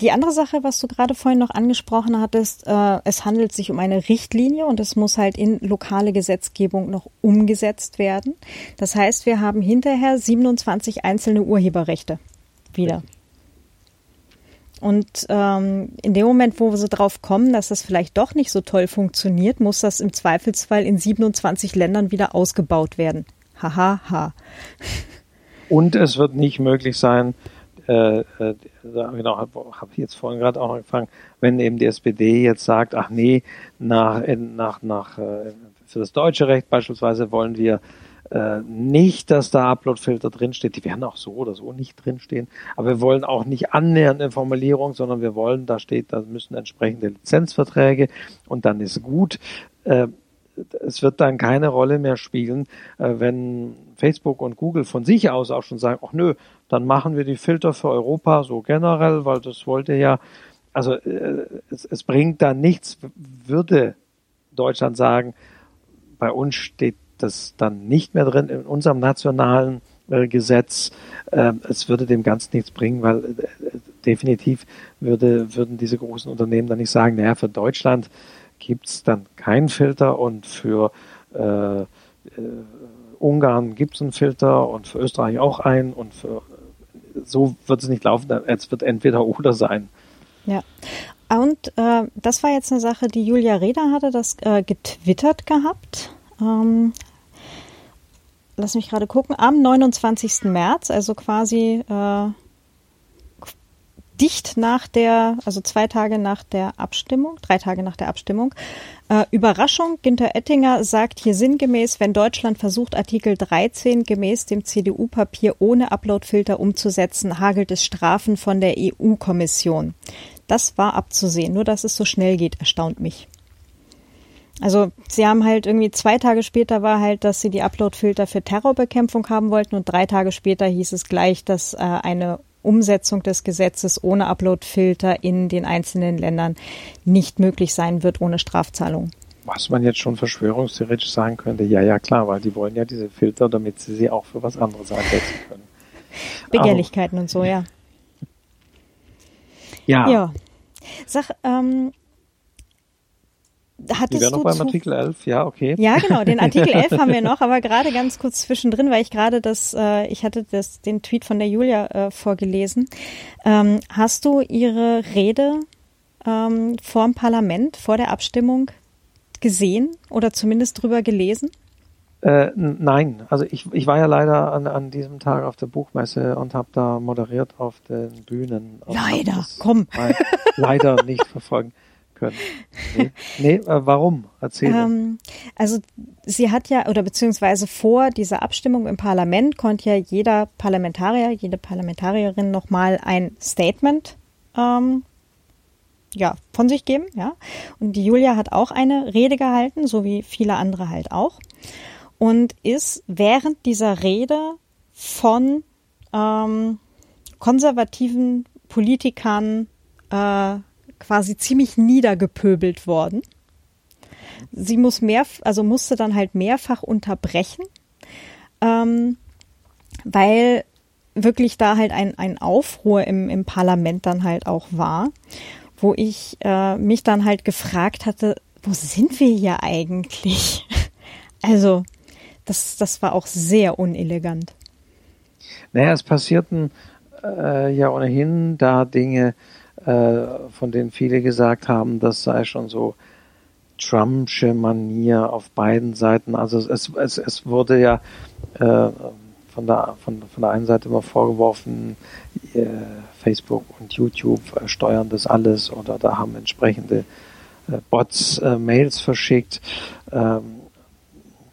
die andere Sache, was du gerade vorhin noch angesprochen hattest, äh, es handelt sich um eine Richtlinie und es muss halt in lokale Gesetzgebung noch umgesetzt werden. Das heißt, wir haben hinterher 27 einzelne Urheberrechte wieder. Und ähm, in dem Moment, wo sie drauf kommen, dass das vielleicht doch nicht so toll funktioniert, muss das im Zweifelsfall in 27 Ländern wieder ausgebaut werden. Haha. Ha, ha. Und es wird nicht möglich sein, äh, äh, genau, habe hab jetzt vorhin gerade auch angefangen, wenn eben die SPD jetzt sagt, ach nee, nach, nach, nach äh, für das deutsche Recht beispielsweise wollen wir äh, nicht, dass da Uploadfilter drinsteht. Die werden auch so oder so nicht drinstehen. Aber wir wollen auch nicht annähernd eine Formulierung, sondern wir wollen, da steht, da müssen entsprechende Lizenzverträge und dann ist gut. Äh, es wird dann keine Rolle mehr spielen, äh, wenn Facebook und Google von sich aus auch schon sagen, ach nö, dann machen wir die Filter für Europa so generell, weil das wollte ja, also äh, es, es bringt da nichts, würde Deutschland sagen, bei uns steht das dann nicht mehr drin in unserem nationalen äh, Gesetz. Äh, es würde dem Ganzen nichts bringen, weil definitiv würde, würden diese großen Unternehmen dann nicht sagen, naja, für Deutschland gibt es dann keinen Filter und für äh, äh, Ungarn gibt es einen Filter und für Österreich auch einen und für so wird es nicht laufen, es wird entweder oder sein. Ja. Und äh, das war jetzt eine Sache, die Julia Reda hatte das äh, getwittert gehabt. Ähm, lass mich gerade gucken, am 29. März, also quasi äh, dicht nach der, also zwei Tage nach der Abstimmung, drei Tage nach der Abstimmung. Äh, Überraschung, Günter Oettinger sagt hier sinngemäß, wenn Deutschland versucht, Artikel 13 gemäß dem CDU-Papier ohne Uploadfilter umzusetzen, hagelt es Strafen von der EU-Kommission. Das war abzusehen, nur dass es so schnell geht, erstaunt mich. Also sie haben halt irgendwie zwei Tage später war halt, dass sie die Uploadfilter für Terrorbekämpfung haben wollten und drei Tage später hieß es gleich, dass äh, eine Umsetzung des Gesetzes ohne Uploadfilter in den einzelnen Ländern nicht möglich sein wird ohne Strafzahlung. Was man jetzt schon verschwörungstheoretisch sagen könnte, ja, ja, klar, weil die wollen ja diese Filter, damit sie sie auch für was anderes einsetzen können. Begehrlichkeiten Aber, und so, ja. Ja. ja. Sag, ähm, Hattest wir noch beim Artikel 11, ja, okay. Ja, genau, den Artikel 11 haben wir noch, aber gerade ganz kurz zwischendrin, weil ich gerade das, äh, ich hatte das, den Tweet von der Julia äh, vorgelesen. Ähm, hast du ihre Rede ähm, vor dem Parlament, vor der Abstimmung gesehen oder zumindest drüber gelesen? Äh, nein, also ich, ich war ja leider an, an diesem Tag auf der Buchmesse und habe da moderiert auf den Bühnen. Leider, komm. Leider nicht verfolgen können. Nee, nee äh, warum? Erzähl. Ähm, also sie hat ja, oder beziehungsweise vor dieser Abstimmung im Parlament konnte ja jeder Parlamentarier, jede Parlamentarierin nochmal ein Statement ähm, ja, von sich geben, ja. Und die Julia hat auch eine Rede gehalten, so wie viele andere halt auch. Und ist während dieser Rede von ähm, konservativen Politikern äh, quasi ziemlich niedergepöbelt worden. Sie muss mehr, also musste dann halt mehrfach unterbrechen, ähm, weil wirklich da halt ein, ein Aufruhr im, im Parlament dann halt auch war, wo ich äh, mich dann halt gefragt hatte, wo sind wir hier eigentlich? Also, das, das war auch sehr unelegant. Naja, es passierten äh, ja ohnehin da Dinge, von denen viele gesagt haben, das sei schon so Trumpsche Manier auf beiden Seiten. Also es, es, es wurde ja äh, von, der, von, von der einen Seite immer vorgeworfen, äh, Facebook und YouTube äh, steuern das alles oder da haben entsprechende äh, Bots äh, Mails verschickt. Ähm,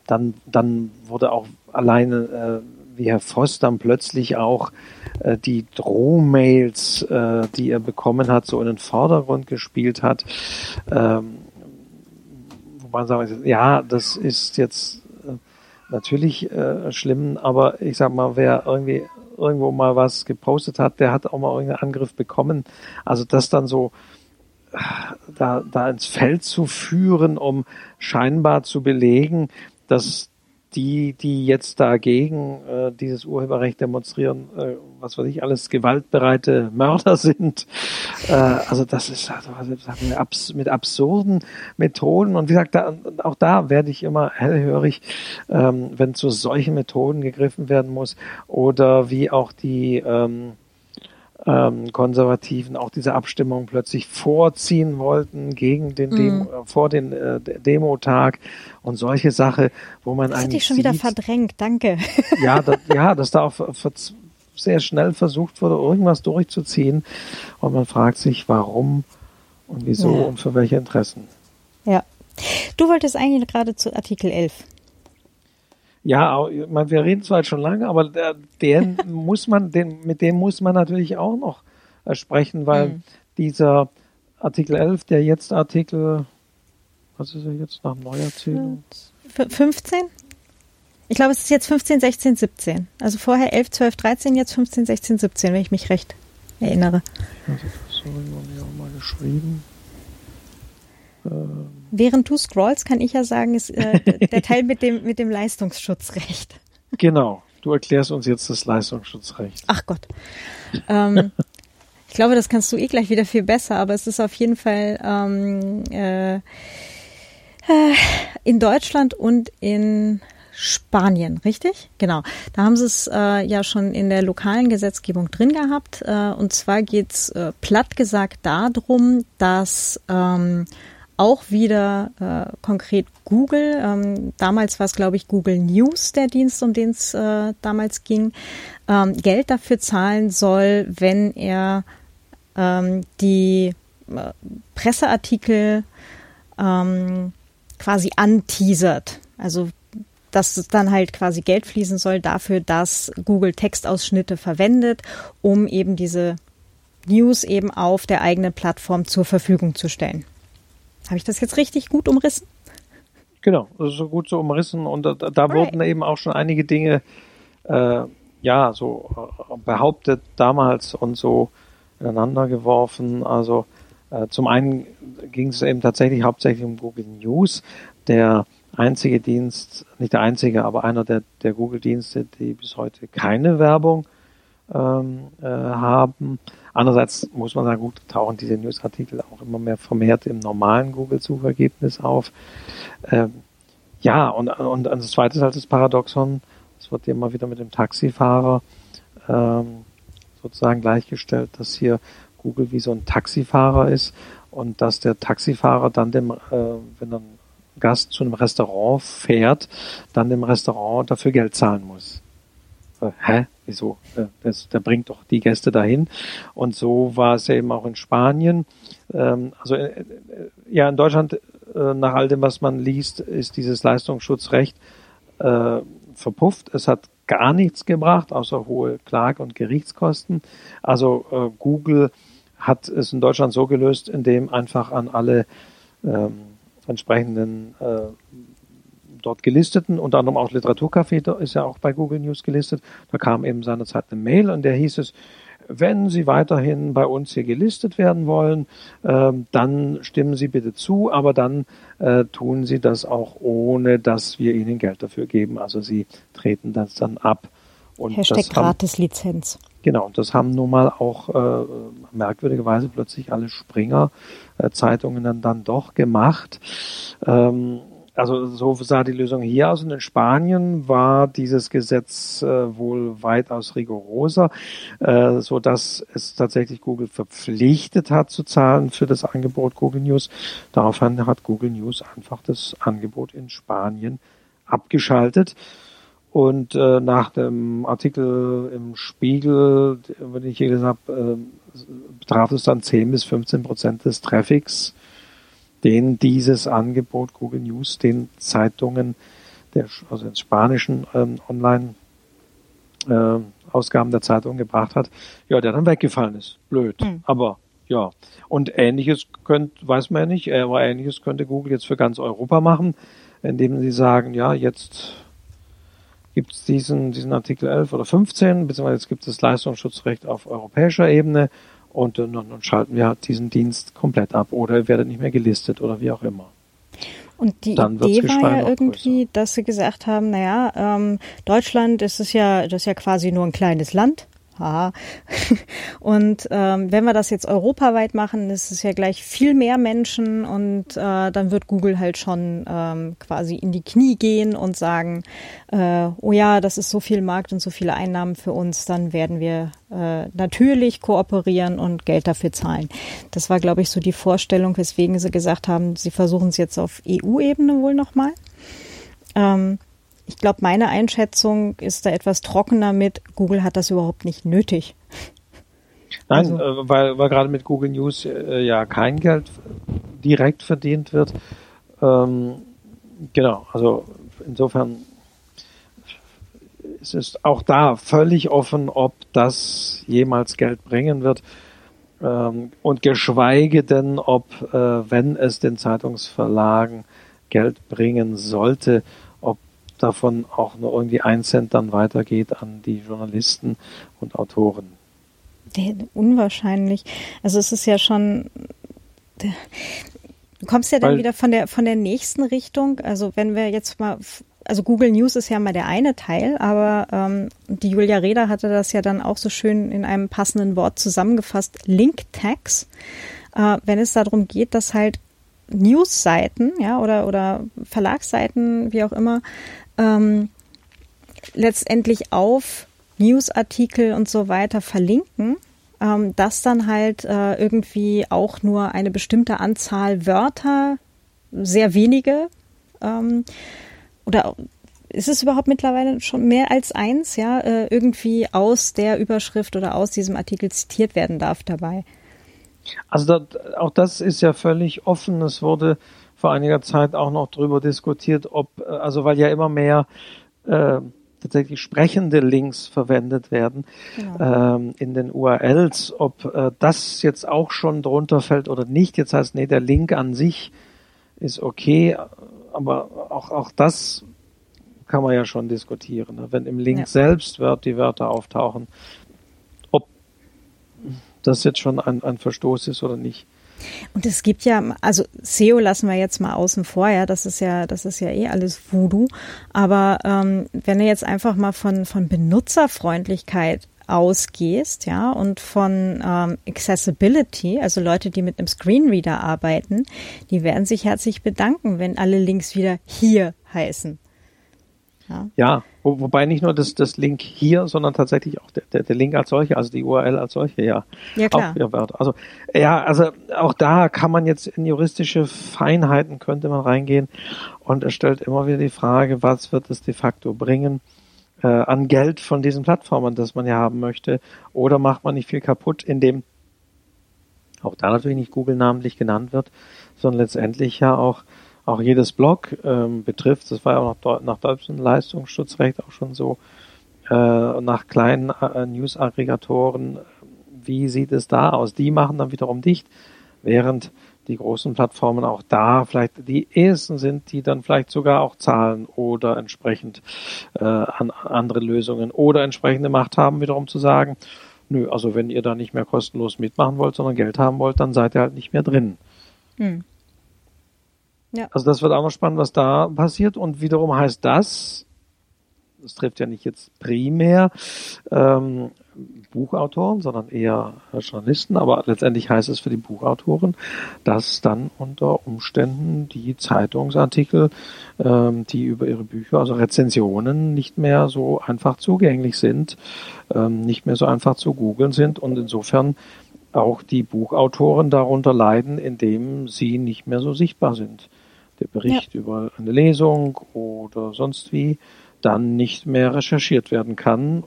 dann, dann wurde auch alleine wie Herr Voss dann plötzlich auch äh, die Drohmails, äh, die er bekommen hat, so in den Vordergrund gespielt hat. Ähm, wo man sagen, ja, das ist jetzt äh, natürlich äh, schlimm, aber ich sag mal, wer irgendwie irgendwo mal was gepostet hat, der hat auch mal irgendeinen Angriff bekommen. Also das dann so äh, da, da ins Feld zu führen, um scheinbar zu belegen, dass die, die jetzt dagegen äh, dieses Urheberrecht demonstrieren, äh, was weiß ich, alles gewaltbereite Mörder sind. Äh, also das ist also, also mit absurden Methoden. Und wie gesagt, da, auch da werde ich immer hellhörig, ähm, wenn zu solchen Methoden gegriffen werden muss. Oder wie auch die ähm, ähm, Konservativen auch diese Abstimmung plötzlich vorziehen wollten gegen den Demo, mm. vor den äh, Demotag und solche Sache, wo man das eigentlich. Das ich schon sieht, wieder verdrängt, danke. Ja, da, ja, dass da auch sehr schnell versucht wurde, irgendwas durchzuziehen und man fragt sich, warum und wieso ja. und für welche Interessen. Ja. Du wolltest eigentlich gerade zu Artikel 11. Ja, wir reden zwar schon lange, aber den muss man, den, mit dem muss man natürlich auch noch äh, sprechen, weil mhm. dieser Artikel 11, der jetzt Artikel, was ist er jetzt nach Neuerzählung? 15? Ich glaube, es ist jetzt 15, 16, 17. Also vorher 11, 12, 13, jetzt 15, 16, 17, wenn ich mich recht erinnere. Also, sorry, haben wir auch mal geschrieben. Ähm, Während du scrollst, kann ich ja sagen, ist äh, der Teil mit dem, mit dem Leistungsschutzrecht. Genau. Du erklärst uns jetzt das Leistungsschutzrecht. Ach Gott. Ähm, ich glaube, das kannst du eh gleich wieder viel besser, aber es ist auf jeden Fall ähm, äh, äh in Deutschland und in Spanien, richtig? Genau. Da haben sie es äh, ja schon in der lokalen Gesetzgebung drin gehabt. Äh, und zwar geht's äh, platt gesagt darum, dass ähm, auch wieder äh, konkret Google. Ähm, damals war es, glaube ich, Google News, der Dienst, um den es äh, damals ging, ähm, Geld dafür zahlen soll, wenn er ähm, die äh, Presseartikel ähm, quasi anteasert. Also dass dann halt quasi Geld fließen soll dafür, dass Google Textausschnitte verwendet, um eben diese News eben auf der eigenen Plattform zur Verfügung zu stellen. Habe ich das jetzt richtig gut umrissen? Genau, so gut so umrissen und da, da right. wurden eben auch schon einige Dinge äh, ja so äh, behauptet damals und so ineinander geworfen. Also äh, zum einen ging es eben tatsächlich hauptsächlich um Google News, der einzige Dienst, nicht der einzige, aber einer der, der Google-Dienste, die bis heute keine Werbung ähm, äh, haben. Andererseits muss man sagen, gut, tauchen diese Newsartikel auch immer mehr vermehrt im normalen Google-Suchergebnis auf. Ähm, ja, und, und das zweite ist halt das Paradoxon, es wird immer wieder mit dem Taxifahrer ähm, sozusagen gleichgestellt, dass hier Google wie so ein Taxifahrer ist und dass der Taxifahrer dann dem, äh, wenn ein Gast zu einem Restaurant fährt, dann dem Restaurant dafür Geld zahlen muss. Hä? Wieso? Das, der bringt doch die Gäste dahin. Und so war es eben auch in Spanien. Ähm, also äh, äh ja, in Deutschland, äh, nach all dem, was man liest, ist dieses Leistungsschutzrecht verpufft. Es hat gar nichts gebracht, außer hohe Klage- und Gerichtskosten. Also Google hat es in Deutschland so gelöst, indem einfach an alle ähm, entsprechenden äh, dort gelisteten, unter anderem auch Literaturcafé ist ja auch bei Google News gelistet. Da kam eben seinerzeit eine Mail und der hieß es, wenn Sie weiterhin bei uns hier gelistet werden wollen, äh, dann stimmen Sie bitte zu, aber dann äh, tun Sie das auch ohne, dass wir Ihnen Geld dafür geben. Also Sie treten das dann ab. Und Hashtag Gratis-Lizenz. Genau, und das haben nun mal auch äh, merkwürdigerweise plötzlich alle Springer-Zeitungen dann, dann doch gemacht. Ähm, also so sah die Lösung hier aus. Und in Spanien war dieses Gesetz äh, wohl weitaus rigoroser, äh, so dass es tatsächlich Google verpflichtet hat zu zahlen für das Angebot Google News. Daraufhin hat Google News einfach das Angebot in Spanien abgeschaltet. Und äh, nach dem Artikel im Spiegel, wenn ich hier gesagt habe, äh, betraf es dann 10 bis 15 Prozent des Traffics den dieses Angebot Google News den Zeitungen, der, also den spanischen ähm, Online äh, Ausgaben der Zeitung gebracht hat, ja, der dann weggefallen ist. Blöd. Mhm. Aber ja. Und ähnliches könnt, weiß man ja nicht, aber ähnliches könnte Google jetzt für ganz Europa machen, indem sie sagen, ja, jetzt gibt es diesen, diesen Artikel 11 oder 15, beziehungsweise jetzt gibt es das Leistungsschutzrecht auf europäischer Ebene und dann, dann schalten wir halt diesen Dienst komplett ab oder er werdet nicht mehr gelistet oder wie auch immer. Und die Dann Idee war ja irgendwie, größer. dass sie gesagt haben, naja, ähm, Deutschland ist es ja, das ist ja quasi nur ein kleines Land Haha. Und ähm, wenn wir das jetzt europaweit machen, ist es ja gleich viel mehr Menschen und äh, dann wird Google halt schon ähm, quasi in die Knie gehen und sagen, äh, oh ja, das ist so viel Markt und so viele Einnahmen für uns, dann werden wir äh, natürlich kooperieren und Geld dafür zahlen. Das war, glaube ich, so die Vorstellung, weswegen sie gesagt haben, sie versuchen es jetzt auf EU-Ebene wohl nochmal. Ähm, ich glaube, meine Einschätzung ist da etwas trockener mit, Google hat das überhaupt nicht nötig. Nein, also. äh, weil, weil gerade mit Google News äh, ja kein Geld direkt verdient wird. Ähm, genau, also insofern es ist auch da völlig offen, ob das jemals Geld bringen wird. Ähm, und geschweige denn, ob, äh, wenn es den Zeitungsverlagen Geld bringen sollte, davon auch nur irgendwie ein Cent dann weitergeht an die Journalisten und Autoren. Unwahrscheinlich. Also es ist ja schon. Du kommst ja dann Weil, wieder von der von der nächsten Richtung. Also wenn wir jetzt mal also Google News ist ja mal der eine Teil, aber ähm, die Julia Reda hatte das ja dann auch so schön in einem passenden Wort zusammengefasst, Link Tags. Äh, wenn es darum geht, dass halt Newsseiten, ja, oder, oder Verlagsseiten, wie auch immer, ähm, letztendlich auf Newsartikel und so weiter verlinken, ähm, dass dann halt äh, irgendwie auch nur eine bestimmte Anzahl Wörter, sehr wenige, ähm, oder ist es überhaupt mittlerweile schon mehr als eins, ja, äh, irgendwie aus der Überschrift oder aus diesem Artikel zitiert werden darf dabei? Also das, auch das ist ja völlig offen. Es wurde vor einiger Zeit auch noch drüber diskutiert, ob, äh, also weil ja immer mehr äh, tatsächlich sprechende Links verwendet werden genau. ähm, in den URLs, ob äh, das jetzt auch schon drunter fällt oder nicht. Jetzt heißt, nee, der Link an sich ist okay, aber auch, auch das kann man ja schon diskutieren. Ne? Wenn im Link ja. selbst wird die Wörter auftauchen, ob das jetzt schon ein, ein Verstoß ist oder nicht. Und es gibt ja, also SEO lassen wir jetzt mal außen vor, ja, das ist ja, das ist ja eh alles Voodoo. Aber ähm, wenn du jetzt einfach mal von, von Benutzerfreundlichkeit ausgehst, ja, und von ähm, Accessibility, also Leute, die mit einem Screenreader arbeiten, die werden sich herzlich bedanken, wenn alle Links wieder hier heißen. Ja, ja wo, wobei nicht nur das, das Link hier, sondern tatsächlich auch der, der, der Link als solche, also die URL als solche, ja. Ja, klar. Auch Also, ja, also auch da kann man jetzt in juristische Feinheiten könnte man reingehen und es stellt immer wieder die Frage, was wird es de facto bringen? Äh, an Geld von diesen Plattformen, das man ja haben möchte, oder macht man nicht viel kaputt, indem auch da natürlich nicht Google namentlich genannt wird, sondern letztendlich ja auch auch jedes Blog ähm, betrifft. Das war ja auch nach, nach deutschem Leistungsschutzrecht auch schon so. Äh, nach kleinen äh, News-Aggregatoren, wie sieht es da aus? Die machen dann wiederum dicht, während die großen Plattformen auch da vielleicht die ersten sind, die dann vielleicht sogar auch zahlen oder entsprechend äh, an andere Lösungen oder entsprechende Macht haben, wiederum zu sagen, nö, also wenn ihr da nicht mehr kostenlos mitmachen wollt, sondern Geld haben wollt, dann seid ihr halt nicht mehr drin. Hm. Ja. Also das wird auch noch spannend, was da passiert. Und wiederum heißt das, das trifft ja nicht jetzt primär ähm, Buchautoren, sondern eher Journalisten, aber letztendlich heißt es für die Buchautoren, dass dann unter Umständen die Zeitungsartikel, ähm, die über ihre Bücher, also Rezensionen, nicht mehr so einfach zugänglich sind, ähm, nicht mehr so einfach zu googeln sind und insofern auch die Buchautoren darunter leiden, indem sie nicht mehr so sichtbar sind der Bericht ja. über eine Lesung oder sonst wie dann nicht mehr recherchiert werden kann.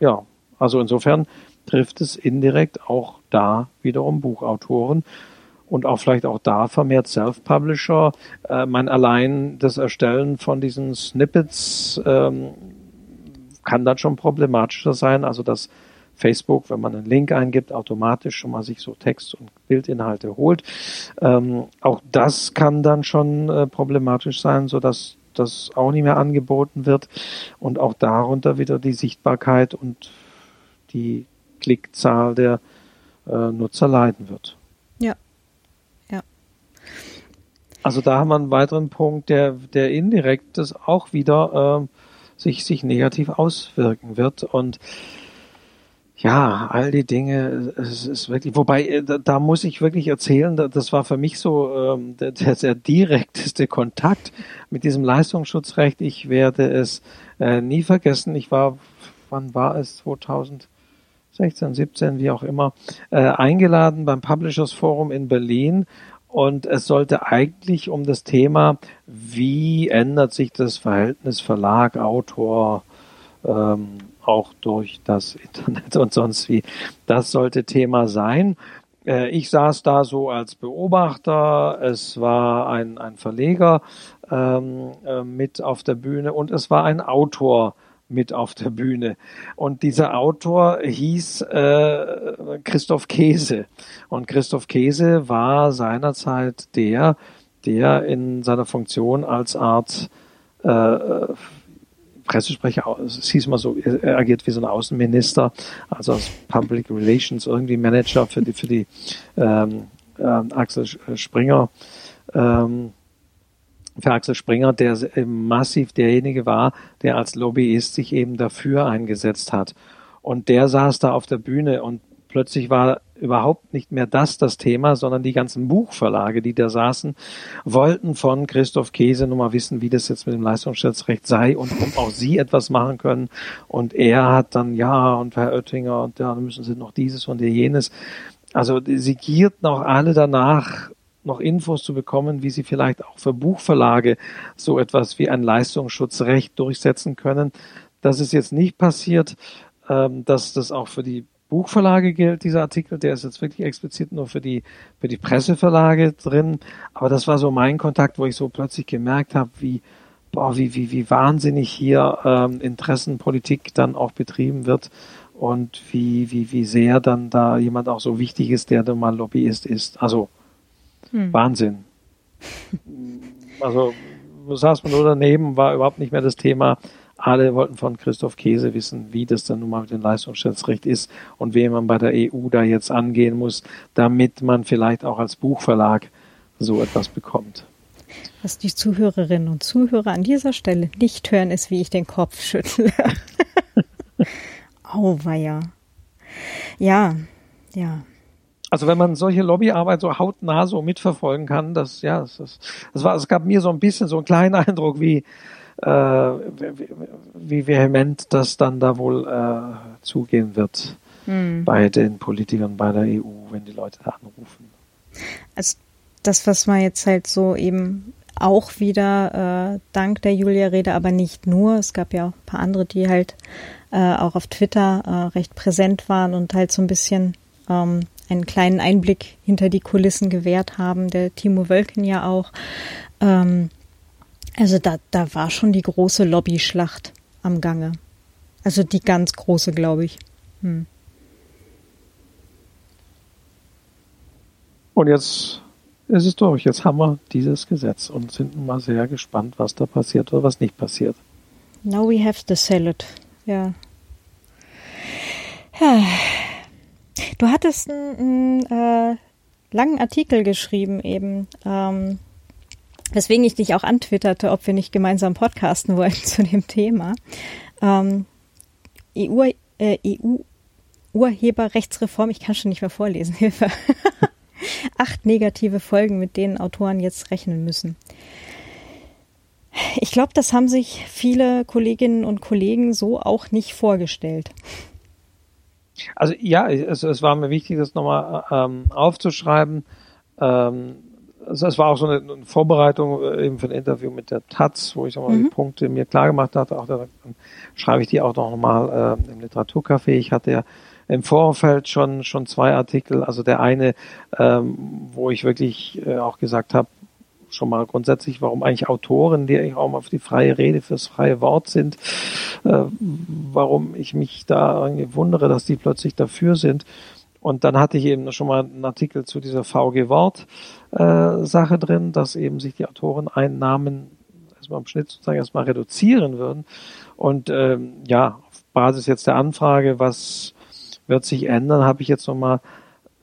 Ja, also insofern trifft es indirekt auch da wiederum Buchautoren und auch vielleicht auch da vermehrt Self-Publisher. Äh, mein allein das Erstellen von diesen Snippets ähm, kann dann schon problematischer sein. Also dass Facebook, wenn man einen Link eingibt, automatisch schon mal sich so Text- und Bildinhalte holt. Ähm, auch das kann dann schon äh, problematisch sein, so dass das auch nicht mehr angeboten wird und auch darunter wieder die Sichtbarkeit und die Klickzahl der äh, Nutzer leiden wird. Ja. Ja. Also da haben wir einen weiteren Punkt, der, der indirekt das auch wieder äh, sich, sich negativ auswirken wird und ja, all die Dinge, es ist wirklich, wobei, äh, da, da muss ich wirklich erzählen, das war für mich so ähm, der, der sehr direkteste Kontakt mit diesem Leistungsschutzrecht. Ich werde es äh, nie vergessen. Ich war, wann war es? 2016, 17, wie auch immer, äh, eingeladen beim Publishers Forum in Berlin und es sollte eigentlich um das Thema, wie ändert sich das Verhältnis Verlag, Autor, ähm, auch durch das Internet und sonst wie. Das sollte Thema sein. Äh, ich saß da so als Beobachter, es war ein, ein Verleger ähm, äh, mit auf der Bühne und es war ein Autor mit auf der Bühne. Und dieser Autor hieß äh, Christoph Käse. Und Christoph Käse war seinerzeit der, der in seiner Funktion als Art äh, Pressesprecher, es hieß mal so, er agiert wie so ein Außenminister, also als Public Relations irgendwie Manager für die, für die ähm, ähm, Axel Springer, ähm, für Axel Springer, der massiv derjenige war, der als Lobbyist sich eben dafür eingesetzt hat. Und der saß da auf der Bühne und plötzlich war überhaupt nicht mehr das das Thema, sondern die ganzen Buchverlage, die da saßen, wollten von Christoph Käse nun mal wissen, wie das jetzt mit dem Leistungsschutzrecht sei und ob auch sie etwas machen können. Und er hat dann, ja, und Herr Oettinger, und ja, dann müssen sie noch dieses und jenes. Also sie gierten auch alle danach, noch Infos zu bekommen, wie sie vielleicht auch für Buchverlage so etwas wie ein Leistungsschutzrecht durchsetzen können. Das ist jetzt nicht passiert, ähm, dass das auch für die Buchverlage gilt, dieser Artikel, der ist jetzt wirklich explizit nur für die, für die Presseverlage drin. Aber das war so mein Kontakt, wo ich so plötzlich gemerkt habe, wie, boah, wie, wie, wie wahnsinnig hier ähm, Interessenpolitik dann auch betrieben wird und wie, wie, wie sehr dann da jemand auch so wichtig ist, der dann mal Lobbyist ist. Also hm. Wahnsinn. Also saß man nur daneben, war überhaupt nicht mehr das Thema. Alle wollten von Christoph Käse wissen, wie das dann nun mal mit dem Leistungsschutzrecht ist und wen man bei der EU da jetzt angehen muss, damit man vielleicht auch als Buchverlag so etwas bekommt. Was die Zuhörerinnen und Zuhörer an dieser Stelle nicht hören, ist, wie ich den Kopf schüttle. Oh, weia. Ja, ja. Also wenn man solche Lobbyarbeit so hautnah so mitverfolgen kann, das ja, das, das war, es gab mir so ein bisschen so einen kleinen Eindruck, wie wie vehement das dann da wohl äh, zugehen wird hm. bei den Politikern bei der EU, wenn die Leute da anrufen. Also das, was man jetzt halt so eben auch wieder äh, dank der Julia-Rede, aber nicht nur. Es gab ja auch ein paar andere, die halt äh, auch auf Twitter äh, recht präsent waren und halt so ein bisschen ähm, einen kleinen Einblick hinter die Kulissen gewährt haben. Der Timo Wölken ja auch. Ähm, also da, da war schon die große Lobbyschlacht am Gange. Also die ganz große, glaube ich. Hm. Und jetzt ist es durch. Jetzt haben wir dieses Gesetz und sind mal sehr gespannt, was da passiert oder was nicht passiert. Now we have the salad. Ja. ja. Du hattest einen, einen äh, langen Artikel geschrieben eben, ähm, weswegen ich dich auch antwitterte, ob wir nicht gemeinsam podcasten wollen zu dem Thema. Ähm, EU, äh, EU Urheberrechtsreform, ich kann schon nicht mehr vorlesen, Hilfe. Acht negative Folgen, mit denen Autoren jetzt rechnen müssen. Ich glaube, das haben sich viele Kolleginnen und Kollegen so auch nicht vorgestellt. Also ja, es, es war mir wichtig, das nochmal ähm, aufzuschreiben. Ähm, also es war auch so eine, eine Vorbereitung äh, eben für ein Interview mit der Taz, wo ich nochmal mhm. die Punkte mir klar gemacht hatte. Auch da, dann schreibe ich die auch noch mal äh, im Literaturcafé. Ich hatte ja im Vorfeld schon schon zwei Artikel. Also der eine, ähm, wo ich wirklich äh, auch gesagt habe, schon mal grundsätzlich, warum eigentlich Autoren, die eigentlich auch mal für die freie Rede, fürs freie Wort sind, äh, warum ich mich da irgendwie wundere, dass die plötzlich dafür sind. Und dann hatte ich eben schon mal einen Artikel zu dieser VG Wort äh, Sache drin, dass eben sich die Autoreneinnahmen erstmal im Schnitt sozusagen erstmal reduzieren würden. Und ähm, ja, auf Basis jetzt der Anfrage, was wird sich ändern, habe ich jetzt nochmal,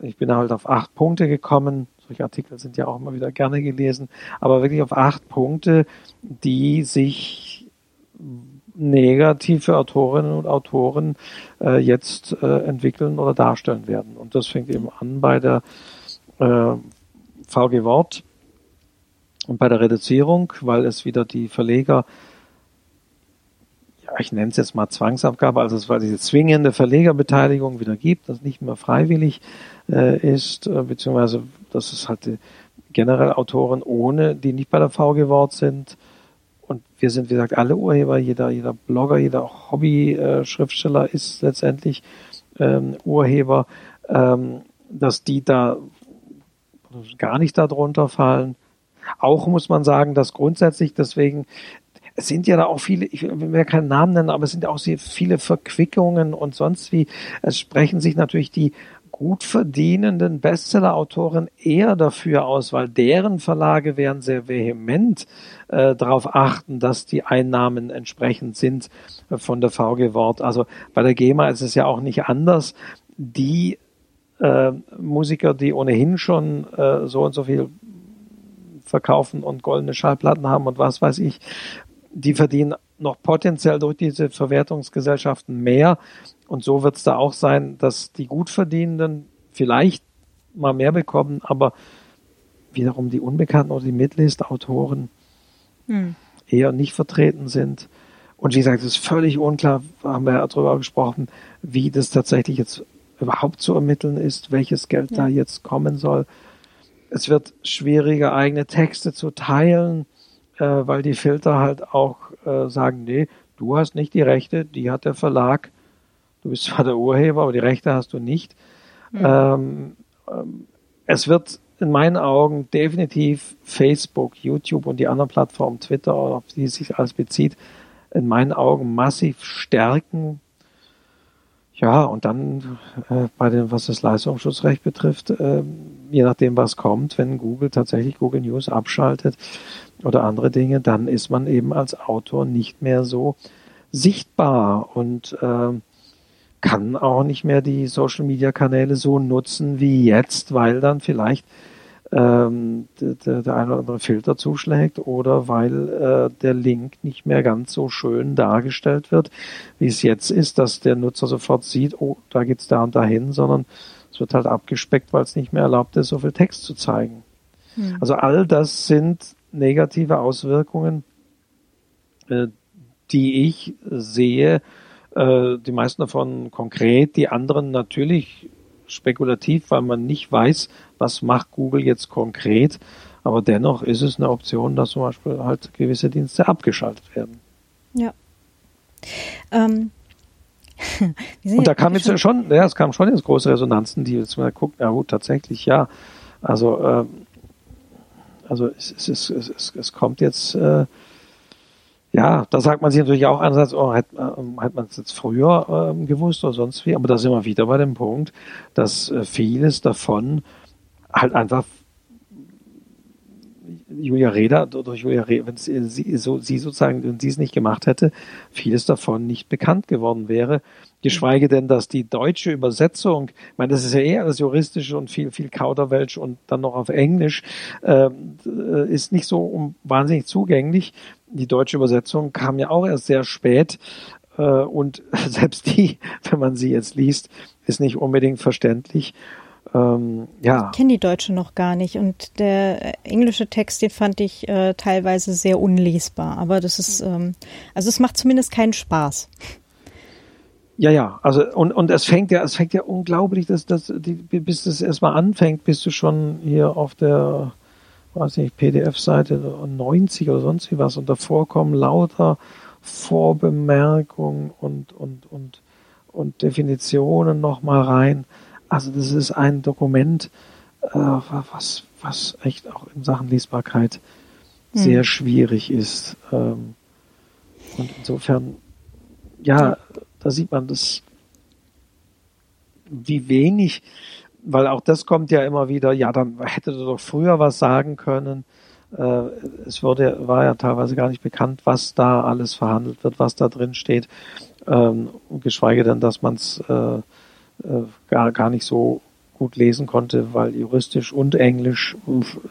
ich bin halt auf acht Punkte gekommen. Solche Artikel sind ja auch immer wieder gerne gelesen, aber wirklich auf acht Punkte, die sich negative Autorinnen und Autoren äh, jetzt äh, entwickeln oder darstellen werden. Und das fängt eben an bei der äh, VG Wort und bei der Reduzierung, weil es wieder die Verleger ja, ich nenne es jetzt mal Zwangsabgabe, also es war diese zwingende Verlegerbeteiligung wieder gibt, das nicht mehr freiwillig äh, ist, äh, beziehungsweise dass es halt äh, generell Autoren ohne, die nicht bei der VG Wort sind, und wir sind, wie gesagt, alle Urheber, jeder, jeder Blogger, jeder Hobby-Schriftsteller ist letztendlich ähm, Urheber, ähm, dass die da gar nicht darunter fallen. Auch muss man sagen, dass grundsätzlich deswegen es sind ja da auch viele, ich will mir keinen Namen nennen, aber es sind auch sehr viele Verquickungen und sonst wie. Es sprechen sich natürlich die gut verdienenden Bestseller-Autoren eher dafür aus, weil deren Verlage werden sehr vehement äh, darauf achten, dass die Einnahmen entsprechend sind äh, von der VG Wort. Also bei der GEMA ist es ja auch nicht anders. Die äh, Musiker, die ohnehin schon äh, so und so viel verkaufen und goldene Schallplatten haben und was weiß ich, die verdienen noch potenziell durch diese Verwertungsgesellschaften mehr. Und so wird es da auch sein, dass die Gutverdienenden vielleicht mal mehr bekommen, aber wiederum die Unbekannten oder die Midlist-Autoren hm. eher nicht vertreten sind. Und wie gesagt, es ist völlig unklar, haben wir ja darüber gesprochen, wie das tatsächlich jetzt überhaupt zu ermitteln ist, welches Geld ja. da jetzt kommen soll. Es wird schwieriger, eigene Texte zu teilen äh, weil die Filter halt auch äh, sagen, nee, du hast nicht die Rechte, die hat der Verlag. Du bist zwar der Urheber, aber die Rechte hast du nicht. Mhm. Ähm, es wird in meinen Augen definitiv Facebook, YouTube und die anderen Plattformen, Twitter, auf die sich alles bezieht, in meinen Augen massiv stärken. Ja, und dann äh, bei dem, was das Leistungsschutzrecht betrifft, äh, je nachdem, was kommt, wenn Google tatsächlich Google News abschaltet, oder andere Dinge, dann ist man eben als Autor nicht mehr so sichtbar und äh, kann auch nicht mehr die Social-Media-Kanäle so nutzen wie jetzt, weil dann vielleicht ähm, der, der eine oder andere Filter zuschlägt oder weil äh, der Link nicht mehr ganz so schön dargestellt wird, wie es jetzt ist, dass der Nutzer sofort sieht, oh, da geht's da und dahin, sondern es wird halt abgespeckt, weil es nicht mehr erlaubt ist, so viel Text zu zeigen. Hm. Also all das sind negative Auswirkungen, äh, die ich sehe, äh, die meisten davon konkret, die anderen natürlich spekulativ, weil man nicht weiß, was macht Google jetzt konkret. Aber dennoch ist es eine Option, dass zum Beispiel halt gewisse Dienste abgeschaltet werden. Ja. Ähm. Und da kam jetzt schon, ja, es kam schon jetzt große Resonanzen, die jetzt mal gucken, ja gut, tatsächlich, ja. Also, äh, also es, es, es, es, es kommt jetzt äh, ja, da sagt man sich natürlich auch einerseits, oh, hätte, äh, hätte man es jetzt früher äh, gewusst oder sonst wie, aber da sind wir wieder bei dem Punkt, dass äh, vieles davon halt einfach Julia Reda, durch Julia Reda, wenn sie, so, sie sozusagen, wenn sie es nicht gemacht hätte, vieles davon nicht bekannt geworden wäre. Geschweige denn, dass die deutsche Übersetzung, ich meine, das ist ja eher das Juristische und viel, viel Kauderwelsch und dann noch auf Englisch, ähm, äh, ist nicht so wahnsinnig zugänglich. Die deutsche Übersetzung kam ja auch erst sehr spät. Äh, und selbst die, wenn man sie jetzt liest, ist nicht unbedingt verständlich. Ähm, ja. Ich kenne die deutsche noch gar nicht und der englische Text, den fand ich äh, teilweise sehr unlesbar. Aber das ist, ähm, also es macht zumindest keinen Spaß. Ja, ja, also und, und es fängt ja, es fängt ja unglaublich, dass, dass die, bis das erstmal anfängt, bist du schon hier auf der, weiß nicht, PDF-Seite 90 oder sonst wie was und davor kommen lauter Vorbemerkungen und, und, und, und Definitionen nochmal rein. Also das ist ein Dokument, äh, was, was echt auch in Sachen Lesbarkeit hm. sehr schwierig ist. Ähm, und insofern, ja, da sieht man das, wie wenig, weil auch das kommt ja immer wieder, ja, dann hätte du doch früher was sagen können. Äh, es wurde, war ja teilweise gar nicht bekannt, was da alles verhandelt wird, was da drin steht. Ähm, geschweige denn, dass man es äh, äh, gar, gar nicht so gut lesen konnte, weil juristisch und Englisch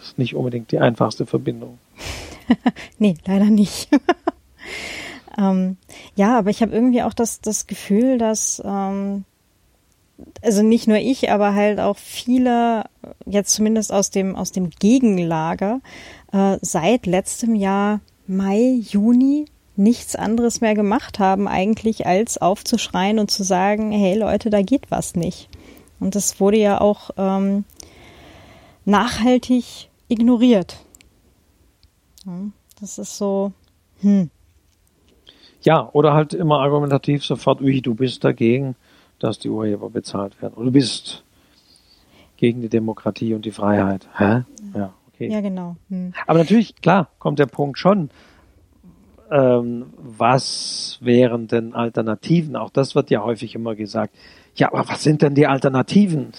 ist nicht unbedingt die einfachste Verbindung. nee, leider nicht. Ähm, ja, aber ich habe irgendwie auch das, das Gefühl, dass ähm, also nicht nur ich, aber halt auch viele, jetzt zumindest aus dem, aus dem Gegenlager, äh, seit letztem Jahr Mai, Juni nichts anderes mehr gemacht haben, eigentlich als aufzuschreien und zu sagen, hey Leute, da geht was nicht. Und das wurde ja auch ähm, nachhaltig ignoriert. Das ist so, hm. Ja, oder halt immer argumentativ sofort, wie du bist dagegen, dass die Urheber bezahlt werden. Oder du bist gegen die Demokratie und die Freiheit. Hä? Ja, okay. Ja, genau. Hm. Aber natürlich, klar, kommt der Punkt schon. Ähm, was wären denn Alternativen? Auch das wird ja häufig immer gesagt. Ja, aber was sind denn die Alternativen?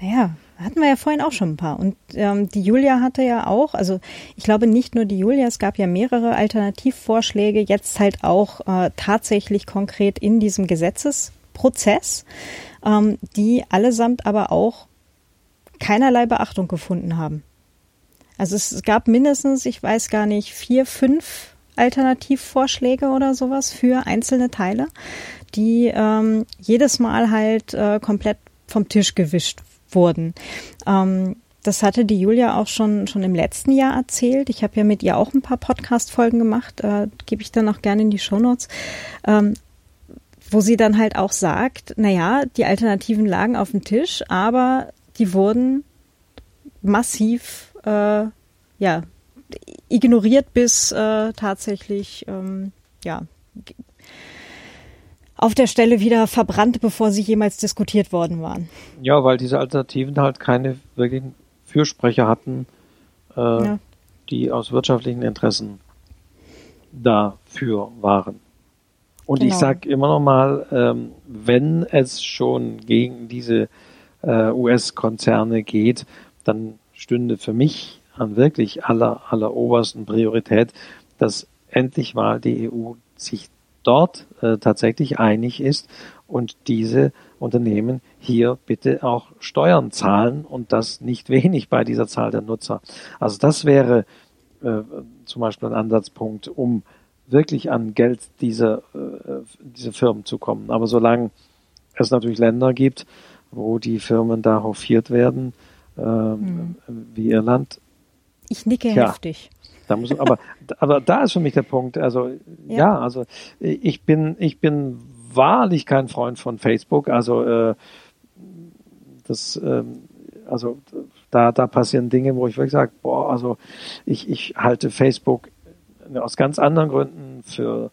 Naja, hatten wir ja vorhin auch schon ein paar. Und ähm, die Julia hatte ja auch, also ich glaube nicht nur die Julia, es gab ja mehrere Alternativvorschläge, jetzt halt auch äh, tatsächlich konkret in diesem Gesetzesprozess, ähm, die allesamt aber auch keinerlei Beachtung gefunden haben. Also es gab mindestens, ich weiß gar nicht, vier, fünf Alternativvorschläge oder sowas für einzelne Teile, die ähm, jedes Mal halt äh, komplett vom Tisch gewischt wurden. Ähm, das hatte die Julia auch schon, schon im letzten Jahr erzählt. Ich habe ja mit ihr auch ein paar Podcast-Folgen gemacht, äh, gebe ich dann auch gerne in die Shownotes, ähm, wo sie dann halt auch sagt, naja, die Alternativen lagen auf dem Tisch, aber die wurden massiv, äh, ja, ignoriert bis äh, tatsächlich, ähm, ja, auf der Stelle wieder verbrannt, bevor sie jemals diskutiert worden waren. Ja, weil diese Alternativen halt keine wirklichen Fürsprecher hatten, äh, ja. die aus wirtschaftlichen Interessen dafür waren. Und genau. ich sage immer noch mal, ähm, wenn es schon gegen diese äh, US-Konzerne geht, dann stünde für mich an wirklich aller, aller obersten Priorität, dass endlich mal die EU sich dort äh, tatsächlich einig ist und diese Unternehmen hier bitte auch Steuern zahlen und das nicht wenig bei dieser Zahl der Nutzer. Also das wäre äh, zum Beispiel ein Ansatzpunkt, um wirklich an Geld dieser äh, diese Firmen zu kommen. Aber solange es natürlich Länder gibt, wo die Firmen da hofiert werden, äh, hm. wie Irland. Ich nicke ja, heftig. Da muss, aber, aber da ist für mich der Punkt. Also ja. ja, also ich bin ich bin wahrlich kein Freund von Facebook. Also äh, das ähm, also da da passieren Dinge, wo ich wirklich sage, boah, also ich ich halte Facebook aus ganz anderen Gründen für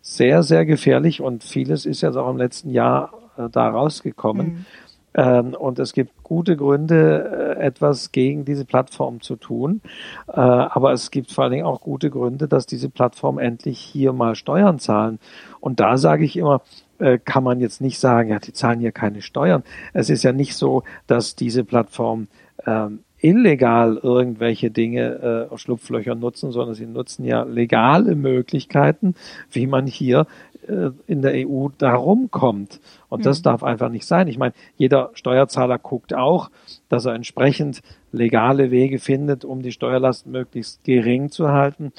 sehr, sehr gefährlich und vieles ist jetzt auch im letzten Jahr äh, da rausgekommen. Mhm. Ähm, und es gibt gute Gründe, äh, etwas gegen diese Plattform zu tun. Äh, aber es gibt vor allen Dingen auch gute Gründe, dass diese Plattform endlich hier mal Steuern zahlen. Und da sage ich immer, äh, kann man jetzt nicht sagen, ja, die zahlen hier keine Steuern. Es ist ja nicht so, dass diese Plattform ähm, illegal irgendwelche Dinge äh, Schlupflöcher nutzen, sondern sie nutzen ja legale Möglichkeiten, wie man hier in der EU darum kommt. Und mhm. das darf einfach nicht sein. Ich meine, jeder Steuerzahler guckt auch, dass er entsprechend legale Wege findet, um die Steuerlast möglichst gering zu halten.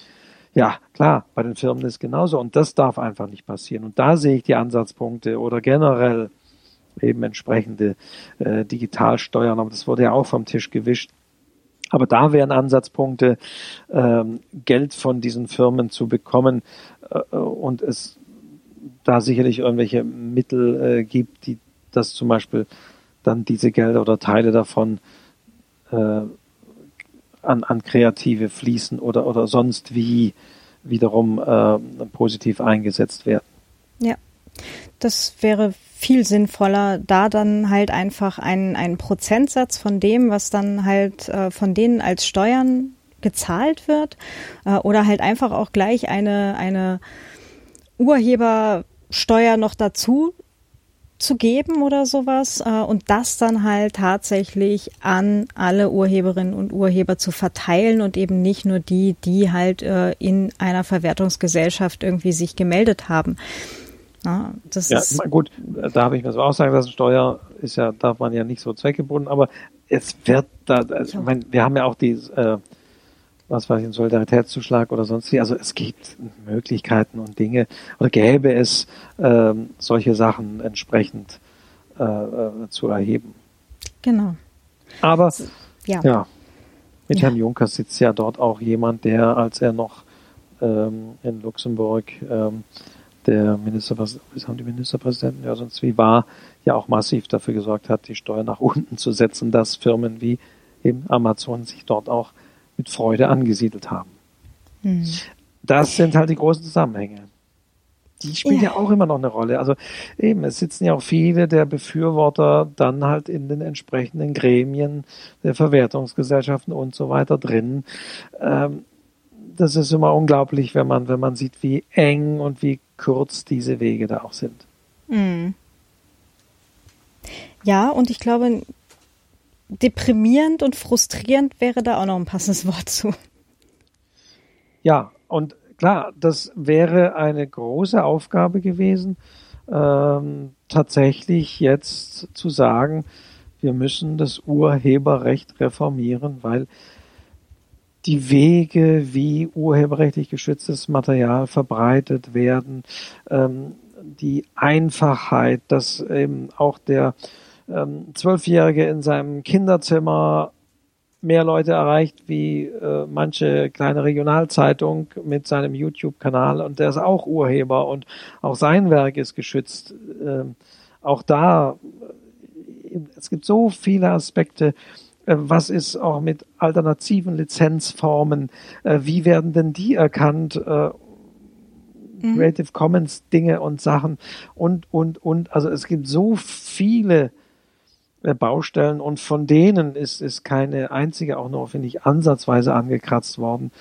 Ja, klar, bei den Firmen ist es genauso. Und das darf einfach nicht passieren. Und da sehe ich die Ansatzpunkte oder generell eben entsprechende äh, Digitalsteuern. Aber das wurde ja auch vom Tisch gewischt. Aber da wären Ansatzpunkte, ähm, Geld von diesen Firmen zu bekommen äh, und es da sicherlich irgendwelche Mittel äh, gibt, die das zum Beispiel dann diese Gelder oder Teile davon äh, an, an Kreative fließen oder, oder sonst wie wiederum äh, positiv eingesetzt werden. Ja, das wäre viel sinnvoller, da dann halt einfach einen, einen Prozentsatz von dem, was dann halt äh, von denen als Steuern gezahlt wird, äh, oder halt einfach auch gleich eine, eine Urhebersteuer noch dazu zu geben oder sowas äh, und das dann halt tatsächlich an alle Urheberinnen und Urheber zu verteilen und eben nicht nur die, die halt äh, in einer Verwertungsgesellschaft irgendwie sich gemeldet haben. Ja, das ja, ist gut, da habe ich mir so auch sagen lassen, Steuer ist ja, darf man ja nicht so zweckgebunden, aber es wird da, also, ich meine, wir haben ja auch die äh, was weiß ich, einen Solidaritätszuschlag oder sonst wie. Also es gibt Möglichkeiten und Dinge oder gäbe es ähm, solche Sachen entsprechend äh, äh, zu erheben. Genau. Aber ja, ja mit ja. Herrn Juncker sitzt ja dort auch jemand, der, als er noch ähm, in Luxemburg ähm, der Ministerpräsident, haben die Ministerpräsidenten ja sonst wie war, ja auch massiv dafür gesorgt hat, die Steuer nach unten zu setzen, dass Firmen wie eben Amazon sich dort auch mit Freude angesiedelt haben. Mhm. Das sind halt die großen Zusammenhänge. Die spielen ja. ja. auch immer noch eine Rolle. Also eben, es sitzen ja auch viele der Befürworter dann halt in den entsprechenden Gremien der Verwertungsgesellschaften und so weiter drin. Ähm, das ist immer unglaublich, wenn man, wenn man sieht, wie eng und wie kurz diese Wege da auch sind. Mhm. Ja, und ich glaube, deprimierend und frustrierend wäre da auch noch ein passendes Wort zu. Ja, und klar, das wäre eine große Aufgabe gewesen, ähm, tatsächlich jetzt zu sagen, wir müssen das Urheberrecht reformieren, weil die Wege, wie urheberrechtlich geschütztes Material verbreitet werden, ähm, die Einfachheit, dass eben auch der ähm, Zwölfjährige in seinem Kinderzimmer mehr Leute erreicht wie äh, manche kleine Regionalzeitung mit seinem YouTube-Kanal und der ist auch Urheber und auch sein Werk ist geschützt. Ähm, auch da, äh, es gibt so viele Aspekte. Äh, was ist auch mit alternativen Lizenzformen? Äh, wie werden denn die erkannt? Mhm. Creative Commons Dinge und Sachen und, und, und. Also es gibt so viele Baustellen und von denen ist, ist keine einzige auch noch, finde ich, ansatzweise angekratzt worden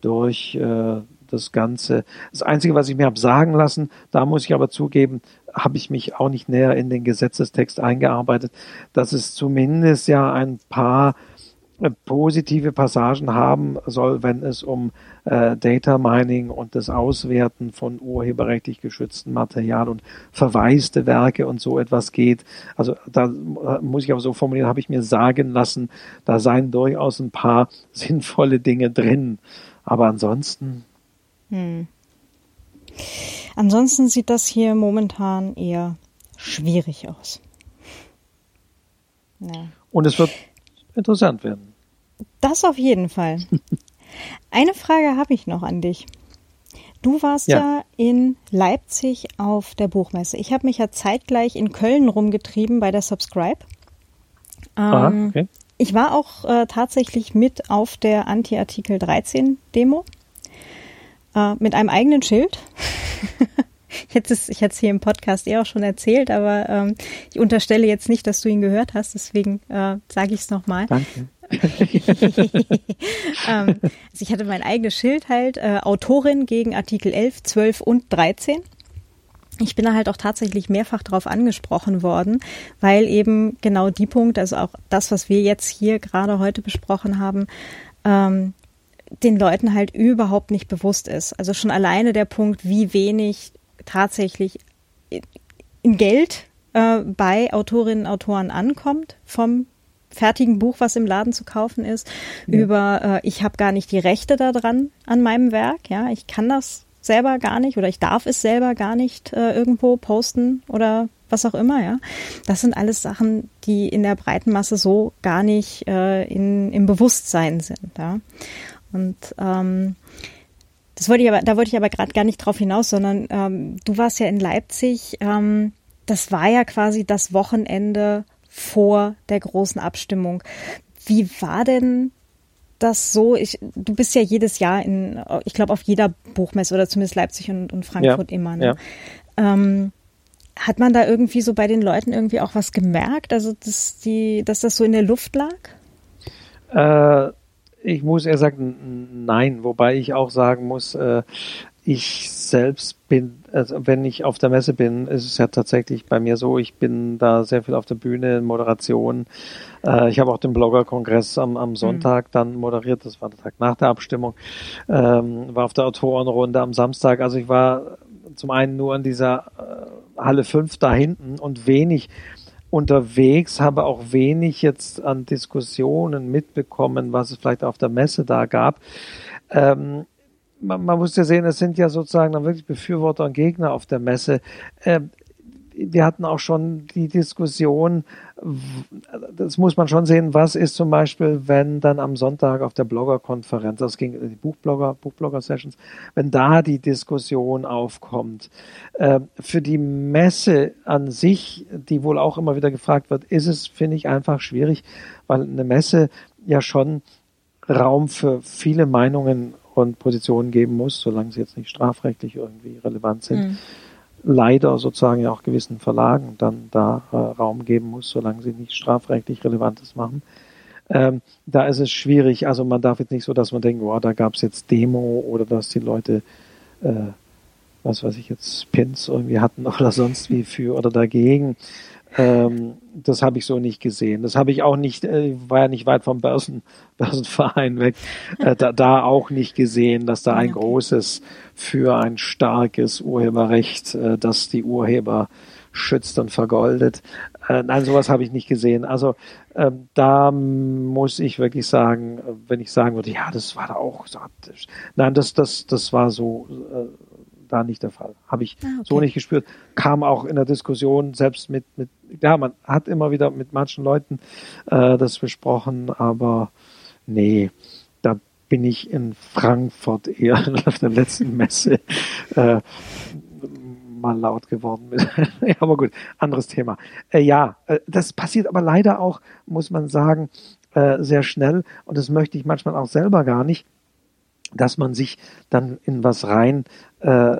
durch äh, das Ganze. Das Einzige, was ich mir habe sagen lassen, da muss ich aber zugeben, habe ich mich auch nicht näher in den Gesetzestext eingearbeitet, dass es zumindest ja ein paar äh, positive Passagen haben soll, wenn es um äh, Data Mining und das Auswerten von urheberrechtlich geschütztem Material und verwaiste Werke und so etwas geht. Also da äh, muss ich aber so formulieren, habe ich mir sagen lassen, da seien durchaus ein paar sinnvolle Dinge drin. Aber ansonsten. Hm. Ansonsten sieht das hier momentan eher schwierig aus. Ja. Und es wird interessant werden. Das auf jeden Fall. Eine Frage habe ich noch an dich. Du warst ja. ja. in Leipzig auf der Buchmesse. Ich habe mich ja zeitgleich in Köln rumgetrieben bei der Subscribe. Aha, ähm, okay. Ich war auch äh, tatsächlich mit auf der Anti-Artikel 13 Demo äh, mit einem eigenen Schild. ich hätte es ich hätte es hier im Podcast eh auch schon erzählt, aber ähm, ich unterstelle jetzt nicht, dass du ihn gehört hast, deswegen äh, sage ich es nochmal. Danke. ähm, also ich hatte mein eigenes Schild halt, äh, Autorin gegen Artikel 11, 12 und 13. Ich bin da halt auch tatsächlich mehrfach darauf angesprochen worden, weil eben genau die Punkte, also auch das, was wir jetzt hier gerade heute besprochen haben, ähm, den Leuten halt überhaupt nicht bewusst ist. Also schon alleine der Punkt, wie wenig tatsächlich in Geld äh, bei Autorinnen und Autoren ankommt vom fertigen Buch, was im Laden zu kaufen ist, ja. über äh, ich habe gar nicht die Rechte daran an meinem Werk, ja, ich kann das selber gar nicht oder ich darf es selber gar nicht äh, irgendwo posten oder was auch immer, ja. Das sind alles Sachen, die in der breiten Masse so gar nicht äh, in, im Bewusstsein sind, ja. Und ähm, das wollte ich aber, da wollte ich aber gerade gar nicht drauf hinaus, sondern ähm, du warst ja in Leipzig. Ähm, das war ja quasi das Wochenende vor der großen Abstimmung. Wie war denn das so? Ich, du bist ja jedes Jahr in, ich glaube, auf jeder Buchmesse oder zumindest Leipzig und, und Frankfurt ja, immer. Ne? Ja. Ähm, hat man da irgendwie so bei den Leuten irgendwie auch was gemerkt? Also, dass, die, dass das so in der Luft lag? Äh, ich muss eher sagen, nein, wobei ich auch sagen muss, äh, ich selbst bin, also wenn ich auf der Messe bin, ist es ja tatsächlich bei mir so, ich bin da sehr viel auf der Bühne, in Moderation. Äh, ich habe auch den Blogger-Kongress am, am Sonntag mhm. dann moderiert, das war der Tag nach der Abstimmung, ähm, war auf der Autorenrunde am Samstag. Also ich war zum einen nur in dieser äh, Halle 5 da hinten und wenig unterwegs, habe auch wenig jetzt an Diskussionen mitbekommen, was es vielleicht auf der Messe da gab. Ähm, man, man, muss ja sehen, es sind ja sozusagen dann wirklich Befürworter und Gegner auf der Messe. Ähm, wir hatten auch schon die Diskussion, das muss man schon sehen, was ist zum Beispiel, wenn dann am Sonntag auf der Blogger-Konferenz, das ging die Buchblogger, Buchblogger-Sessions, wenn da die Diskussion aufkommt. Äh, für die Messe an sich, die wohl auch immer wieder gefragt wird, ist es, finde ich, einfach schwierig, weil eine Messe ja schon Raum für viele Meinungen und Positionen geben muss, solange sie jetzt nicht strafrechtlich irgendwie relevant sind. Mhm leider sozusagen ja auch gewissen Verlagen dann da äh, Raum geben muss, solange sie nicht strafrechtlich Relevantes machen. Ähm, da ist es schwierig. Also man darf jetzt nicht so, dass man denkt, wow, da gab es jetzt Demo oder dass die Leute, äh, was weiß ich jetzt, Pins irgendwie hatten oder sonst wie für oder dagegen. Ähm, das habe ich so nicht gesehen. Das habe ich auch nicht, äh, war ja nicht weit vom Börsen, Börsenverein weg, äh, da, da auch nicht gesehen, dass da ein großes für ein starkes Urheberrecht, äh, das die Urheber schützt und vergoldet. Äh, nein, sowas habe ich nicht gesehen. Also äh, da muss ich wirklich sagen, wenn ich sagen würde, ja, das war da auch so. Nein, das, das, das war so äh, da nicht der Fall. Habe ich ah, okay. so nicht gespürt. Kam auch in der Diskussion, selbst mit, mit, ja, man hat immer wieder mit manchen Leuten äh, das besprochen, aber nee, da bin ich in Frankfurt eher auf der letzten Messe äh, mal laut geworden. ja, aber gut, anderes Thema. Äh, ja, äh, das passiert aber leider auch, muss man sagen, äh, sehr schnell und das möchte ich manchmal auch selber gar nicht dass man sich dann in was rein äh,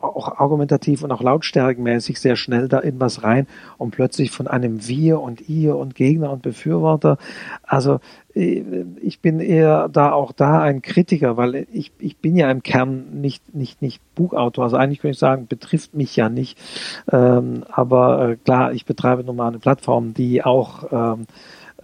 auch argumentativ und auch lautstärkenmäßig sehr schnell da in was rein und plötzlich von einem Wir und Ihr und Gegner und Befürworter. Also äh, ich bin eher da auch da ein Kritiker, weil ich, ich bin ja im Kern nicht, nicht, nicht Buchautor. Also eigentlich könnte ich sagen, betrifft mich ja nicht. Ähm, aber äh, klar, ich betreibe nun mal eine Plattform, die auch ähm,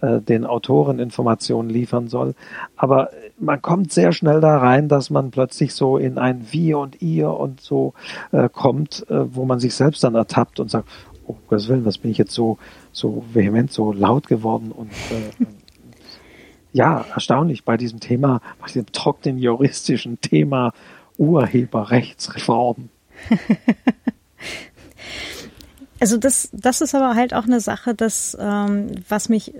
äh, den Autoren Informationen liefern soll. Aber man kommt sehr schnell da rein, dass man plötzlich so in ein Wir und Ihr und so äh, kommt, äh, wo man sich selbst dann ertappt und sagt, oh Gottes Willen, was bin ich jetzt so, so vehement, so laut geworden und äh, ja, erstaunlich bei diesem Thema, bei diesem trockenen juristischen Thema Urheberrechtsreform. also das, das ist aber halt auch eine Sache, das, ähm, was mich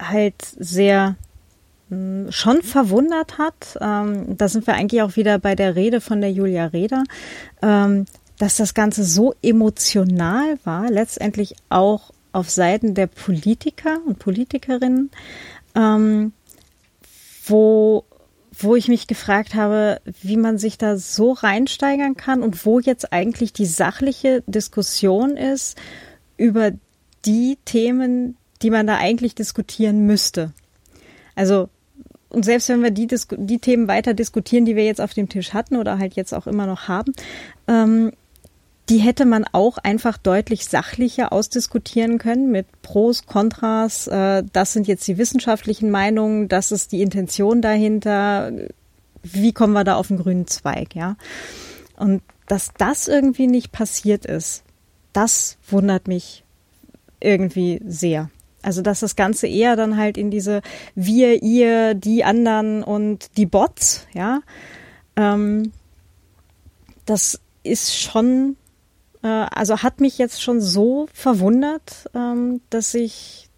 halt sehr hm, schon verwundert hat. Ähm, da sind wir eigentlich auch wieder bei der Rede von der Julia Reda, ähm, dass das Ganze so emotional war, letztendlich auch auf Seiten der Politiker und Politikerinnen, ähm, wo wo ich mich gefragt habe, wie man sich da so reinsteigern kann und wo jetzt eigentlich die sachliche Diskussion ist über die Themen, die man da eigentlich diskutieren müsste. Also, und selbst wenn wir die, die Themen weiter diskutieren, die wir jetzt auf dem Tisch hatten oder halt jetzt auch immer noch haben, ähm, die hätte man auch einfach deutlich sachlicher ausdiskutieren können mit Pros, Kontras. Äh, das sind jetzt die wissenschaftlichen Meinungen, das ist die Intention dahinter. Wie kommen wir da auf den grünen Zweig, ja? Und dass das irgendwie nicht passiert ist, das wundert mich irgendwie sehr. Also dass das Ganze eher dann halt in diese wir, ihr, die anderen und die Bots, ja, ähm, das ist schon äh, also hat mich jetzt schon so verwundert, ähm, dass ich,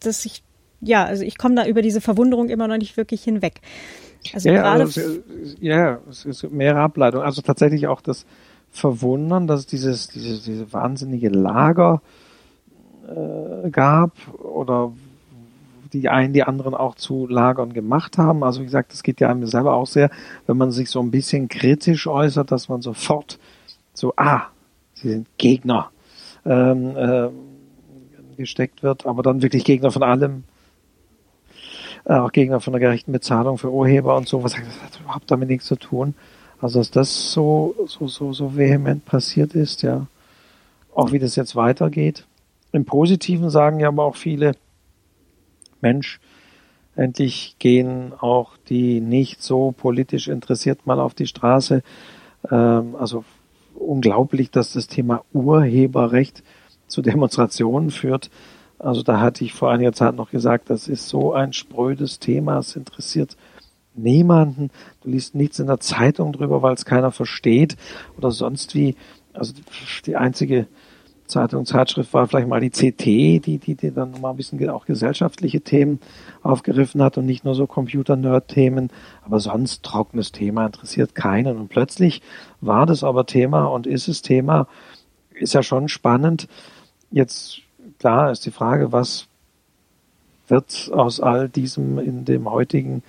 dass ich, ja, also ich komme da über diese Verwunderung immer noch nicht wirklich hinweg. Also ja, gerade also, ja, es ist mehrere Ableitungen. Also tatsächlich auch das Verwundern, dass es dieses, dieses, diese wahnsinnige Lager äh, gab oder die einen die anderen auch zu Lagern gemacht haben. Also wie gesagt, das geht ja einem selber auch sehr, wenn man sich so ein bisschen kritisch äußert, dass man sofort so, ah, sie sind Gegner ähm, äh, gesteckt wird, aber dann wirklich Gegner von allem, äh, auch Gegner von der gerechten Bezahlung für Urheber und so, was das hat überhaupt damit nichts zu tun. Also dass das so, so, so, so vehement passiert ist, ja. Auch wie das jetzt weitergeht. Im Positiven sagen ja aber auch viele, Mensch, endlich gehen auch die nicht so politisch interessiert mal auf die Straße. Ähm, also unglaublich, dass das Thema Urheberrecht zu Demonstrationen führt. Also da hatte ich vor einiger Zeit noch gesagt, das ist so ein sprödes Thema, es interessiert niemanden. Du liest nichts in der Zeitung drüber, weil es keiner versteht oder sonst wie. Also die einzige Zeitung, Zeitschrift war vielleicht mal die CT, die, die, die dann mal ein bisschen auch gesellschaftliche Themen aufgegriffen hat und nicht nur so Computer-Nerd-Themen. Aber sonst trockenes Thema interessiert keinen. Und plötzlich war das aber Thema und ist es Thema, ist ja schon spannend. Jetzt, klar, ist die Frage, was wird aus all diesem in dem heutigen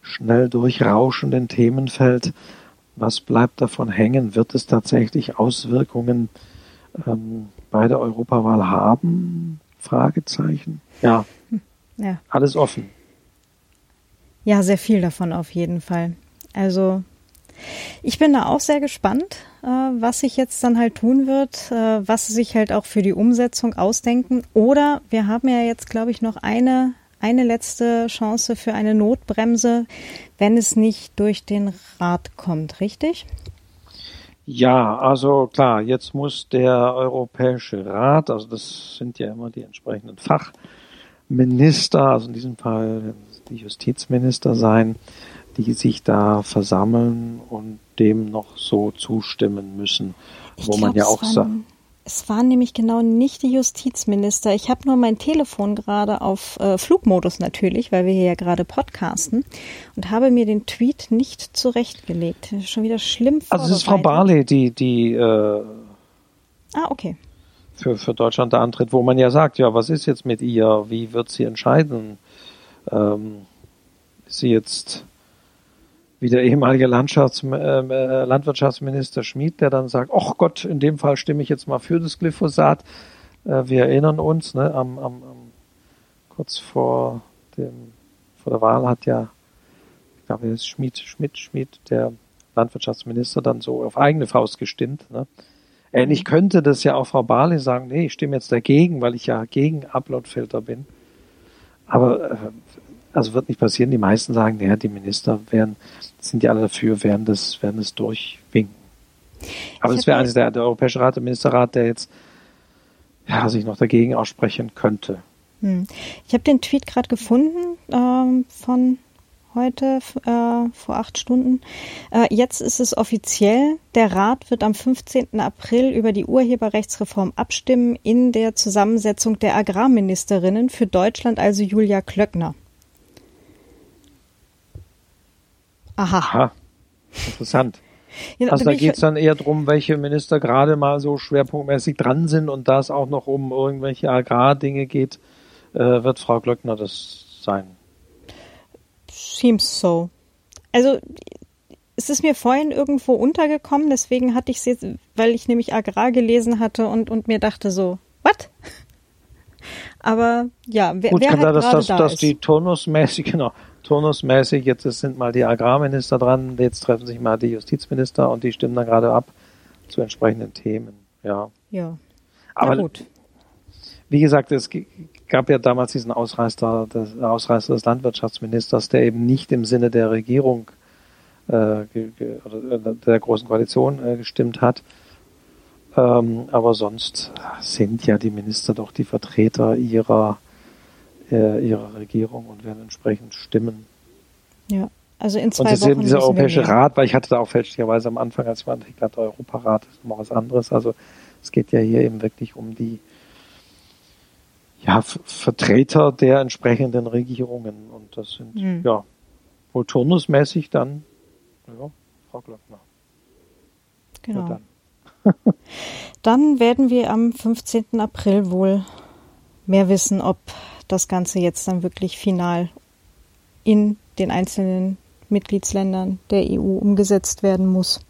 schnell durchrauschenden Themenfeld, was bleibt davon hängen? Wird es tatsächlich Auswirkungen ähm, bei der Europawahl haben? Fragezeichen. Ja. ja. Alles offen. Ja, sehr viel davon auf jeden Fall. Also ich bin da auch sehr gespannt, äh, was sich jetzt dann halt tun wird, äh, was sie sich halt auch für die Umsetzung ausdenken. Oder wir haben ja jetzt, glaube ich, noch eine, eine letzte Chance für eine Notbremse, wenn es nicht durch den Rat kommt, richtig? Ja, also klar, jetzt muss der Europäische Rat, also das sind ja immer die entsprechenden Fachminister, also in diesem Fall die Justizminister sein, die sich da versammeln und dem noch so zustimmen müssen, ich wo glaub, man ja auch sagt. Es waren nämlich genau nicht die Justizminister. Ich habe nur mein Telefon gerade auf äh, Flugmodus natürlich, weil wir hier ja gerade podcasten und habe mir den Tweet nicht zurechtgelegt. Schon wieder schlimm. Also es ist Frau Barley, die die äh, ah okay für für Deutschland da antritt, wo man ja sagt, ja, was ist jetzt mit ihr? Wie wird sie entscheiden? Ähm, ist sie jetzt wie der ehemalige Landschafts äh, äh, Landwirtschaftsminister Schmid, der dann sagt, ach Gott, in dem Fall stimme ich jetzt mal für das Glyphosat. Äh, wir erinnern uns, ne, am, am, am, kurz vor dem vor der Wahl hat ja, ich glaube, es ist Schmid, Schmidt, Schmid, der Landwirtschaftsminister, dann so auf eigene Faust gestimmt. Ne? Ähnlich mhm. könnte das ja auch Frau Barley sagen, nee, ich stimme jetzt dagegen, weil ich ja gegen Uploadfilter bin. Aber äh, also wird nicht passieren. Die meisten sagen, ja, die Minister werden, sind ja alle dafür, werden das, werden das durchwinken. Aber es wäre eigentlich der, der Europäische Rat, der Ministerrat, der jetzt ja, sich noch dagegen aussprechen könnte. Hm. Ich habe den Tweet gerade gefunden ähm, von heute äh, vor acht Stunden. Äh, jetzt ist es offiziell. Der Rat wird am 15. April über die Urheberrechtsreform abstimmen in der Zusammensetzung der Agrarministerinnen für Deutschland, also Julia Klöckner. Aha. Aha. Interessant. Ja, also da geht es dann eher darum, welche Minister gerade mal so schwerpunktmäßig dran sind und da es auch noch um irgendwelche Agrardinge geht, äh, wird Frau Glöckner das sein. Seems so. Also es ist mir vorhin irgendwo untergekommen, deswegen hatte ich es jetzt, weil ich nämlich Agrar gelesen hatte und, und mir dachte so, what? Aber ja, wer, Gut, wer kann halt da, dass, dass, da dass die turnusmäßig, genau, turnusmäßig, jetzt sind mal die Agrarminister dran, jetzt treffen sich mal die Justizminister und die stimmen dann gerade ab zu entsprechenden Themen. Ja. Ja. Aber gut. wie gesagt, es gab ja damals diesen Ausreißer des, Ausreißer des Landwirtschaftsministers, der eben nicht im Sinne der Regierung äh, oder der großen Koalition äh, gestimmt hat. Ähm, aber sonst sind ja die Minister doch die Vertreter ihrer äh, ihrer Regierung und werden entsprechend stimmen. Ja, also in zwei und Wochen. Und dieser Europäische Rat, weil ich hatte da auch fälschlicherweise am Anfang, als ich mal hatte, Europarat ist noch was anderes. Also es geht ja hier eben wirklich um die ja, Vertreter der entsprechenden Regierungen. Und das sind, mhm. ja, wohl turnusmäßig dann, ja, Frau Glockner. Genau. Ja, dann. dann werden wir am 15. April wohl mehr wissen, ob das Ganze jetzt dann wirklich final in den einzelnen Mitgliedsländern der EU umgesetzt werden muss.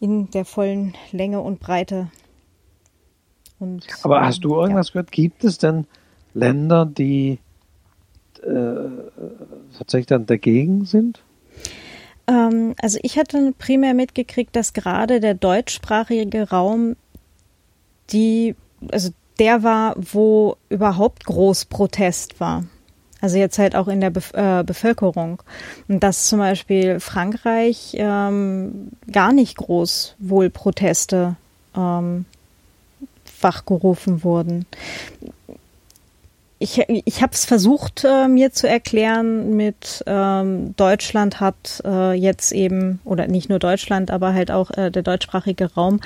In der vollen Länge und Breite. Und, Aber hast du irgendwas ja. gehört? Gibt es denn Länder, die äh, tatsächlich dann dagegen sind? Ähm, also ich hatte primär mitgekriegt, dass gerade der deutschsprachige Raum die, also der war, wo überhaupt groß Protest war. Also jetzt halt auch in der Bef äh, Bevölkerung. Und dass zum Beispiel Frankreich ähm, gar nicht groß wohl Proteste ähm, wachgerufen wurden. Ich, ich habe es versucht, äh, mir zu erklären mit ähm, Deutschland hat äh, jetzt eben, oder nicht nur Deutschland, aber halt auch äh, der deutschsprachige Raum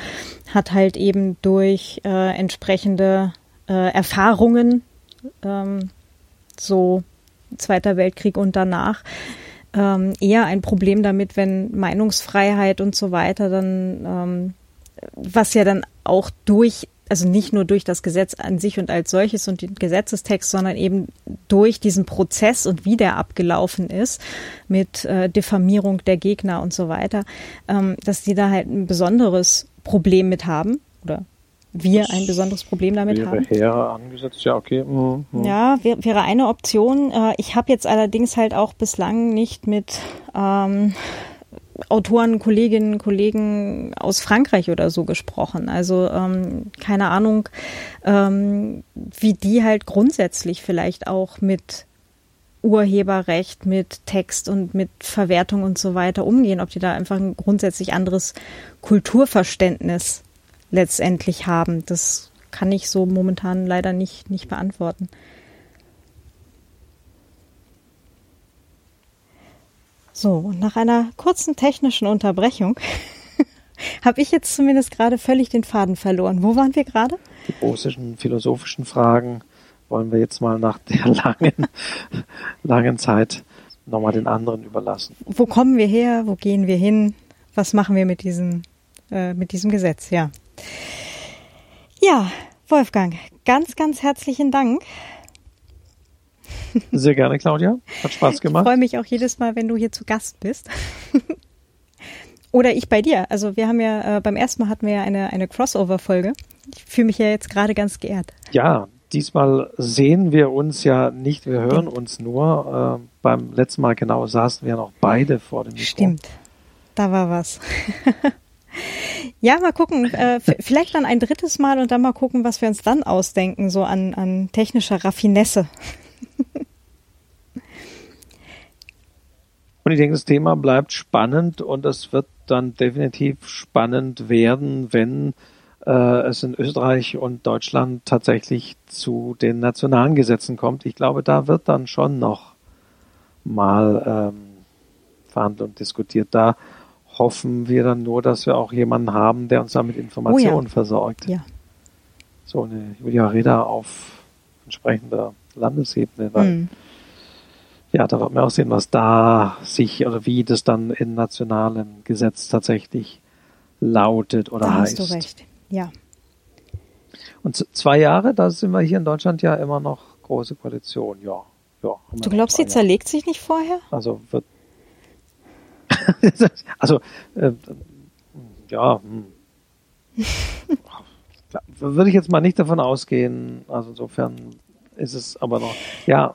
hat halt eben durch äh, entsprechende äh, Erfahrungen, ähm, so Zweiter Weltkrieg und danach, ähm, eher ein Problem damit, wenn Meinungsfreiheit und so weiter dann, ähm, was ja dann auch durch also nicht nur durch das Gesetz an sich und als solches und den Gesetzestext, sondern eben durch diesen Prozess und wie der abgelaufen ist mit äh, Diffamierung der Gegner und so weiter, ähm, dass die da halt ein besonderes Problem mit haben oder wir ein besonderes Problem damit wäre haben. Wäre angesetzt, ja, okay. Mhm. mhm. Ja, wär, wäre eine Option. Äh, ich habe jetzt allerdings halt auch bislang nicht mit ähm, Autoren, Kolleginnen, Kollegen aus Frankreich oder so gesprochen. Also ähm, keine Ahnung, ähm, wie die halt grundsätzlich vielleicht auch mit Urheberrecht, mit Text und mit Verwertung und so weiter umgehen, ob die da einfach ein grundsätzlich anderes Kulturverständnis letztendlich haben. Das kann ich so momentan leider nicht, nicht beantworten. So, nach einer kurzen technischen Unterbrechung habe ich jetzt zumindest gerade völlig den Faden verloren. Wo waren wir gerade? Die großen philosophischen Fragen wollen wir jetzt mal nach der langen, langen Zeit nochmal den anderen überlassen. Wo kommen wir her? Wo gehen wir hin? Was machen wir mit diesem, äh, mit diesem Gesetz? Ja. Ja, Wolfgang, ganz, ganz herzlichen Dank sehr gerne, Claudia. Hat Spaß gemacht. Ich freue mich auch jedes Mal, wenn du hier zu Gast bist. Oder ich bei dir. Also wir haben ja, äh, beim ersten Mal hatten wir ja eine, eine Crossover-Folge. Ich fühle mich ja jetzt gerade ganz geehrt. Ja, diesmal sehen wir uns ja nicht, wir hören uns nur. Äh, beim letzten Mal genau saßen wir noch beide vor dem Mikro. Stimmt, da war was. ja, mal gucken. Äh, vielleicht dann ein drittes Mal und dann mal gucken, was wir uns dann ausdenken, so an, an technischer Raffinesse. Und ich denke, das Thema bleibt spannend und es wird dann definitiv spannend werden, wenn äh, es in Österreich und Deutschland tatsächlich zu den nationalen Gesetzen kommt. Ich glaube, da wird dann schon noch mal ähm, verhandelt und diskutiert. Da hoffen wir dann nur, dass wir auch jemanden haben, der uns damit Informationen oh ja. versorgt. Ja. So eine Julia Reda auf entsprechender Landesebene, weil mhm. Ja, da wird man auch sehen, was da sich oder wie das dann in nationalen Gesetz tatsächlich lautet oder da heißt. Hast du recht, ja. Und zwei Jahre, da sind wir hier in Deutschland ja immer noch große Koalition, ja. ja du glaubst, sie zerlegt sich nicht vorher? Also wird also, äh, ja, hm. würde ich jetzt mal nicht davon ausgehen. Also insofern ist es aber noch, ja,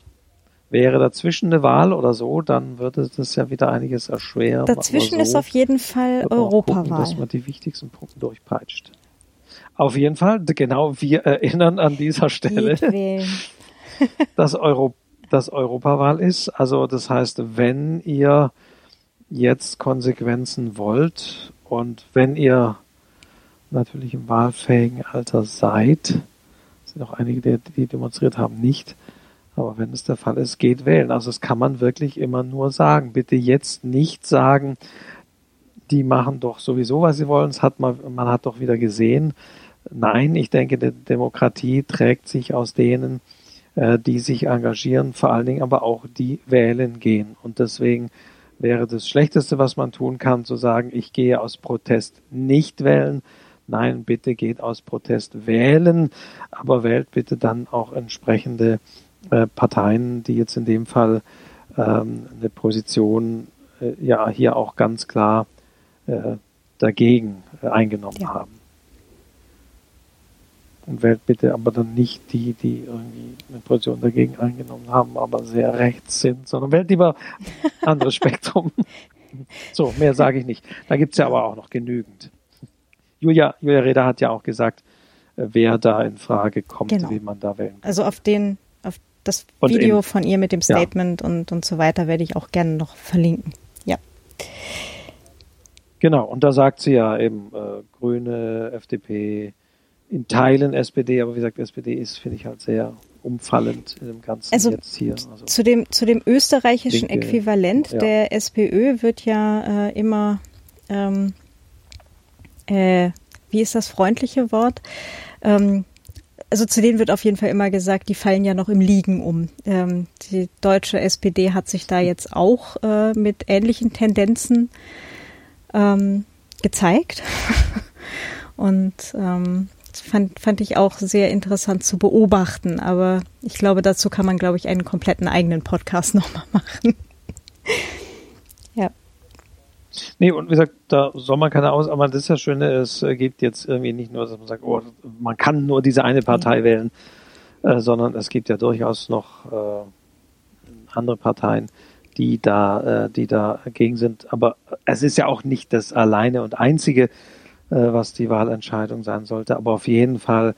wäre dazwischen eine Wahl oder so, dann würde das ja wieder einiges erschweren. Dazwischen so ist auf jeden Fall Europawahl. Gucken, dass man die wichtigsten Punkte durchpeitscht. Auf jeden Fall, genau, wir erinnern an dieser Stelle, dass, Euro, dass Europawahl ist. Also das heißt, wenn ihr jetzt Konsequenzen wollt und wenn ihr natürlich im wahlfähigen Alter seid, sind auch einige, die, die demonstriert haben, nicht, aber wenn es der Fall ist, geht wählen. Also das kann man wirklich immer nur sagen. Bitte jetzt nicht sagen, die machen doch sowieso, was sie wollen. Es hat man, man hat doch wieder gesehen. Nein, ich denke, die Demokratie trägt sich aus denen, äh, die sich engagieren, vor allen Dingen aber auch die wählen gehen. Und deswegen wäre das Schlechteste, was man tun kann, zu sagen, ich gehe aus Protest nicht wählen. Nein, bitte geht aus Protest wählen, aber wählt bitte dann auch entsprechende äh, Parteien, die jetzt in dem Fall ähm, eine Position äh, ja hier auch ganz klar äh, dagegen äh, eingenommen ja. haben und wählt bitte aber dann nicht die, die irgendwie eine Position dagegen eingenommen haben, aber sehr rechts sind, sondern wählt lieber anderes Spektrum. So, mehr sage ich nicht. Da gibt's ja aber auch noch genügend. Julia, Julia Reda hat ja auch gesagt, äh, wer da in Frage kommt, genau. wie man da wählen kann. Also auf den, das und Video in, von ihr mit dem Statement ja. und, und so weiter werde ich auch gerne noch verlinken. Ja. Genau, und da sagt sie ja eben äh, Grüne, FDP, in Teilen SPD, aber wie gesagt, SPD ist, finde ich halt sehr umfallend in dem Ganzen also jetzt hier. Also zu dem, zu dem österreichischen Linke, Äquivalent ja. der SPÖ wird ja äh, immer, ähm, äh, wie ist das freundliche Wort? Ähm, also zu denen wird auf jeden Fall immer gesagt, die fallen ja noch im Liegen um. Ähm, die deutsche SPD hat sich da jetzt auch äh, mit ähnlichen Tendenzen ähm, gezeigt. Und ähm, fand, fand ich auch sehr interessant zu beobachten. Aber ich glaube, dazu kann man, glaube ich, einen kompletten eigenen Podcast nochmal machen. Nee, und wie gesagt, da soll man keine Aus, aber das ist ja Schöne, es gibt jetzt irgendwie nicht nur, dass man sagt, oh, man kann nur diese eine Partei mhm. wählen, äh, sondern es gibt ja durchaus noch äh, andere Parteien, die da, äh, die dagegen sind. Aber es ist ja auch nicht das alleine und einzige, äh, was die Wahlentscheidung sein sollte. Aber auf jeden Fall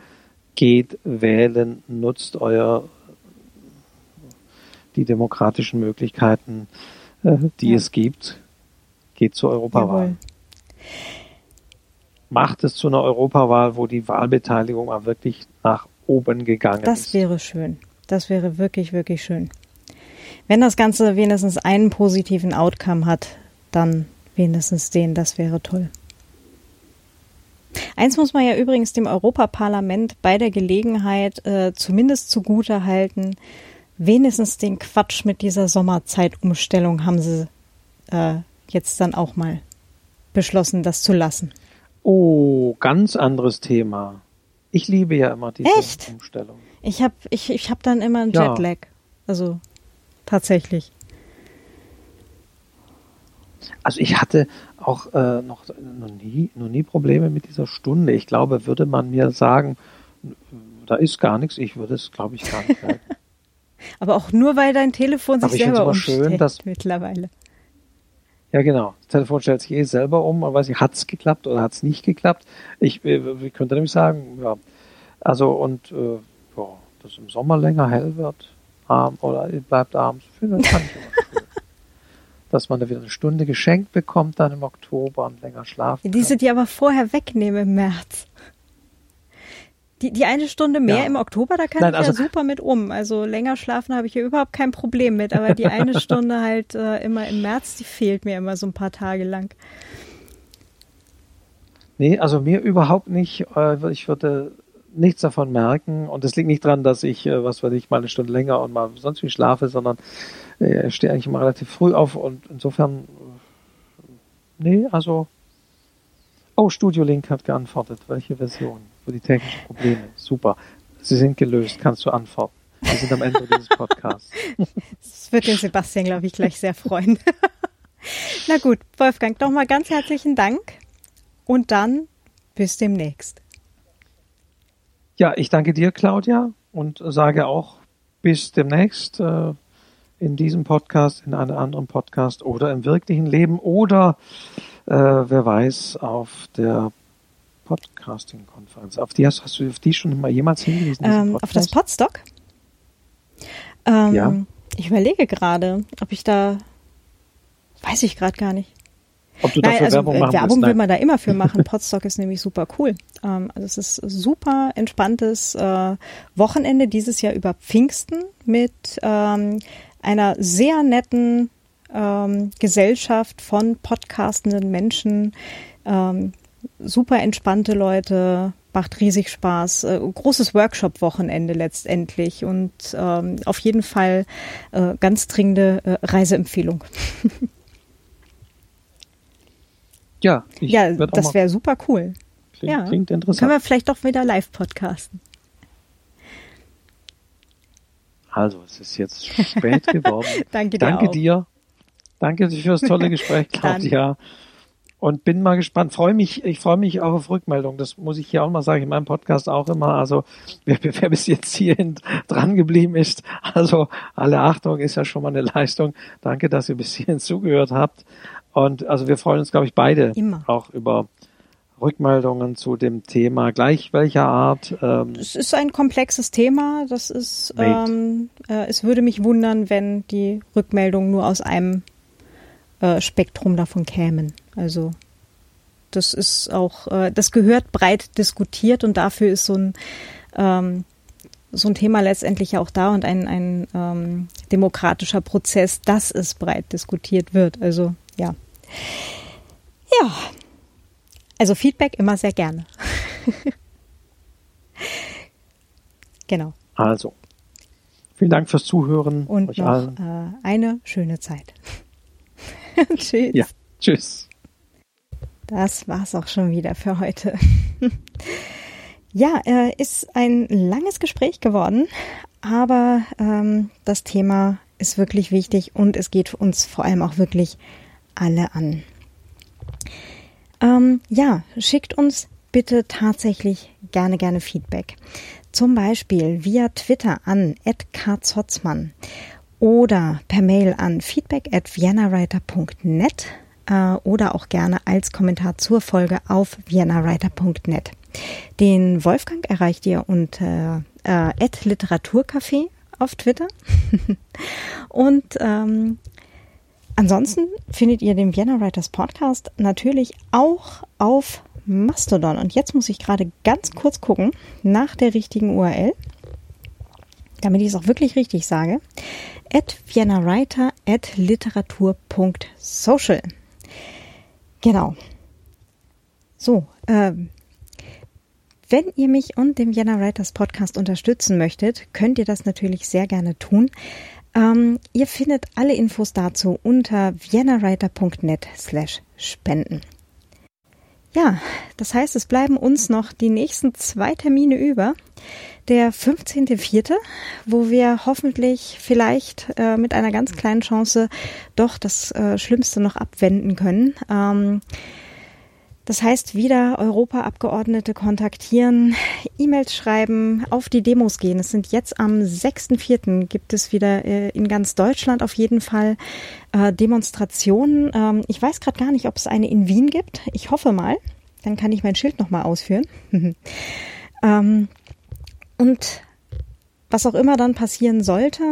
geht wählen, nutzt euer die demokratischen Möglichkeiten, äh, die ja. es gibt. Geht zur Europawahl. Jawohl. Macht es zu einer Europawahl, wo die Wahlbeteiligung mal wirklich nach oben gegangen das ist. Das wäre schön. Das wäre wirklich, wirklich schön. Wenn das Ganze wenigstens einen positiven Outcome hat, dann wenigstens den, das wäre toll. Eins muss man ja übrigens dem Europaparlament bei der Gelegenheit äh, zumindest zugute halten. Wenigstens den Quatsch mit dieser Sommerzeitumstellung haben sie äh, jetzt dann auch mal beschlossen, das zu lassen. Oh, ganz anderes Thema. Ich liebe ja immer diese Echt? Umstellung. Ich habe ich, ich hab dann immer einen ja. Jetlag. Also tatsächlich. Also ich hatte auch äh, noch, noch, nie, noch nie Probleme mit dieser Stunde. Ich glaube, würde man mir sagen, da ist gar nichts, ich würde es, glaube ich, gar nicht merken. aber auch nur, weil dein Telefon sich aber selber umstellt schön, dass, mittlerweile. Ja, genau. Das Telefon stellt sich eh selber um, aber weiß ich, hat es geklappt oder hat es nicht geklappt? Ich, äh, ich könnte nämlich sagen, ja, also und äh, ja, dass im Sommer länger hell wird, arm, oder bleibt abends, finde ich dass man da wieder eine Stunde geschenkt bekommt dann im Oktober und länger schlafen. Diese, die aber vorher wegnehmen im März. Die, die eine Stunde mehr ja. im Oktober, da kann Nein, ich also, ja super mit um. Also länger schlafen habe ich hier überhaupt kein Problem mit. Aber die eine Stunde halt äh, immer im März, die fehlt mir immer so ein paar Tage lang. Nee, also mir überhaupt nicht. Äh, ich würde nichts davon merken. Und es liegt nicht daran, dass ich, äh, was weiß ich, mal eine Stunde länger und mal sonst wie schlafe, sondern äh, ich stehe eigentlich immer relativ früh auf und insofern, nee, also, oh, Studio Link hat geantwortet. Welche Version? Für die technischen Probleme. Super. Sie sind gelöst. Kannst du antworten. Wir sind am Ende dieses Podcasts. Das wird den Sebastian, glaube ich, gleich sehr freuen. Na gut, Wolfgang, nochmal ganz herzlichen Dank und dann bis demnächst. Ja, ich danke dir, Claudia, und sage auch bis demnächst äh, in diesem Podcast, in einem anderen Podcast oder im wirklichen Leben oder äh, wer weiß auf der Podcasting-Konferenz. Auf die hast, hast, du auf die schon mal jemals hingewiesen? Ähm, auf das Podstock? Ähm, ja. Ich überlege gerade, ob ich da, weiß ich gerade gar nicht. Ob du dafür also, Werbung äh, machen Werbung willst, will man da immer für machen. Podstock ist nämlich super cool. Ähm, also es ist super entspanntes äh, Wochenende dieses Jahr über Pfingsten mit ähm, einer sehr netten ähm, Gesellschaft von podcastenden Menschen. Ähm, super entspannte Leute, macht riesig Spaß. Äh, großes Workshop-Wochenende letztendlich und ähm, auf jeden Fall äh, ganz dringende äh, Reiseempfehlung. Ja, ich ja das wäre super cool. Klingt, ja. klingt interessant. Können wir vielleicht doch wieder live podcasten. Also, es ist jetzt spät geworden. Danke dir. Danke auch. dir. Danke für das tolle Gespräch, Claudia. Und bin mal gespannt. Freue mich, ich freue mich auch auf Rückmeldung. Das muss ich hier auch mal sagen, in meinem Podcast auch immer. Also, wer, wer bis jetzt hierhin dran geblieben ist, also alle Achtung, ist ja schon mal eine Leistung. Danke, dass ihr bis hierhin zugehört habt. Und also wir freuen uns, glaube ich, beide Immer. auch über Rückmeldungen zu dem Thema, gleich welcher Art. Ähm, es ist ein komplexes Thema. Das ist, ähm, äh, es würde mich wundern, wenn die Rückmeldungen nur aus einem äh, Spektrum davon kämen. Also das ist auch, äh, das gehört breit diskutiert und dafür ist so ein ähm, so ein Thema letztendlich auch da und ein, ein ähm, demokratischer Prozess, dass es breit diskutiert wird. Also ja. Ja. Also Feedback immer sehr gerne. genau. Also, vielen Dank fürs Zuhören. Und noch äh, eine schöne Zeit. tschüss. Ja, tschüss. Das war's auch schon wieder für heute. ja, äh, ist ein langes Gespräch geworden, aber ähm, das Thema ist wirklich wichtig und es geht uns vor allem auch wirklich alle an. Ähm, ja, schickt uns bitte tatsächlich gerne, gerne Feedback. Zum Beispiel via Twitter an @kzotzmann oder per Mail an feedback at viennawriter.net äh, oder auch gerne als Kommentar zur Folge auf viennawriter.net. Den Wolfgang erreicht ihr unter äh, Literaturcafé auf Twitter. Und ähm, Ansonsten findet ihr den Vienna Writers Podcast natürlich auch auf Mastodon. Und jetzt muss ich gerade ganz kurz gucken nach der richtigen URL, damit ich es auch wirklich richtig sage. At viennawriter at literatur.social. Genau. So, ähm, wenn ihr mich und den Vienna Writers Podcast unterstützen möchtet, könnt ihr das natürlich sehr gerne tun. Ähm, ihr findet alle Infos dazu unter viennawriter.net slash spenden. Ja, das heißt, es bleiben uns noch die nächsten zwei Termine über. Der 15.04., wo wir hoffentlich vielleicht äh, mit einer ganz kleinen Chance doch das äh, Schlimmste noch abwenden können. Ähm, das heißt, wieder Europaabgeordnete kontaktieren, E-Mails schreiben, auf die Demos gehen. Es sind jetzt am 6.4. gibt es wieder äh, in ganz Deutschland auf jeden Fall äh, Demonstrationen. Ähm, ich weiß gerade gar nicht, ob es eine in Wien gibt. Ich hoffe mal. Dann kann ich mein Schild nochmal ausführen. ähm, und was auch immer dann passieren sollte,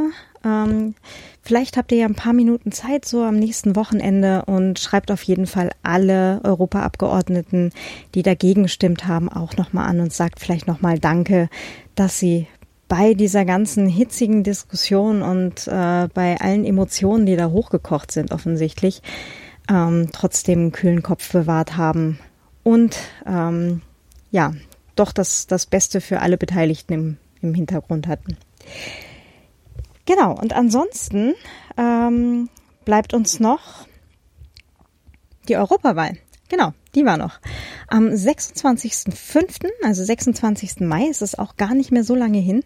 Ähm, vielleicht habt ihr ja ein paar Minuten Zeit so am nächsten Wochenende und schreibt auf jeden Fall alle Europaabgeordneten, die dagegen gestimmt haben, auch nochmal an und sagt vielleicht nochmal Danke, dass sie bei dieser ganzen hitzigen Diskussion und äh, bei allen Emotionen, die da hochgekocht sind, offensichtlich, ähm, trotzdem einen kühlen Kopf bewahrt haben und ähm, ja, doch das, das Beste für alle Beteiligten im, im Hintergrund hatten. Genau, und ansonsten ähm, bleibt uns noch die Europawahl. Genau, die war noch. Am 26.05., also 26. Mai, ist es auch gar nicht mehr so lange hin,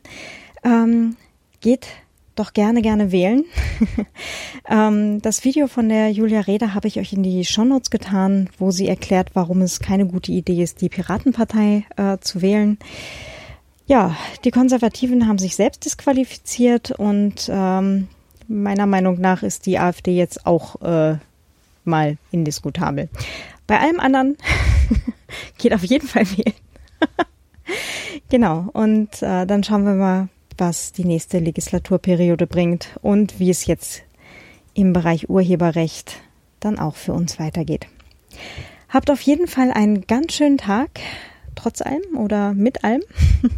ähm, geht doch gerne, gerne wählen. ähm, das Video von der Julia Reda habe ich euch in die Shownotes getan, wo sie erklärt, warum es keine gute Idee ist, die Piratenpartei äh, zu wählen. Ja, die Konservativen haben sich selbst disqualifiziert und ähm, meiner Meinung nach ist die AfD jetzt auch äh, mal indiskutabel. Bei allem anderen geht auf jeden Fall wählen. genau, und äh, dann schauen wir mal, was die nächste Legislaturperiode bringt und wie es jetzt im Bereich Urheberrecht dann auch für uns weitergeht. Habt auf jeden Fall einen ganz schönen Tag trotz allem oder mit allem.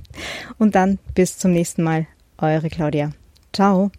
Und dann bis zum nächsten Mal. Eure Claudia. Ciao.